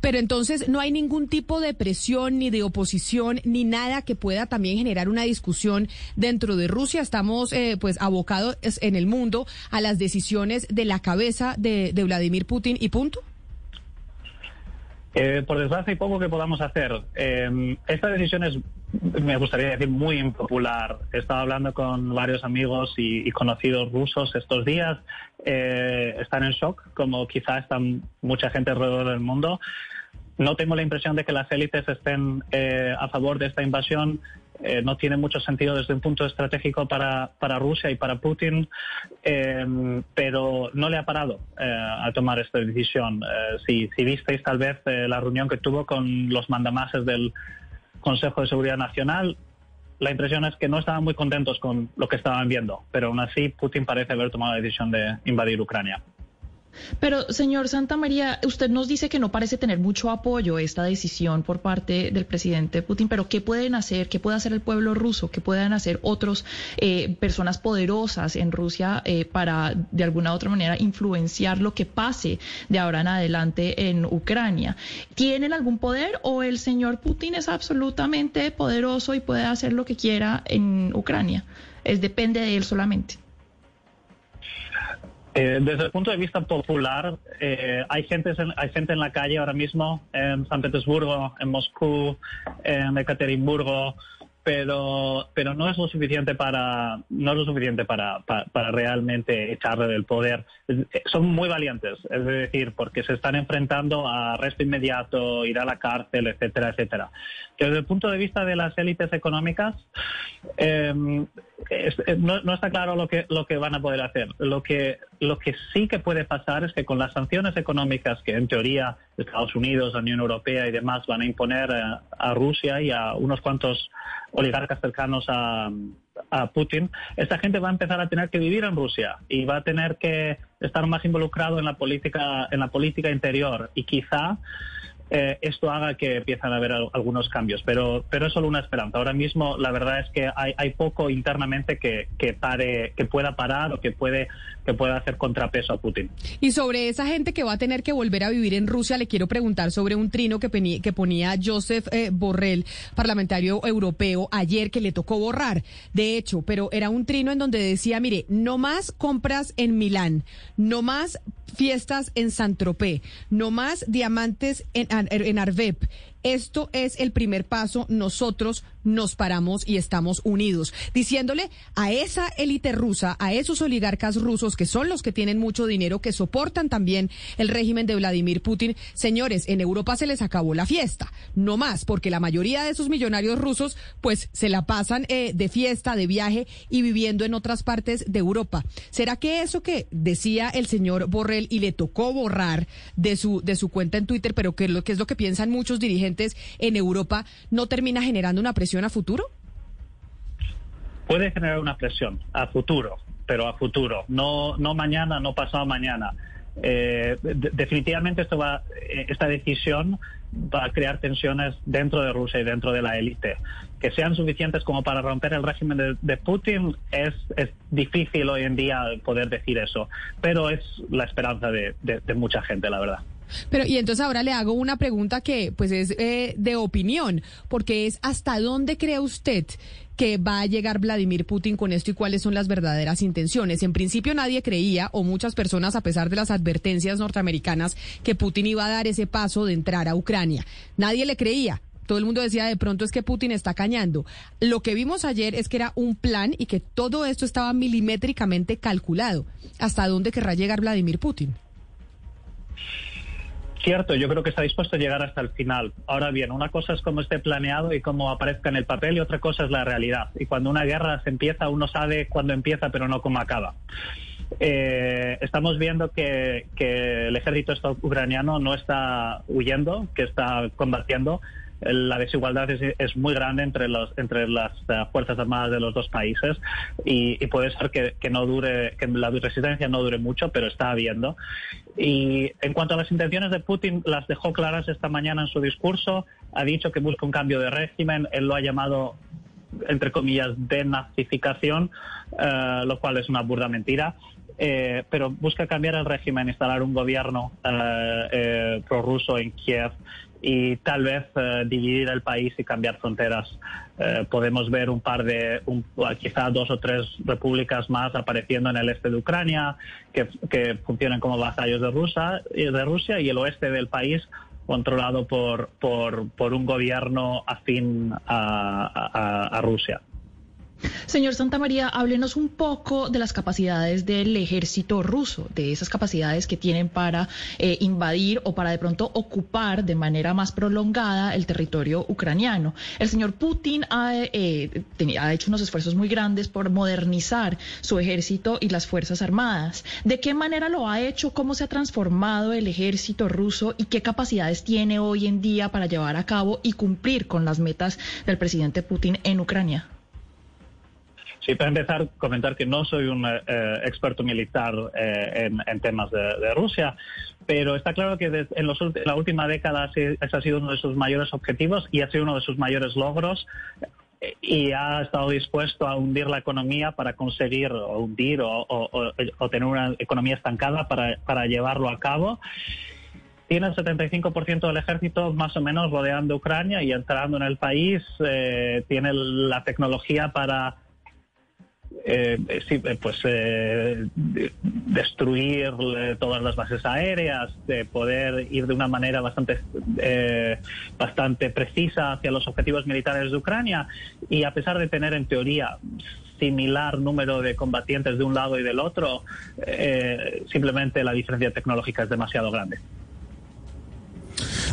Pero entonces no hay ningún tipo de presión ni de oposición ni nada que pueda también generar una discusión dentro de Rusia. Estamos eh, pues abocados en el mundo a las decisiones de la cabeza de, Vladimir Putin y punto. Eh, por desgracia hay poco que podamos hacer. Eh, esta decisión es, me gustaría decir, muy impopular. He estado hablando con varios amigos y, conocidos rusos estos días. están en shock, como quizá están mucha gente alrededor del mundo. No tengo la impresión de que las élites estén eh, a favor de esta invasión. Eh, no tiene mucho sentido desde un punto estratégico para, para Rusia y para Putin, em, pero no le ha parado eh, a tomar esta decisión. Si, si, visteis tal vez la reunión que tuvo con los mandamases del Consejo de Seguridad Nacional, la impresión es que no estaban muy contentos con lo que estaban viendo, pero aún así Putin parece haber tomado la decisión de invadir Ucrania. Pero, señor Santa María, usted nos dice que no parece tener mucho apoyo esta decisión por parte del presidente Putin, pero ¿qué pueden hacer? ¿Qué puede hacer el pueblo ruso? ¿Qué pueden hacer otras eh, personas poderosas en Rusia eh, para, de alguna u otra manera, influenciar lo que pase de ahora en adelante en Ucrania? ¿Tienen algún poder o el señor Putin es absolutamente poderoso y puede hacer lo que quiera en Ucrania? Es depende de él solamente. Eh, desde el punto de vista popular, eh, hay, gente, hay gente en la calle ahora mismo, en San Petersburgo, en Moscú, en Ekaterimburgo, pero, pero no es lo suficiente para, no es lo suficiente para, para, realmente echarle del poder. Son muy valientes, es decir, porque se están enfrentando a arresto inmediato, ir a la cárcel, etcétera, etcétera. Desde el punto de vista de las élites económicas, eh, no, está claro lo que, lo que van a poder hacer. Lo que, lo que sí que puede pasar es que con las sanciones económicas que en teoría Estados Unidos, la Unión Europea y demás van a imponer eh, a Rusia y a unos cuantos oligarcas cercanos a, a Putin, esta gente va a empezar a tener que vivir en Rusia y va a tener que estar más involucrado en la política, en la política interior. Y quizá eh, esto haga que empiezan a haber algunos cambios, pero, pero es solo una esperanza. Ahora mismo la verdad es que hay, hay poco internamente que, que, pare, que pueda parar o que puede que pueda hacer contrapeso a Putin. Y sobre esa gente que va a tener que volver a vivir en Rusia, le quiero preguntar sobre un trino que, que ponía Joseph eh, Borrell, parlamentario europeo, ayer que le tocó borrar. De hecho, pero era un trino en donde decía, mire, no más compras en Milán, no más fiestas en Saint-Tropez, no más diamantes en, en Arvep. Esto es el primer paso. Nosotros nos paramos y estamos unidos, diciéndole a esa élite rusa, a esos oligarcas rusos que son los que tienen mucho dinero, que soportan también el régimen de Vladimir Putin, señores, en Europa se les acabó la fiesta, no más, porque la mayoría de esos millonarios rusos pues se la pasan eh, de fiesta, de viaje y viviendo en otras partes de Europa. ¿Será que eso que decía el señor Borrell y le tocó borrar de su de su cuenta en Twitter, pero que lo que es lo que piensan muchos dirigentes en Europa, ¿no termina generando una presión a futuro? Puede generar una presión a futuro, pero a futuro, no, no mañana, no pasado mañana. Eh, definitivamente esto va, eh, esta decisión va a crear tensiones dentro de Rusia y dentro de la élite. Que sean suficientes como para romper el régimen de, Putin es, difícil hoy en día poder decir eso, pero es la esperanza de mucha gente, la verdad. Pero y entonces ahora le hago una pregunta que pues es eh, de opinión, porque es hasta dónde cree usted que va a llegar Vladimir Putin con esto y cuáles son las verdaderas intenciones. En principio nadie creía, o muchas personas, a pesar de las advertencias norteamericanas, que Putin iba a dar ese paso de entrar a Ucrania. Nadie le creía. Todo el mundo decía de pronto es que Putin está cañando. Lo que vimos ayer es que era un plan y que todo esto estaba milimétricamente calculado. ¿Hasta dónde querrá llegar Vladimir Putin? Cierto, yo creo que está dispuesto a llegar hasta el final. Ahora bien, una cosa es cómo esté planeado y cómo aparezca en el papel y otra cosa es la realidad. Y cuando una guerra se empieza, uno sabe cuándo empieza, pero no cómo acaba. Eh, estamos viendo que, que, el ejército ucraniano no está huyendo, que está combatiendo, la desigualdad es, muy grande entre los entre las eh, fuerzas armadas de los dos países y, puede ser que, no dure que la resistencia no dure mucho pero está habiendo. Y en cuanto a las intenciones de Putin las dejó claras esta mañana en su discurso. Ha dicho que busca un cambio de régimen. Él lo ha llamado entre comillas denazificación eh, lo cual es una burda mentira. Eh, pero busca cambiar el régimen, instalar un gobierno eh, prorruso en Kiev y tal vez eh, dividir el país y cambiar fronteras. Eh, podemos ver un par de, un, quizá dos o tres repúblicas más apareciendo en el este de Ucrania, que, que funcionan como vasallos de Rusia, de Rusia y el oeste del país controlado por, por, por un gobierno afín a, a Rusia. Señor Santa María, háblenos un poco de las capacidades del ejército ruso, de esas capacidades que tienen para eh, invadir o para de pronto ocupar de manera más prolongada el territorio ucraniano. El señor Putin eh, ha hecho unos esfuerzos muy grandes por modernizar su ejército y las Fuerzas Armadas. ¿De qué manera lo ha hecho? ¿Cómo se ha transformado el ejército ruso y qué capacidades tiene hoy en día para llevar a cabo y cumplir con las metas del presidente Putin en Ucrania? Sí, para empezar, comentar que no soy un eh, experto militar eh, en, temas de, Rusia, pero está claro que en, la última década ese ha sido uno de sus mayores objetivos y ha sido uno de sus mayores logros eh, y ha estado dispuesto a hundir la economía para conseguir hundir o, tener una economía estancada para, para llevarlo a cabo tiene el 75% del ejército más o menos rodeando Ucrania y entrando en el país. tiene la tecnología para eh, sí, eh, pues eh, destruir todas las bases aéreas, de poder ir de una manera bastante bastante precisa hacia los objetivos militares de Ucrania y a pesar de tener en teoría similar número de combatientes de un lado y del otro, simplemente la diferencia tecnológica es demasiado grande.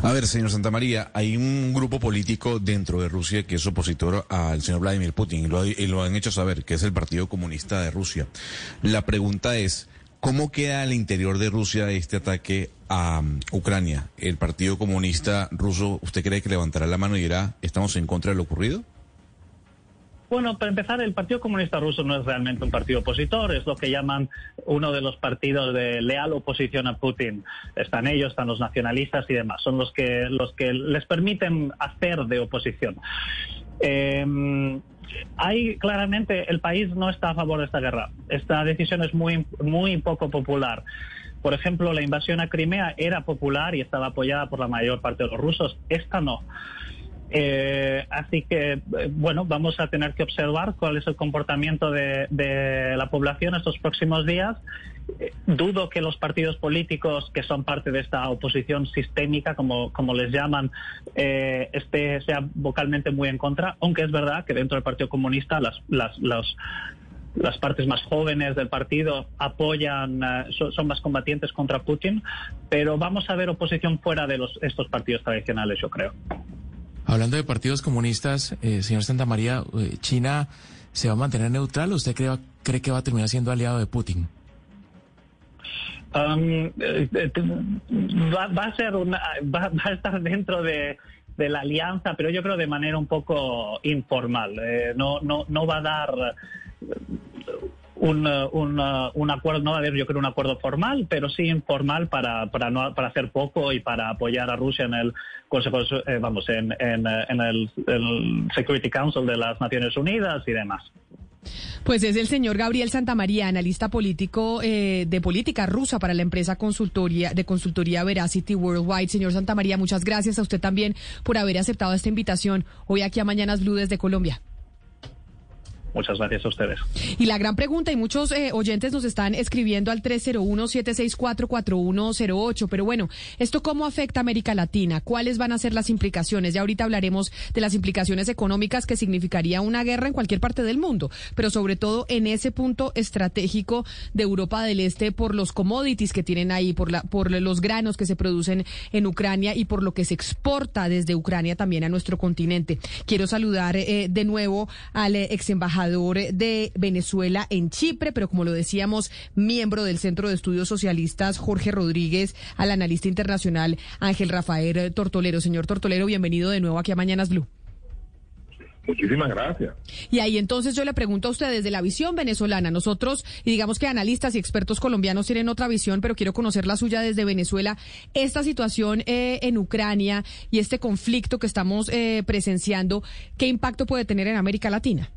A ver, señor Santamaría, hay un grupo político dentro de Rusia que es opositor al señor Vladimir Putin y lo, han hecho saber, que es el Partido Comunista de Rusia. La pregunta es, ¿cómo queda al interior de Rusia este ataque a um, Ucrania? ¿El Partido Comunista ruso, usted cree que levantará la mano y dirá, estamos en contra de lo ocurrido? Bueno, para empezar, el Partido Comunista Ruso no es realmente un partido opositor, es lo que llaman uno de los partidos de leal oposición a Putin. Están ellos, están los nacionalistas y demás, son los que, los que les permiten hacer de oposición. Eh, hay claramente, el país no está a favor de esta guerra. Esta decisión es muy, muy poco popular. Por ejemplo, la invasión a Crimea era popular y estaba apoyada por la mayor parte de los rusos. Esta no. Eh, así que, eh, bueno, vamos a tener que observar cuál es el comportamiento de, la población estos próximos días. Eh, dudo que los partidos políticos que son parte de esta oposición sistémica, como, como les llaman, eh, este, sea vocalmente muy en contra, aunque es verdad que dentro del Partido Comunista las, las, las partes más jóvenes del partido apoyan, son, más combatientes contra Putin, pero vamos a ver oposición fuera de los, estos partidos tradicionales, yo creo. Hablando de partidos comunistas, eh, señor Santa María, eh, ¿China se va a mantener neutral o usted cree, cree que va a terminar siendo aliado de Putin? Um, eh, va, a ser una, va, a estar dentro de, de la alianza, pero yo creo de manera un poco informal. Eh, no, no, no va a dar un, un, un, acuerdo, no va a haber yo creo un acuerdo formal, pero sí informal para, para, no, para hacer poco y para apoyar a Rusia en el Consejo, eh, vamos, en, en, el Security Council de las Naciones Unidas y demás. Pues es el señor Gabriel Santamaría, analista político eh, de política rusa para la empresa consultoría de consultoría Veracity Worldwide. Señor Santamaría, muchas gracias a usted también por haber aceptado esta invitación hoy aquí a Mañanas Blue desde Colombia. Muchas gracias a ustedes. Y la gran pregunta, y muchos eh, oyentes nos están escribiendo al 301-764-4108, pero bueno, ¿esto cómo afecta a América Latina? ¿Cuáles van a ser las implicaciones? Ya ahorita hablaremos de las implicaciones económicas que significaría una guerra en cualquier parte del mundo, pero sobre todo en ese punto estratégico de Europa del Este por los commodities que tienen ahí, por, la, por los granos que se producen en Ucrania y por lo que se exporta desde Ucrania también a nuestro continente. Quiero saludar eh, de nuevo al eh, ex embajador de Venezuela en Chipre, pero como lo decíamos, miembro del Centro de Estudios Socialistas Jorge Rodríguez, al analista internacional Ángel Rafael Tortolero. Señor Tortolero, bienvenido de nuevo aquí a Mañanas Blue. Muchísimas gracias. Y ahí entonces yo le pregunto a usted desde la visión venezolana, nosotros, y digamos que analistas y expertos colombianos tienen otra visión, pero quiero conocer la suya desde Venezuela, esta situación eh, en Ucrania y este conflicto que estamos eh, presenciando, ¿qué impacto puede tener en América Latina?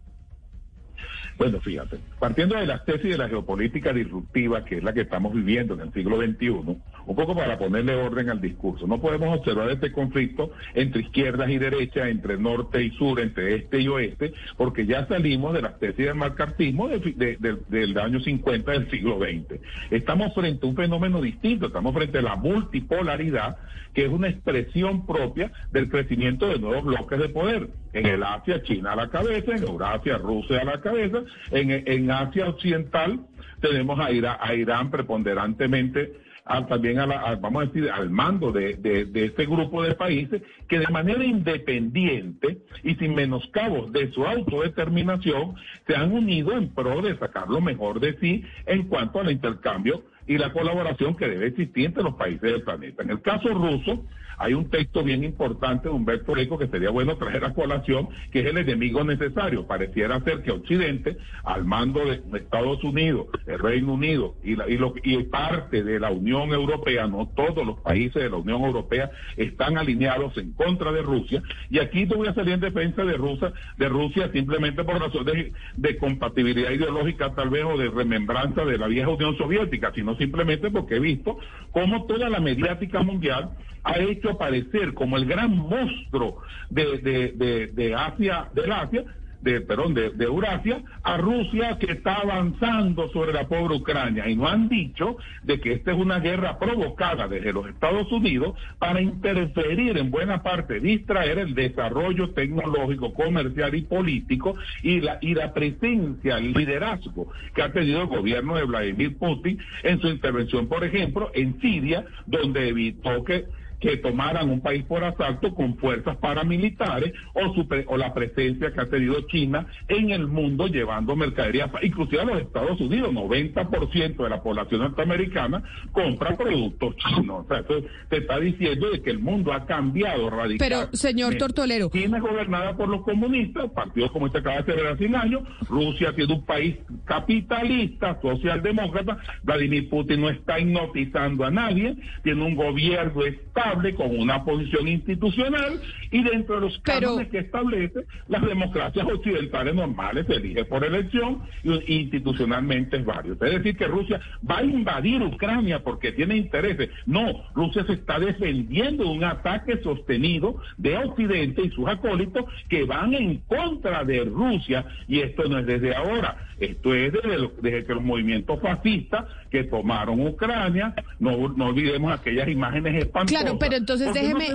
Bueno, fíjate, partiendo de las tesis de la geopolítica disruptiva, que es la que estamos viviendo en el siglo XXI, un poco para ponerle orden al discurso, no podemos observar este conflicto entre izquierdas y derechas, entre norte y sur, entre este y oeste, porque ya salimos de las tesis del marcartismo del año 50 del siglo XX. Estamos frente a un fenómeno distinto, estamos frente a la multipolaridad, que es una expresión propia del crecimiento de nuevos bloques de poder. En el Asia, China a la cabeza, en Eurasia, Rusia a la cabeza, en, Asia Occidental tenemos a Irán preponderantemente también a la, vamos a decir, al mando de, de, este grupo de países que de manera independiente y sin menoscabos de su autodeterminación se han unido en pro de sacar lo mejor de sí en cuanto al intercambio y la colaboración que debe existir entre los países del planeta. En el caso ruso, hay un texto bien importante de Humberto Eco que sería bueno traer a colación, que es el enemigo necesario. Pareciera ser que Occidente, al mando de Estados Unidos, el Reino Unido y, la, y, lo, y parte de la Unión Europea, no todos los países de la Unión Europea están alineados en contra de Rusia. Y aquí te voy a salir en defensa de Rusia, de Rusia simplemente por razones de, de compatibilidad ideológica tal vez o de remembranza de la vieja Unión Soviética, sino simplemente porque he visto cómo toda la mediática mundial ha hecho aparecer como el gran monstruo de, de, de, Asia, del Asia, de, perdón, de, de, Eurasia, a Rusia que está avanzando sobre la pobre Ucrania. Y no han dicho de que esta es una guerra provocada desde los Estados Unidos para interferir en buena parte, distraer el desarrollo tecnológico, comercial y político y la, y la presencia, el liderazgo que ha tenido el gobierno de Vladimir Putin en su intervención, por ejemplo, en Siria, donde evitó que que tomaran un país por asalto con fuerzas paramilitares o, su o la presencia que ha tenido China en el mundo llevando mercadería, inclusive a los Estados Unidos, 90% de la población norteamericana compra productos chinos. O sea, eso te está diciendo de que el mundo ha cambiado radicalmente. Pero, señor Tortolero. China es gobernada por los comunistas, el Partido Comunista acaba de celebrar 100 años, Rusia tiene un país capitalista, socialdemócrata, Vladimir Putin no está hipnotizando a nadie, tiene un gobierno estable con una posición institucional y dentro de los cánones que establece las democracias occidentales normales se elige por elección y institucionalmente es válido. Es decir, que Rusia va a invadir Ucrania porque tiene intereses. No, Rusia se está defendiendo de un ataque sostenido de Occidente y sus acólitos que van en contra de Rusia y esto no es desde ahora, esto es desde, desde que los movimientos fascistas que tomaron Ucrania, no, no olvidemos aquellas imágenes espantosas. Claro, pero entonces déjeme,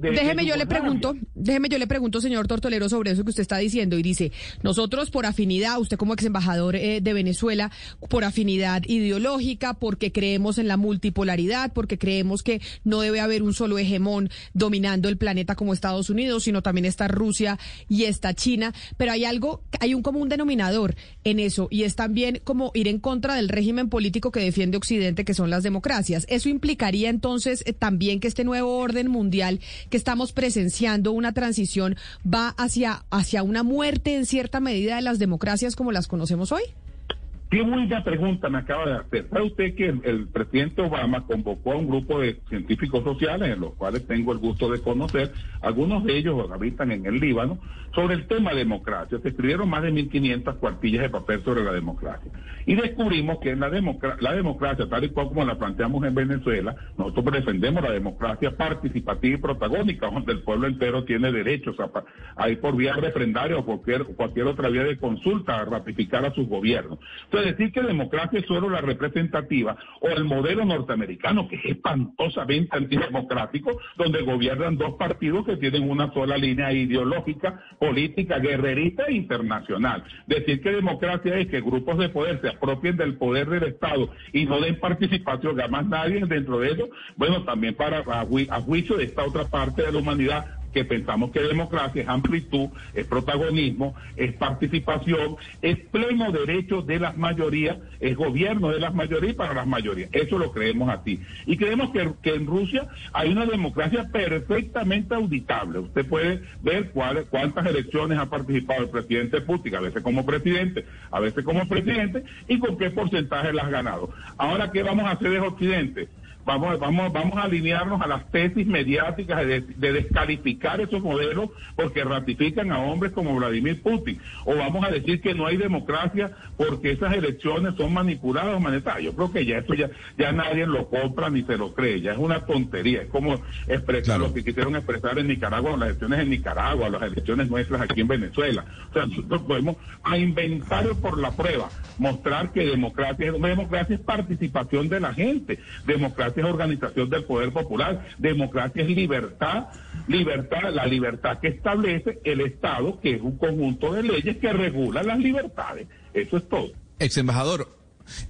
déjeme yo le pregunto, déjeme yo le pregunto, señor Tortolero, sobre eso que usted está diciendo y dice, nosotros por afinidad, usted como ex embajador eh, de Venezuela, por afinidad ideológica, porque creemos en la multipolaridad, porque creemos que no debe haber un solo hegemón dominando el planeta como Estados Unidos, sino también está Rusia y está China, pero hay algo, hay un común denominador en eso y es también como ir en contra del régimen político que defiende Occidente, que son las democracias. Eso implicaría entonces eh, también que este nuevo orden mundial que estamos presenciando, una transición, va hacia, hacia una muerte en cierta medida de las democracias como las conocemos hoy? Qué buena pregunta me acaba de hacer. ¿Sabe usted que el, presidente Obama convocó a un grupo de científicos sociales, en los cuales tengo el gusto de conocer, algunos de ellos habitan en el Líbano, sobre el tema democracia? Se escribieron más de 1.500 cuartillas de papel sobre la democracia. Y descubrimos que la, la democracia, tal y cual como la planteamos en Venezuela, nosotros defendemos la democracia participativa y protagónica, donde el pueblo entero tiene derechos a, ir por vía refrendaria o cualquier, cualquier otra vía de consulta a ratificar a sus gobiernos. Decir que democracia es solo la representativa o el modelo norteamericano, que es espantosamente antidemocrático, donde gobiernan dos partidos que tienen una sola línea ideológica, política, guerrerista e internacional. Decir que democracia es que grupos de poder se apropien del poder del Estado y no den participación a más nadie dentro de eso, bueno, también para a juicio de esta otra parte de la humanidad que pensamos que democracia es amplitud, es protagonismo, es participación, es pleno derecho de las mayorías, es gobierno de las mayorías para las mayorías. Eso lo creemos así. Y creemos que, que en Rusia hay una democracia perfectamente auditable. Usted puede ver cuántas elecciones ha participado el presidente Putin, a veces como presidente, a veces como presidente, y con qué porcentaje las ha ganado. Ahora, ¿qué vamos a hacer de Occidente? Vamos, vamos, vamos a alinearnos a las tesis mediáticas de, descalificar esos modelos porque ratifican a hombres como Vladimir Putin. O vamos a decir que no hay democracia porque esas elecciones son manipuladas o manetadas. Yo creo que ya eso ya, ya nadie lo compra ni se lo cree. Ya es una tontería. Es como expresar lo que quisieron expresar en Nicaragua, las elecciones en Nicaragua, las elecciones nuestras aquí en Venezuela. O sea, nosotros podemos a inventar por la prueba, mostrar que democracia, democracia es participación de la gente. Democracia es organización del poder popular, democracia es libertad, libertad, la libertad que establece el Estado, que es un conjunto de leyes que regula las libertades. Eso es todo. Ex embajador,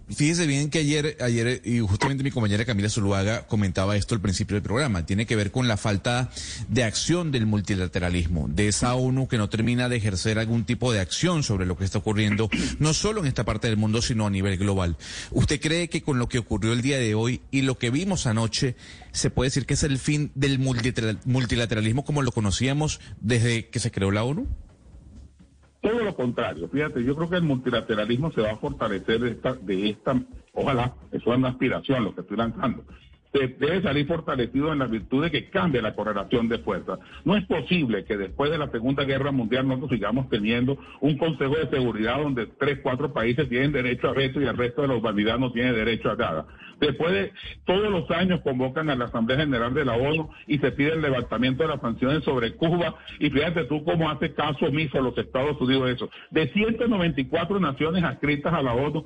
Fíjese bien que ayer, ayer, y justamente mi compañera Camila Zuluaga comentaba esto al principio del programa, tiene que ver con la falta de acción del multilateralismo, de esa ONU que no termina de ejercer algún tipo de acción sobre lo que está ocurriendo, no solo en esta parte del mundo, sino a nivel global. ¿Usted cree que con lo que ocurrió el día de hoy y lo que vimos anoche, se puede decir que es el fin del multilateralismo como lo conocíamos desde que se creó la ONU? Todo lo contrario, fíjate, yo creo que el multilateralismo se va a fortalecer de esta, de esta ojalá, eso es una aspiración lo que estoy lanzando, debe salir fortalecido en la virtud de que cambie la correlación de fuerzas. No es posible que después de la Segunda Guerra Mundial nosotros sigamos teniendo un Consejo de Seguridad donde tres, cuatro países tienen derecho a veto y el resto de la humanidad no tiene derecho a nada. Después de todos los años convocan a la Asamblea General de la ONU y se pide el levantamiento de las sanciones sobre Cuba y fíjate tú cómo hace caso omiso a los Estados Unidos eso. De 194 naciones adscritas a la ONU,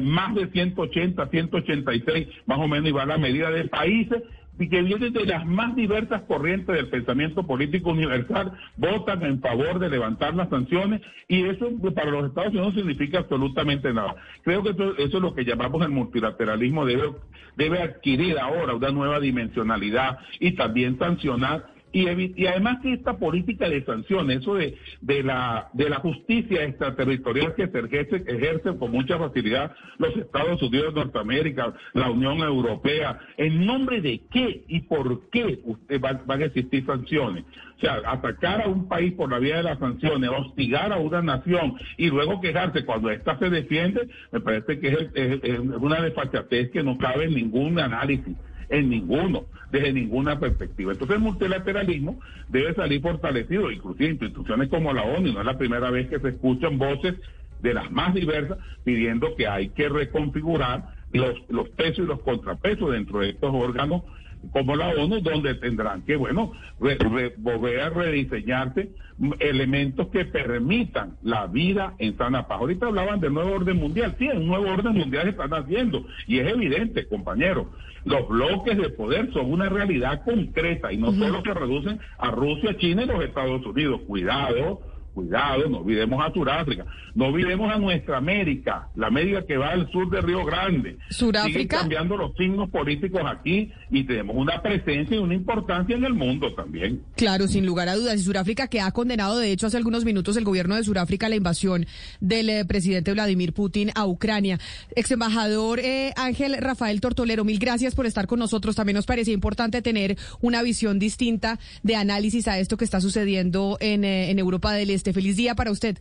más de 180, 186 más o menos va la medida de países que vienen de las más diversas corrientes del pensamiento político universal, votan en favor de levantar las sanciones y eso para los Estados Unidos no significa absolutamente nada. Creo que eso, eso es lo que llamamos el multilateralismo, debe, debe adquirir ahora una nueva dimensionalidad y también sancionar y, además que esta política de sanciones, eso de, la, de la justicia extraterritorial que se ejerce, ejerce con mucha facilidad los Estados Unidos de Norteamérica, la Unión Europea, ¿en nombre de qué y por qué usted van a existir sanciones? O sea, atacar a un país por la vía de las sanciones, hostigar a una nación y luego quejarse cuando ésta se defiende, me parece que es, es una desfachatez que no cabe en ningún análisis en ninguno, desde ninguna perspectiva. Entonces el multilateralismo debe salir fortalecido, inclusive instituciones como la ONU, no es la primera vez que se escuchan voces de las más diversas pidiendo que hay que reconfigurar los, los pesos y los contrapesos dentro de estos órganos como la ONU, donde tendrán que, bueno, volver a rediseñarse elementos que permitan la vida en sana paz. Ahorita hablaban del nuevo orden mundial. Sí, un nuevo orden mundial están haciendo. Y es evidente, compañeros, los bloques de poder son una realidad concreta y no solo se reducen a Rusia, China y los Estados Unidos. Cuidado, cuidado, no olvidemos a Sudáfrica, no olvidemos a nuestra América, la América que va al sur de Río Grande. Sudáfrica. Siguen cambiando los signos políticos aquí y tenemos una presencia y una importancia en el mundo también. Claro, sin lugar a dudas. Y Sudáfrica que ha condenado, de hecho, hace algunos minutos el gobierno de Sudáfrica la invasión del eh, presidente Vladimir Putin a Ucrania. Ex embajador eh, Ángel Rafael Tortolero, mil gracias por estar con nosotros. También nos parecía importante tener una visión distinta de análisis a esto que está sucediendo en, eh, en Europa del Este. Feliz día para usted.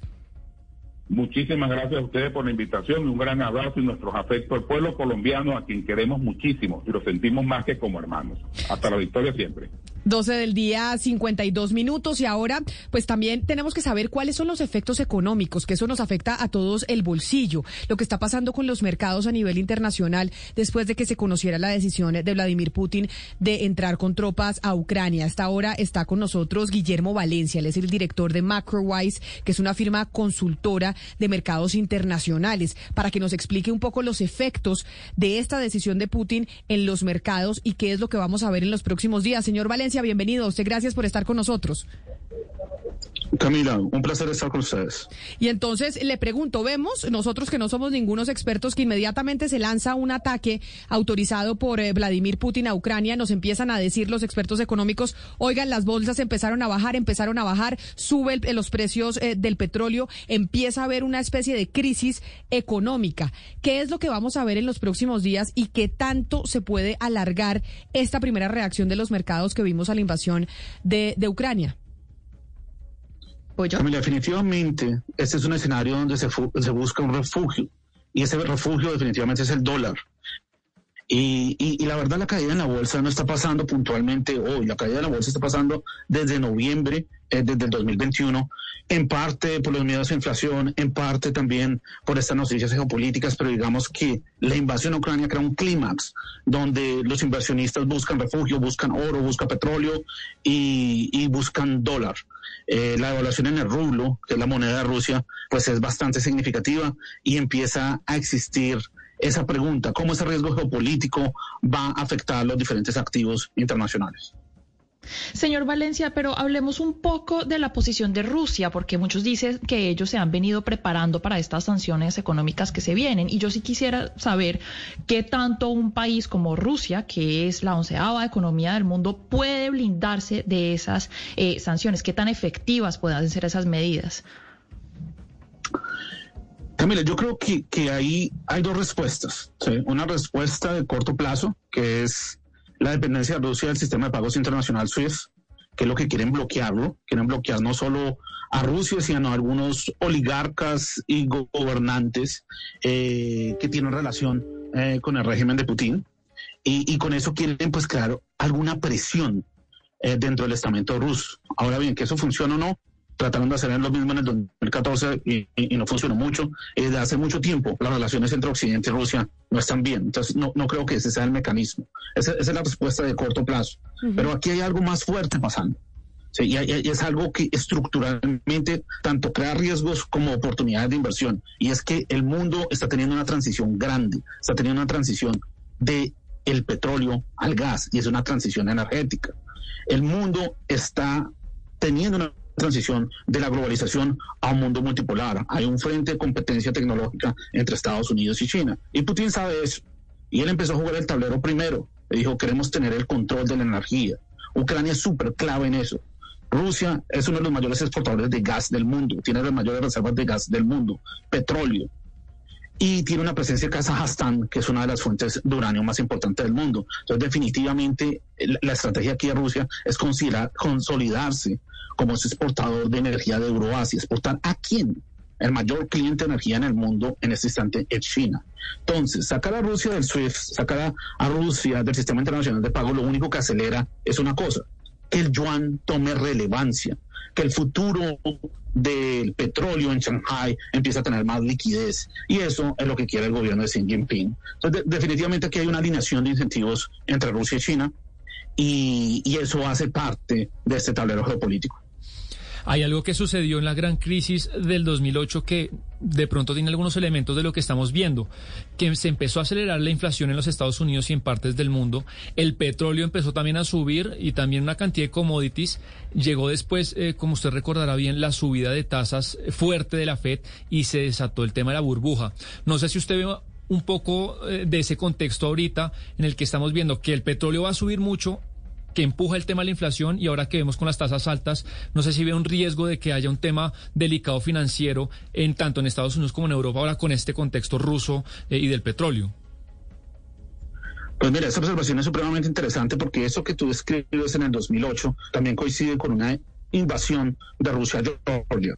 Muchísimas gracias a ustedes por la invitación y un gran abrazo y nuestros afectos al pueblo colombiano a quien queremos muchísimo y lo sentimos más que como hermanos. Hasta la victoria siempre. 12 del día, 52 minutos. Y ahora, pues también tenemos que saber cuáles son los efectos económicos, que eso nos afecta a todos el bolsillo. Lo que está pasando con los mercados a nivel internacional después de que se conociera la decisión de Vladimir Putin de entrar con tropas a Ucrania. Hasta ahora está con nosotros Guillermo Valencia. Él es el director de MacroWise, que es una firma consultora de mercados internacionales, para que nos explique un poco los efectos de esta decisión de Putin en los mercados y qué es lo que vamos a ver en los próximos días. Señor Valencia, bienvenido. Usted gracias por estar con nosotros. Camila, un placer estar con ustedes. Y entonces le pregunto, vemos nosotros que no somos ningunos expertos que inmediatamente se lanza un ataque autorizado por eh, Vladimir Putin a Ucrania, nos empiezan a decir los expertos económicos, oigan, las bolsas empezaron a bajar, empezaron a bajar, sube el- los precios eh, del petróleo, empieza a haber una especie de crisis económica. ¿Qué es lo que vamos a ver en los próximos días y qué tanto se puede alargar esta primera reacción de los mercados que vimos a la invasión de Ucrania? Definitivamente, este es un escenario donde se, se busca un refugio y ese refugio definitivamente es el dólar. Y, y- y la verdad la caída en la bolsa no está pasando puntualmente hoy, la caída de la bolsa está pasando desde noviembre, eh, desde el 2021, en parte por los miedos a inflación, en parte también por estas noticias geopolíticas, pero digamos que la invasión a Ucrania crea un clímax donde los inversionistas buscan refugio, buscan oro, buscan petróleo y buscan dólar. Eh, la devaluación en el rublo, que es la moneda de Rusia, pues es bastante significativa y empieza a existir esa pregunta, ¿cómo ese riesgo geopolítico va a afectar los diferentes activos internacionales? Señor Valencia, pero hablemos un poco de la posición de Rusia, porque muchos dicen que ellos se han venido preparando para estas sanciones económicas que se vienen. Y yo sí quisiera saber qué tanto un país como Rusia, que es la onceava economía del mundo, puede blindarse de esas eh, sanciones, qué tan efectivas puedan ser esas medidas. Camila, yo creo que, ahí hay dos respuestas. Una respuesta de corto plazo, que es la dependencia de Rusia del sistema de pagos internacional SWIFT, que es lo que quieren bloquearlo. Quieren bloquear no solo a Rusia, sino a algunos oligarcas y go- gobernantes eh, que tienen relación eh, con el régimen de Putin. Y, y con eso quieren, pues, crear alguna presión eh, dentro del estamento ruso. Ahora bien, que eso funcione o no, trataron de hacer lo mismo en el 2014 y, y- no funcionó mucho. Eh, Desde hace mucho tiempo las relaciones entre Occidente y Rusia no están bien. Entonces no, no creo que ese sea el mecanismo. Esa, esa es la respuesta de corto plazo. Pero aquí hay algo más fuerte pasando. Sí, y, y- y es algo que estructuralmente tanto crea riesgos como oportunidades de inversión. Y es que el mundo está teniendo una transición grande, está teniendo una transición de el petróleo al gas y es una transición energética. El mundo está teniendo una transición de la globalización a un mundo multipolar. Hay un frente de competencia tecnológica entre Estados Unidos y China. Y Putin sabe eso. Y él empezó a jugar el tablero primero. Le dijo, queremos tener el control de la energía. Ucrania es súper clave en eso. Rusia es uno de los mayores exportadores de gas del mundo, tiene las mayores reservas de gas del mundo, petróleo, y tiene una presencia en Kazajstán, que es una de las fuentes de uranio más importantes del mundo. Entonces, definitivamente, la, estrategia aquí de Rusia es considerar, consolidarse como ese exportador de energía de Euroasia. ¿Exportar a quién? El mayor cliente de energía en el mundo en este instante es China. Entonces, sacar a Rusia del SWIFT, sacar a Rusia del sistema internacional de pago, lo único que acelera es una cosa, que el yuan tome relevancia, que el futuro del petróleo en Shanghai empiece a tener más liquidez. Y eso es lo que quiere el gobierno de Xi Jinping. Entonces, de- definitivamente aquí hay una alineación de incentivos entre Rusia y China y, y eso hace parte de este tablero geopolítico. Hay algo que sucedió en la gran crisis del 2008 que de pronto tiene algunos elementos de lo que estamos viendo, que se empezó a acelerar la inflación en los Estados Unidos y en partes del mundo, el petróleo empezó también a subir y también una cantidad de commodities, llegó después, eh, como usted recordará bien, la subida de tasas fuerte de la Fed y se desató el tema de la burbuja. No sé si usted ve un poco eh, de ese contexto ahorita en el que estamos viendo que el petróleo va a subir mucho que empuja el tema de la inflación y ahora que vemos con las tasas altas, no sé si ve un riesgo de que haya un tema delicado financiero en tanto en Estados Unidos como en Europa ahora con este contexto ruso eh, y del petróleo. Pues mira, esa observación es supremamente interesante porque eso que tú escribes en el 2008 también coincide con una invasión de Rusia a Georgia.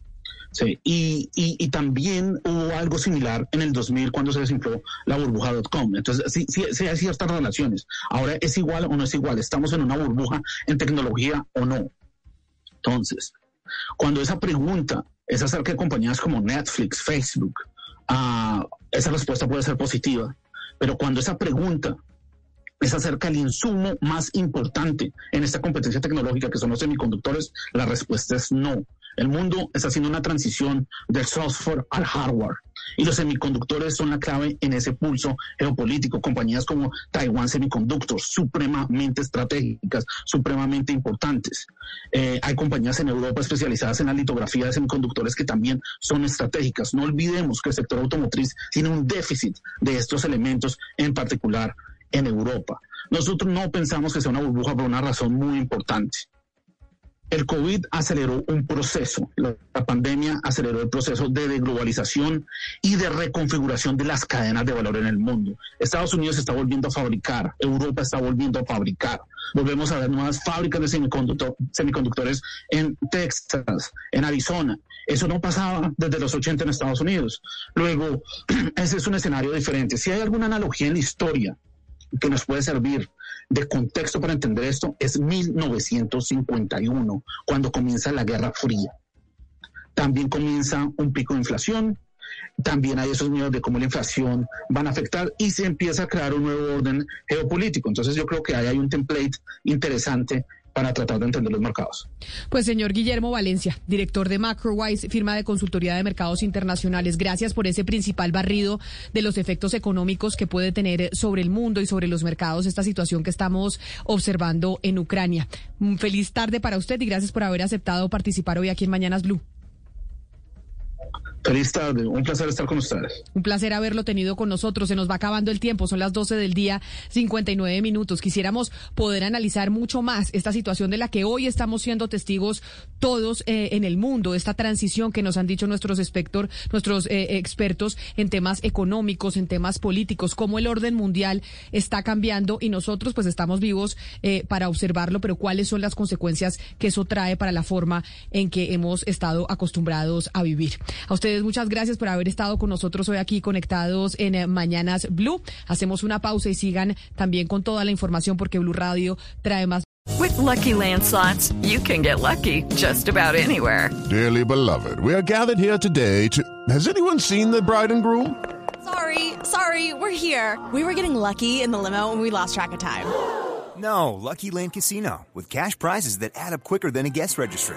Sí, y, y, también hubo algo similar en el 2000 cuando se desinfló la burbuja.com. Entonces, sí, sí, sí, hay ciertas relaciones. Ahora, ¿es igual o no es igual? ¿Estamos en una burbuja en tecnología o no? Entonces, cuando esa pregunta es acerca de compañías como Netflix, Facebook, uh, esa respuesta puede ser positiva. Pero cuando esa pregunta es acerca del insumo más importante en esta competencia tecnológica que son los semiconductores, la respuesta es no. El mundo está haciendo una transición del software al hardware y los semiconductores son la clave en ese pulso geopolítico. Compañías como Taiwan Semiconductors, supremamente estratégicas, supremamente importantes. Eh, hay compañías en Europa especializadas en la litografía de semiconductores que también son estratégicas. No olvidemos que el sector automotriz tiene un déficit de estos elementos, en particular en Europa. Nosotros no pensamos que sea una burbuja por una razón muy importante. El COVID aceleró un proceso, la, pandemia aceleró el proceso de deglobalización y de reconfiguración de las cadenas de valor en el mundo. Estados Unidos está volviendo a fabricar, Europa está volviendo a fabricar. Volvemos a ver nuevas fábricas de semiconductores en Texas, en Arizona. Eso no pasaba desde los 80 en Estados Unidos. Luego, ese es un escenario diferente. Si hay alguna analogía en la historia que nos puede servir de contexto para entender esto es 1951, cuando comienza la Guerra Fría. También comienza un pico de inflación, también hay esos miedos de cómo la inflación van a afectar y se empieza a crear un nuevo orden geopolítico. Entonces yo creo que ahí hay un template interesante para tratar de entender los mercados. Pues señor Guillermo Valencia, director de MacroWise, firma de consultoría de mercados internacionales, gracias por ese principal barrido de los efectos económicos que puede tener sobre el mundo y sobre los mercados esta situación que estamos observando en Ucrania. Feliz tarde para usted y gracias por haber aceptado participar hoy aquí en Mañanas Blue. Feliz tarde, un placer estar con ustedes. Un placer haberlo tenido con nosotros. Se nos va acabando el tiempo, son las 12 del día, 59 minutos. Quisiéramos poder analizar mucho más esta situación de la que hoy estamos siendo testigos todos eh, en el mundo, esta transición que nos han dicho nuestros, espector, nuestros eh, expertos en temas económicos, en temas políticos, cómo el orden mundial está cambiando y nosotros pues estamos vivos eh, para observarlo, pero cuáles son las consecuencias que eso trae para la forma en que hemos estado acostumbrados a vivir. A ustedes muchas gracias por haber estado con nosotros hoy aquí conectados en eh, Mañanas Blue. Hacemos una pausa y sigan también con toda la información porque Blue Radio trae más. With lucky landslots, you can get lucky just about anywhere. Dearly beloved, we are gathered here today to. Has anyone seen the bride and groom? Sorry, sorry, we're here. We were getting lucky in the limo and we lost track of time. No, Lucky Land Casino, with cash prizes that add up quicker than a guest registry.